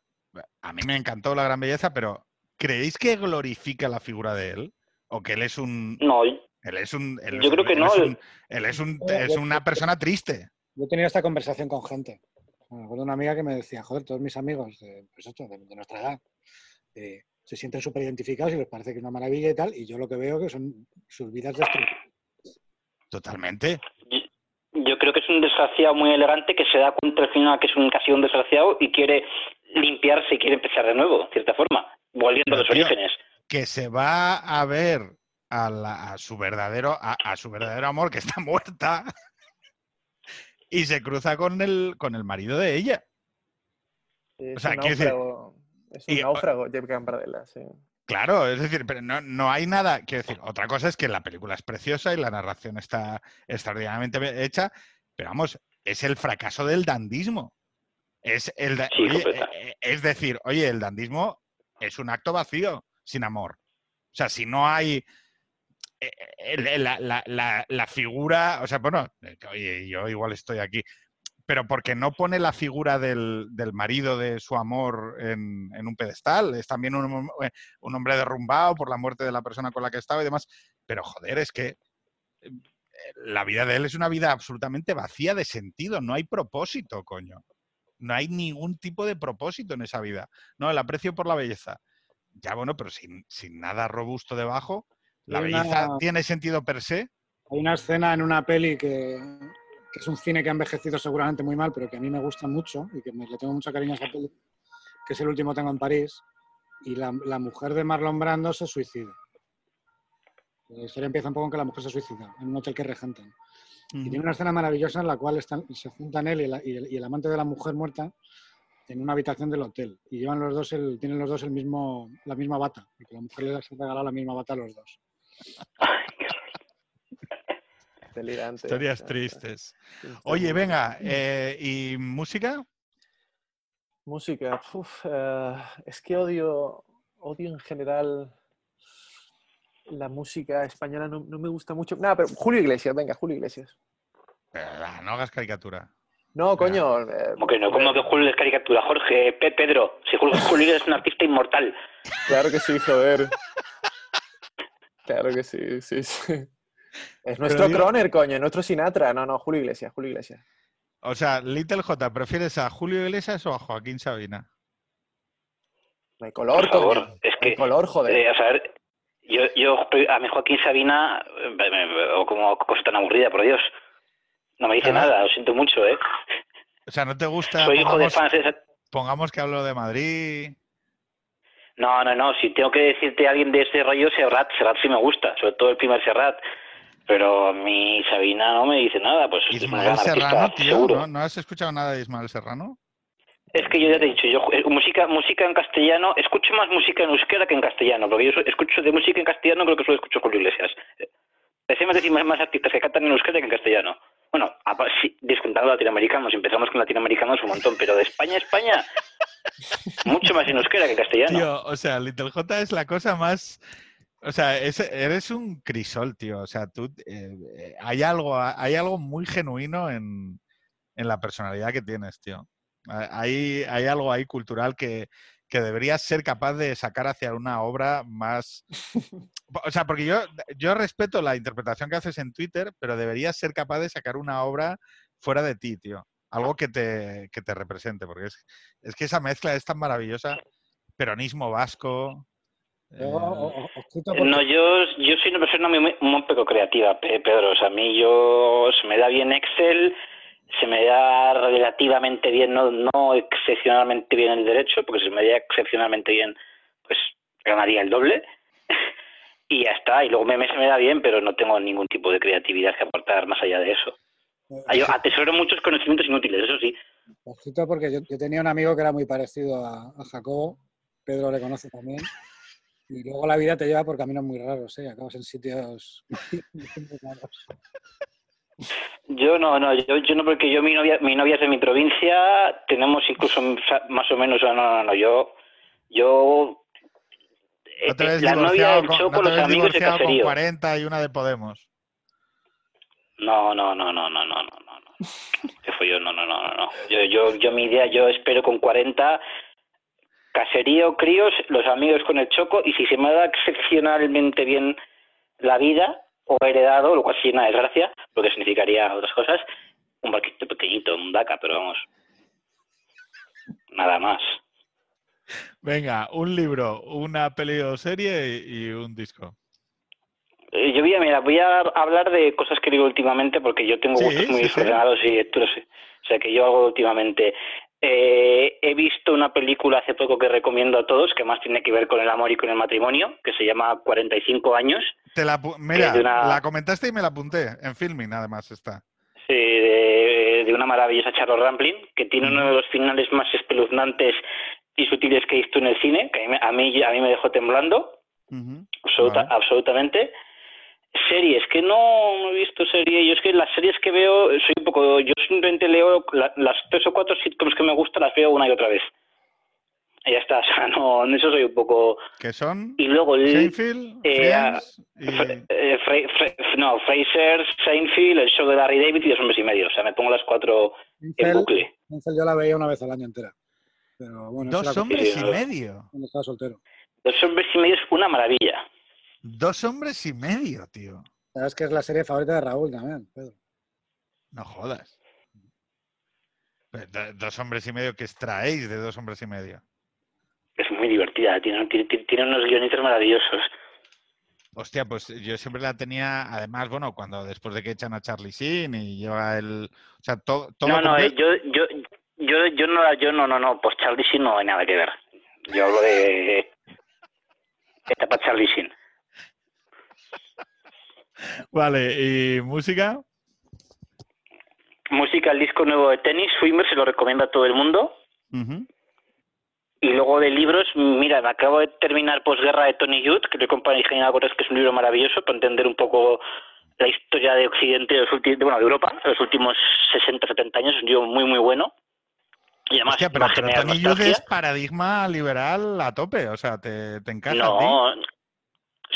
a mí me encantó la gran belleza, pero ¿creéis que glorifica la figura de él? ¿O que él es un... No, Él es un... él Yo es creo que él no, Es el- un- él es, un- es una persona triste. Yo he tenido esta conversación con gente. Me acuerdo de una amiga que me decía, joder, todos mis amigos de, pues esto, de, de nuestra edad, eh, se sienten súper identificados y les parece que es una maravilla y tal, y yo lo que veo que son sus vidas destruidas. Totalmente. Yo, yo creo que es un desgraciado muy elegante que se da cuenta al final que es un casi un desgraciado y quiere limpiarse y quiere empezar de nuevo, de cierta forma, volviendo a los tío, orígenes. Que se va a ver a, la- a su verdadero a, a su verdadero amor que está (laughs) muerta y se cruza con el con el marido de ella. Es O sea, un decir- náufrago. Es un y- náufrago, Jeff Gambardella, sí. Claro, es decir, pero no, no hay nada. Quiero decir, otra cosa es que la película es preciosa y la narración está extraordinariamente hecha, pero vamos, es el fracaso del dandismo. Es, el Sí, oye, eh, eh, es decir, oye, el dandismo es un acto vacío, sin amor. O sea, si no hay eh, eh, la, figura, o sea, bueno, eh, oye, yo igual estoy aquí, pero porque no pone la figura del, marido de su amor en, un pedestal, es también un, un hombre derrumbado por la muerte de la persona con la que estaba y demás, pero joder, es que la vida de él es una vida absolutamente vacía de sentido, no hay propósito, coño. No hay ningún tipo de propósito en esa vida. No, el aprecio por la belleza. Ya bueno, pero sin, sin nada robusto debajo, la una- belleza tiene sentido per se. Hay una escena en una peli que, que es un cine que ha envejecido seguramente muy mal, pero que a mí me gusta mucho y que me, le tengo mucho cariño a esa peli, que es el último tengo en París, y la, la mujer de Marlon Brando se suicida. La historia empieza un poco con que la mujer se suicida en un hotel que regentan. Y tiene una escena maravillosa en la cual están, se juntan él y, la- y el, y el amante de la mujer muerta en una habitación del hotel. Y llevan los dos el, tienen los dos el mismo, la misma bata, porque la mujer les ha regalado la misma bata a los dos. Delirante. Historias tristes. Oye, venga, eh, ¿y música? Música. uf, eh, es que odio, odio en general la música española, no, no me gusta mucho. Nada, pero Julio Iglesias, venga, Julio Iglesias. No hagas caricatura. No, coño. eh, Como que no, como que Julio es caricatura, Jorge, Pe- Pedro, si Julio, Julio es un artista inmortal. Claro que sí, joder. (laughs) Claro que sí, sí, sí. Es nuestro digo- Croner, coño, nuestro Sinatra. No, no, Julio Iglesias, Julio Iglesias. O sea, Little J, ¿prefieres a Julio Iglesias o a Joaquín Sabina? Hay color, Por favor, coño. es que, color, joder. eh, a saber, yo, yo, a mi Joaquín Sabina, eh, o como cosa tan aburrida, por Dios. No me dice Claro. nada, lo siento mucho, ¿eh? O sea, ¿no te gusta? Soy hijo de pongamos, fans. esa- pongamos que hablo de Madrid. No, no, no, si tengo que decirte a alguien de ese rollo, Serrat, Serrat sí me gusta, sobre todo el primer Serrat. Pero mi Sabina no me dice nada, pues es Ismael gran Serrano, artista, tío, seguro. ¿no? ¿no has escuchado nada de Ismael Serrano? Es que yo ya te he dicho, yo eh, música, música en castellano, escucho más música en euskera que en castellano, porque yo escucho de música en castellano, creo que solo escucho Julio Iglesias. Decimos decir más, más artistas que cantan en euskera que en castellano. Bueno, sí, descontando latinoamericanos, empezamos con latinoamericanos un montón, pero de España a España, (laughs) mucho más en euskera que en castellano. Tío, o sea, Little J es la cosa más. O sea, es- eres un crisol, tío. O sea, tú. eh, eh, hay, algo, hay algo muy genuino en, en la personalidad que tienes, tío. Ha- Hay, hay algo ahí cultural que, que deberías ser capaz de sacar hacia una obra más. (laughs) O sea, porque yo, yo respeto la interpretación que haces en Twitter, pero deberías ser capaz de sacar una obra fuera de ti, tío. Algo que te, que te represente, porque es, es que esa mezcla es tan maravillosa. Peronismo vasco. Yo, eh, porque- No, yo, yo soy una persona muy, muy poco creativa, Pe- Pedro. O sea, a mí yo se me da bien Excel, se me da relativamente bien, no, no excepcionalmente bien el derecho, porque si se me da excepcionalmente bien, pues ganaría el doble. Y ya está. Y luego me, se me da bien, pero no tengo ningún tipo de creatividad que aportar más allá de eso. Yo atesoro muchos conocimientos inútiles, eso sí. Ojito porque yo, yo tenía un amigo que era muy parecido a, a Jacobo, Pedro le conoce también, y luego la vida te lleva por caminos muy raros, ¿eh? Acabas en sitios (laughs) muy raros. Yo no, no, yo, yo no, porque yo mi novia, mi novia es de mi provincia, tenemos incluso más o menos, no, no, no, yo, yo, este, no te ves la novia del Choco, con, no los ves amigos divorciado con 40 y una de Podemos. No, no, no, no, no, no, no, no. Qué follo, no, no, no, no. Yo, yo, yo, mi idea, yo espero con 40 caserío, críos, los amigos con el Choco y si se me da excepcionalmente bien la vida o heredado, lo cual sería una desgracia, porque significaría otras cosas, un barquito pequeñito, un DACA, pero vamos, nada más. Venga, un libro, una peli o serie y, y un disco. Eh, Yo voy a, mira, voy a hablar de cosas que digo últimamente porque yo tengo Sí, gustos muy sí, sí. desordenados y tú lo sé. O sea, que yo hago últimamente. Eh, he visto una película hace poco que recomiendo a todos, que más tiene que ver con el amor y con el matrimonio, que se llama 45 años. Te la, mira, una- la comentaste y me la apunté. En filming, además, está. Sí, de, de una maravillosa Charlotte Rampling, que tiene uno de los finales más espeluznantes y sutiles que he visto en el cine, que a mí, a mí, a mí me dejó temblando, Ujú. absoluta, Vale. absolutamente. Series, que no, no he visto serie, yo es que las series que veo, soy un poco, yo simplemente leo la- las tres o cuatro sitcoms que me gustan, las veo una y otra vez. Y ya está, (laughs) o sea, no, en eso soy un poco... Que son Y luego el... Seinfeld, eh, Friends y... Fra- eh, Fra- Fra- no, Fraser, Seinfeld, el show de Larry David y dos hombres y medio. O sea, me pongo las cuatro en bucle. Seinfeld yo la veía una vez al año entera. Pero bueno, eso Dos hombres y medio. cuando estaba soltero. Dos hombres y medio es una maravilla. Dos hombres y medio, tío. Sabes que es la serie favorita de Raúl también, Pedro. No jodas. Dos hombres y medio que extraéis de dos hombres y medio. Es muy divertida, tiene, tiene, tiene unos guionistas maravillosos. Hostia, pues yo siempre la tenía, además, bueno, cuando después de que echan a Charlie Sheen y lleva el... O sea, todo... todo No, no, eh, yo, yo, yo, yo no, yo no, no, no, pues Charlie Sheen no hay nada que ver. Yo hablo de etapa Charlie Sheen. Vale, ¿y música? Música, el disco nuevo de tenis, Swimmer, se lo recomiendo a todo el mundo. Y luego de libros, mira, me acabo de terminar Posguerra de Tony Judd, que le compra Ingeniería Cortés, que es un libro maravilloso para entender un poco la historia de Occidente, de los últimos, bueno, de Europa, de los últimos 60, 70 años, es un libro muy, muy bueno. Y además, Hostia, pero, pero Tony es paradigma liberal a tope, o sea, te, te encaja a ti. No,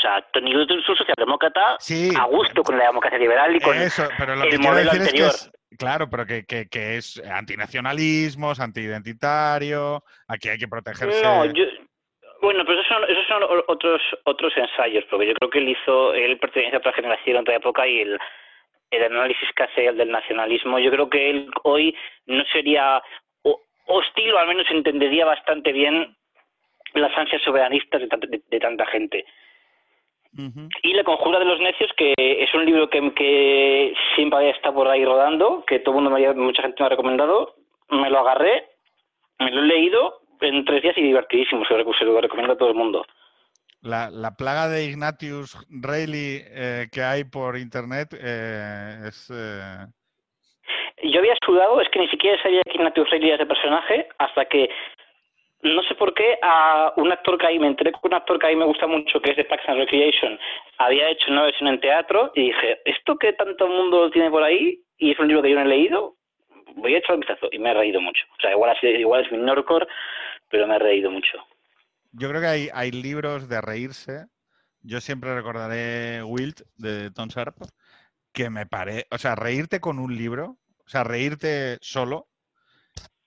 o sea, Tony Judd es un socialdemócrata Sí, a gusto con la democracia liberal y con... Eso, pero lo el que modelo decir anterior. es que es, claro, pero que, que, que es antinacionalismo, es antiidentitario, aquí hay que protegerse. No, yo... Bueno, pero esos son, esos son otros otros ensayos, porque yo creo que él hizo, él pertenece a otra generación, a otra época, y el, el análisis que hace el del nacionalismo, yo creo que él hoy no sería hostil, o al menos entendería bastante bien las ansias soberanistas de, tanta- de- de tanta gente. Y La Conjura de los Necios, que es un libro que, que siempre está por ahí rodando, que todo mundo me ha- mucha gente me ha recomendado, me lo agarré, me lo he leído en tres días y divertidísimo, se lo, se lo recomiendo a todo el mundo. La, la plaga de Ignatius Reilly eh, que hay por internet eh, es... eh, Yo había sudado, es que ni siquiera sabía que Ignatius Reilly era ese personaje, hasta que, no sé por qué, a un actor que ahí, me enteré que un actor que ahí me gusta mucho, que es de Parks and Recreation, había hecho una versión en teatro, y dije, ¿esto que tanto mundo tiene por ahí? Y es un libro que yo no he leído, voy a echar un vistazo, y me he reído mucho. O sea, igual, igual es mi Norcor, pero me he reído mucho. Yo creo que hay, hay libros de reírse. Yo siempre recordaré Wilt de Tom Sharp, que me parece, o sea, reírte con un libro, o sea, reírte solo,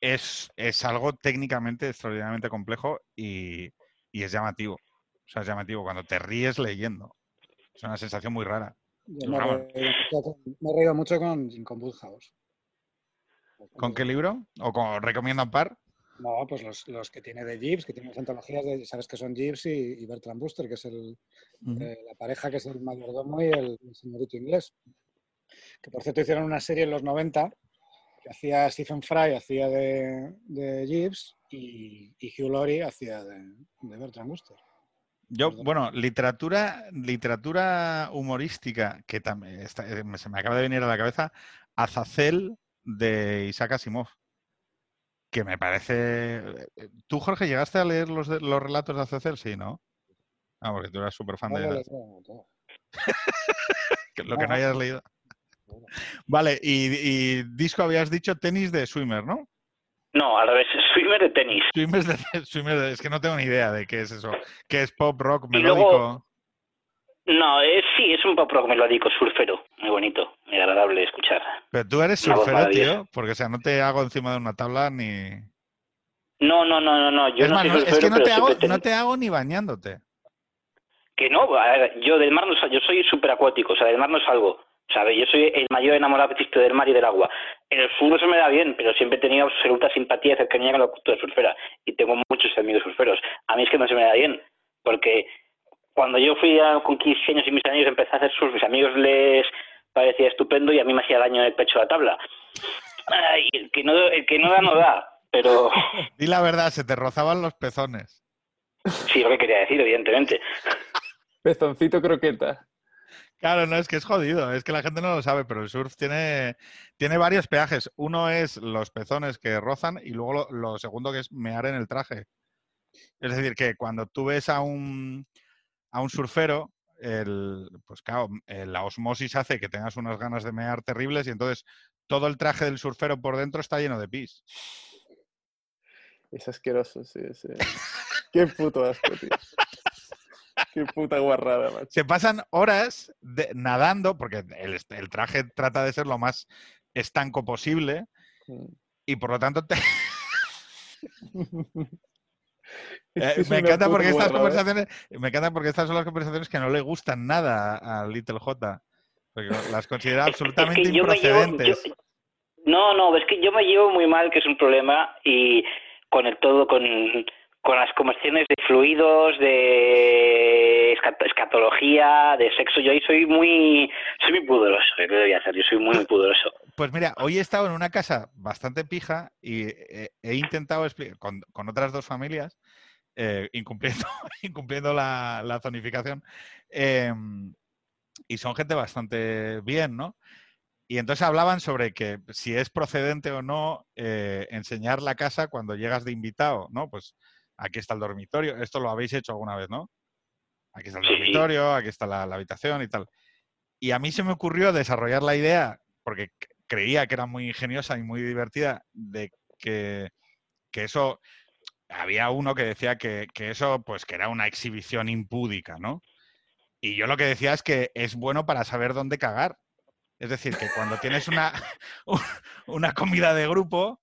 es, es algo técnicamente extraordinariamente complejo y, y es llamativo. O sea, es llamativo cuando te ríes leyendo. Es una sensación muy rara. Yo me, he reído mucho con- con, Woodhouse. ¿Con qué libro? ¿O con, recomiendo un par? No, pues los, los que tiene de Gibbs, que tiene las antologías de, sabes que son Gibbs y, y Bertrand Buster, que es el, eh, la pareja que es el mayordomo y el, el señorito inglés. Que por cierto hicieron una serie en los 90 que hacía Stephen Fry, hacía de, de Gibbs y, y Hugh Laurie hacía de, de Bertrand Buster. Yo, bueno, literatura, literatura humorística, que también está- eh, se me acaba de venir a la cabeza, Azazel de Isaac Asimov, que me parece... eh, ¿Tú, Jorge, llegaste a leer los, los relatos de Azazel? Sí, ¿no? Ah, porque tú eras súper fan No de lo (laughs) que- lo que no No. hayas leído. Vale, y, y disco habías dicho tenis de Swimmer, ¿no? No, al revés, (laughs) swimmer de tenis. Swimmers de, (laughs) Swimmer de- es que no tengo ni idea de qué es eso. ¿Qué es pop, rock, luego- melódico? No, es, sí, es un pop rock melódico, surfero, muy bonito, muy agradable de escuchar. Pero tú eres surfero, tío, porque o sea, no te hago encima de una tabla ni... No, no, no, no, no, yo es no más, es que no te, hago, no te hago ni bañándote. Que no, a ver, yo del mar no salgo, yo soy súper acuático, o sea, del mar no salgo. ¿Sabes? Yo soy el mayor enamorado que existe del mar y del agua. En el sur no se me da bien, pero siempre he tenido absoluta simpatía y cercanía con la cultura surfera. Y tengo muchos amigos surferos. A mí es que no se me da bien, porque cuando yo fui a, con 15 años y mis amigos empecé a hacer surf, mis amigos les parecía estupendo y a mí me hacía daño en el pecho la tabla. Ay, el, que no, el que no da, no da, pero (laughs) Di la verdad, se te rozaban los pezones. sí, lo que quería decir, evidentemente. Pezoncito croqueta. Claro, no, es que es jodido, es que la gente no lo sabe, pero el surf tiene, tiene varios peajes. Uno es los pezones que rozan y luego lo, segundo que es mear en el traje. Es decir, que cuando tú ves a un, a un surfero, el, pues claro, eh, la osmosis hace que tengas unas ganas de mear terribles y entonces todo el traje del surfero por dentro está lleno de pis. Es asqueroso, sí, sí. Qué puto asco, tío. Qué puta guarrada, macho. Se pasan horas de- nadando, porque el, el traje trata de ser lo más estanco posible y por lo tanto te, (laughs) Eh, me encanta porque estas guarrada. conversaciones, me encanta porque estas son las conversaciones que no le gustan nada a Little J. Porque las considera absolutamente (laughs) es que yo me llevo, improcedentes. yo- no, no, es que yo me llevo muy mal, que es un problema, y con el todo, con, con las conversaciones de fluidos, de escat- escatología, de sexo, yo ahí soy muy, soy muy pudoroso, ¿qué voy a hacer? Yo soy muy, pudoroso. Pues mira, hoy he estado en una casa bastante pija y he, intentado explicar con, otras dos familias, eh, incumpliendo, (laughs) incumpliendo la, la zonificación, em, y son gente bastante bien, ¿no? Y entonces hablaban sobre que si es procedente o no eh, enseñar la casa cuando llegas de invitado, ¿no? Pues aquí está el dormitorio, esto lo habéis hecho alguna vez, ¿no? Aquí está el dormitorio, aquí está la, la habitación y tal. Y a mí se me ocurrió desarrollar la idea, porque creía que era muy ingeniosa y muy divertida, de que, que eso, había uno que decía que, que eso, pues que era una exhibición impúdica, ¿no? Y yo lo que decía es que es bueno para saber dónde cagar. Es decir, que cuando tienes una, (laughs) una comida de grupo,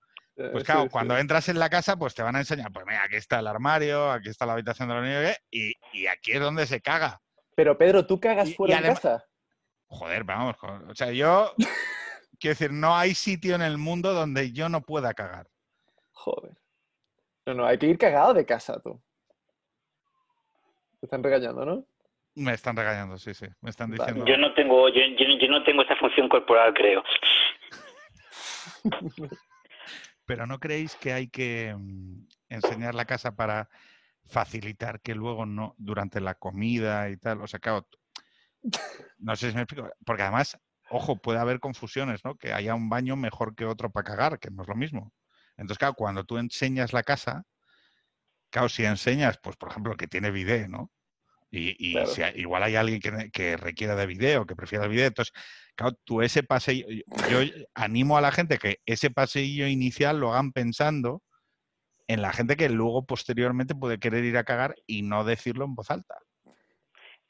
pues sí, claro, sí. cuando entras en la casa, pues te van a enseñar, pues mira, aquí está el armario, aquí está la habitación de los niños, y, y aquí es donde se caga. Pero Pedro, ¿tú cagas Y- y fuera de casa? Joder, vamos, jo- o sea, yo, (laughs) quiero decir, no hay sitio en el mundo donde yo no pueda cagar. Joder. No, no, hay que ir cagado de casa, tú. Te están regañando, ¿no? Me están regañando, sí, sí, me están Vale. diciendo... Yo no tengo, yo, yo, yo no tengo esa función corporal, creo. (laughs) Pero ¿no creéis que hay que mm, enseñar la casa para facilitar que luego no, durante la comida y tal? O sea, claro, no sé si me explico, porque además, ojo, puede haber confusiones, ¿no? Que haya un baño mejor que otro para cagar, que no es lo mismo. Entonces, claro, cuando tú enseñas la casa, claro, si enseñas, pues por ejemplo, que tiene bidet, ¿no? Y, y Claro. si igual hay alguien que, requiera de video, que prefiera el video. Entonces, claro, tú ese paseillo, yo animo a la gente que ese paseillo inicial lo hagan pensando en la gente que luego posteriormente puede querer ir a cagar y no decirlo en voz alta.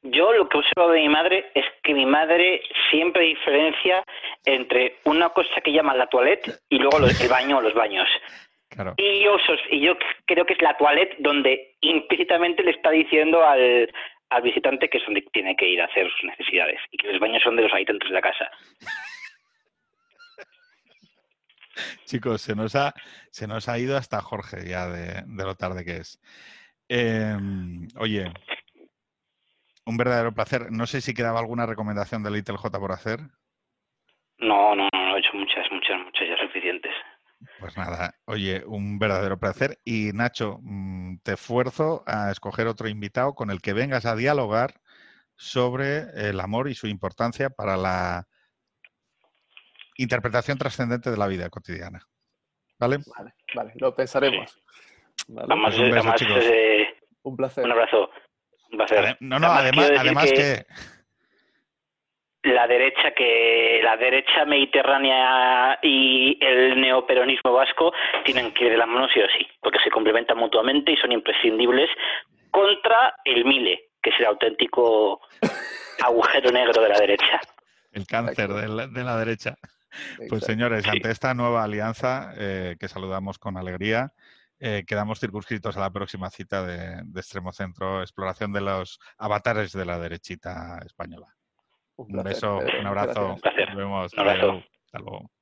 Yo lo que he observado de mi madre es que mi madre siempre diferencia entre una cosa que llama la toilette y luego el baño o los baños. Claro. Y yo, y yo creo que es la toilette donde implícitamente le está diciendo al, al visitante que es donde tiene que ir a hacer sus necesidades y que los baños son de los habitantes de la casa. (laughs) Chicos, se nos ha, se nos ha ido hasta Jorge ya de, de lo tarde que es. Em, oye, un verdadero placer. No sé si quedaba alguna recomendación de Little J por hacer. No, no, no, he hecho muchas, muchas, muchas ya suficientes. Pues nada, oye, un verdadero placer. Y Nacho, mm, te esfuerzo a escoger otro invitado con el que vengas a dialogar sobre el amor y su importancia para la interpretación trascendente de la vida cotidiana. ¿Vale? Vale, vale, lo pensaremos. Vale, Además, Pues un beso, además, chicos. eh, Un placer. un abrazo. Un placer. No, no, Además, además, que... la derecha que la derecha mediterránea y el neoperonismo vasco tienen que ir de la mano sí o sí, porque se complementan mutuamente y son imprescindibles contra el Mile, que es el auténtico (laughs) agujero negro de la derecha. El cáncer de la, de la derecha. Pues señores, Sí. ante esta nueva alianza eh, que saludamos con alegría, eh, quedamos circunscritos a la próxima cita de, de Extremo Centro, exploración de los avatares de la derechita española. Un placer, beso, Pedro, un abrazo. gracias. Un placer. Nos vemos. Un abrazo. Hasta luego.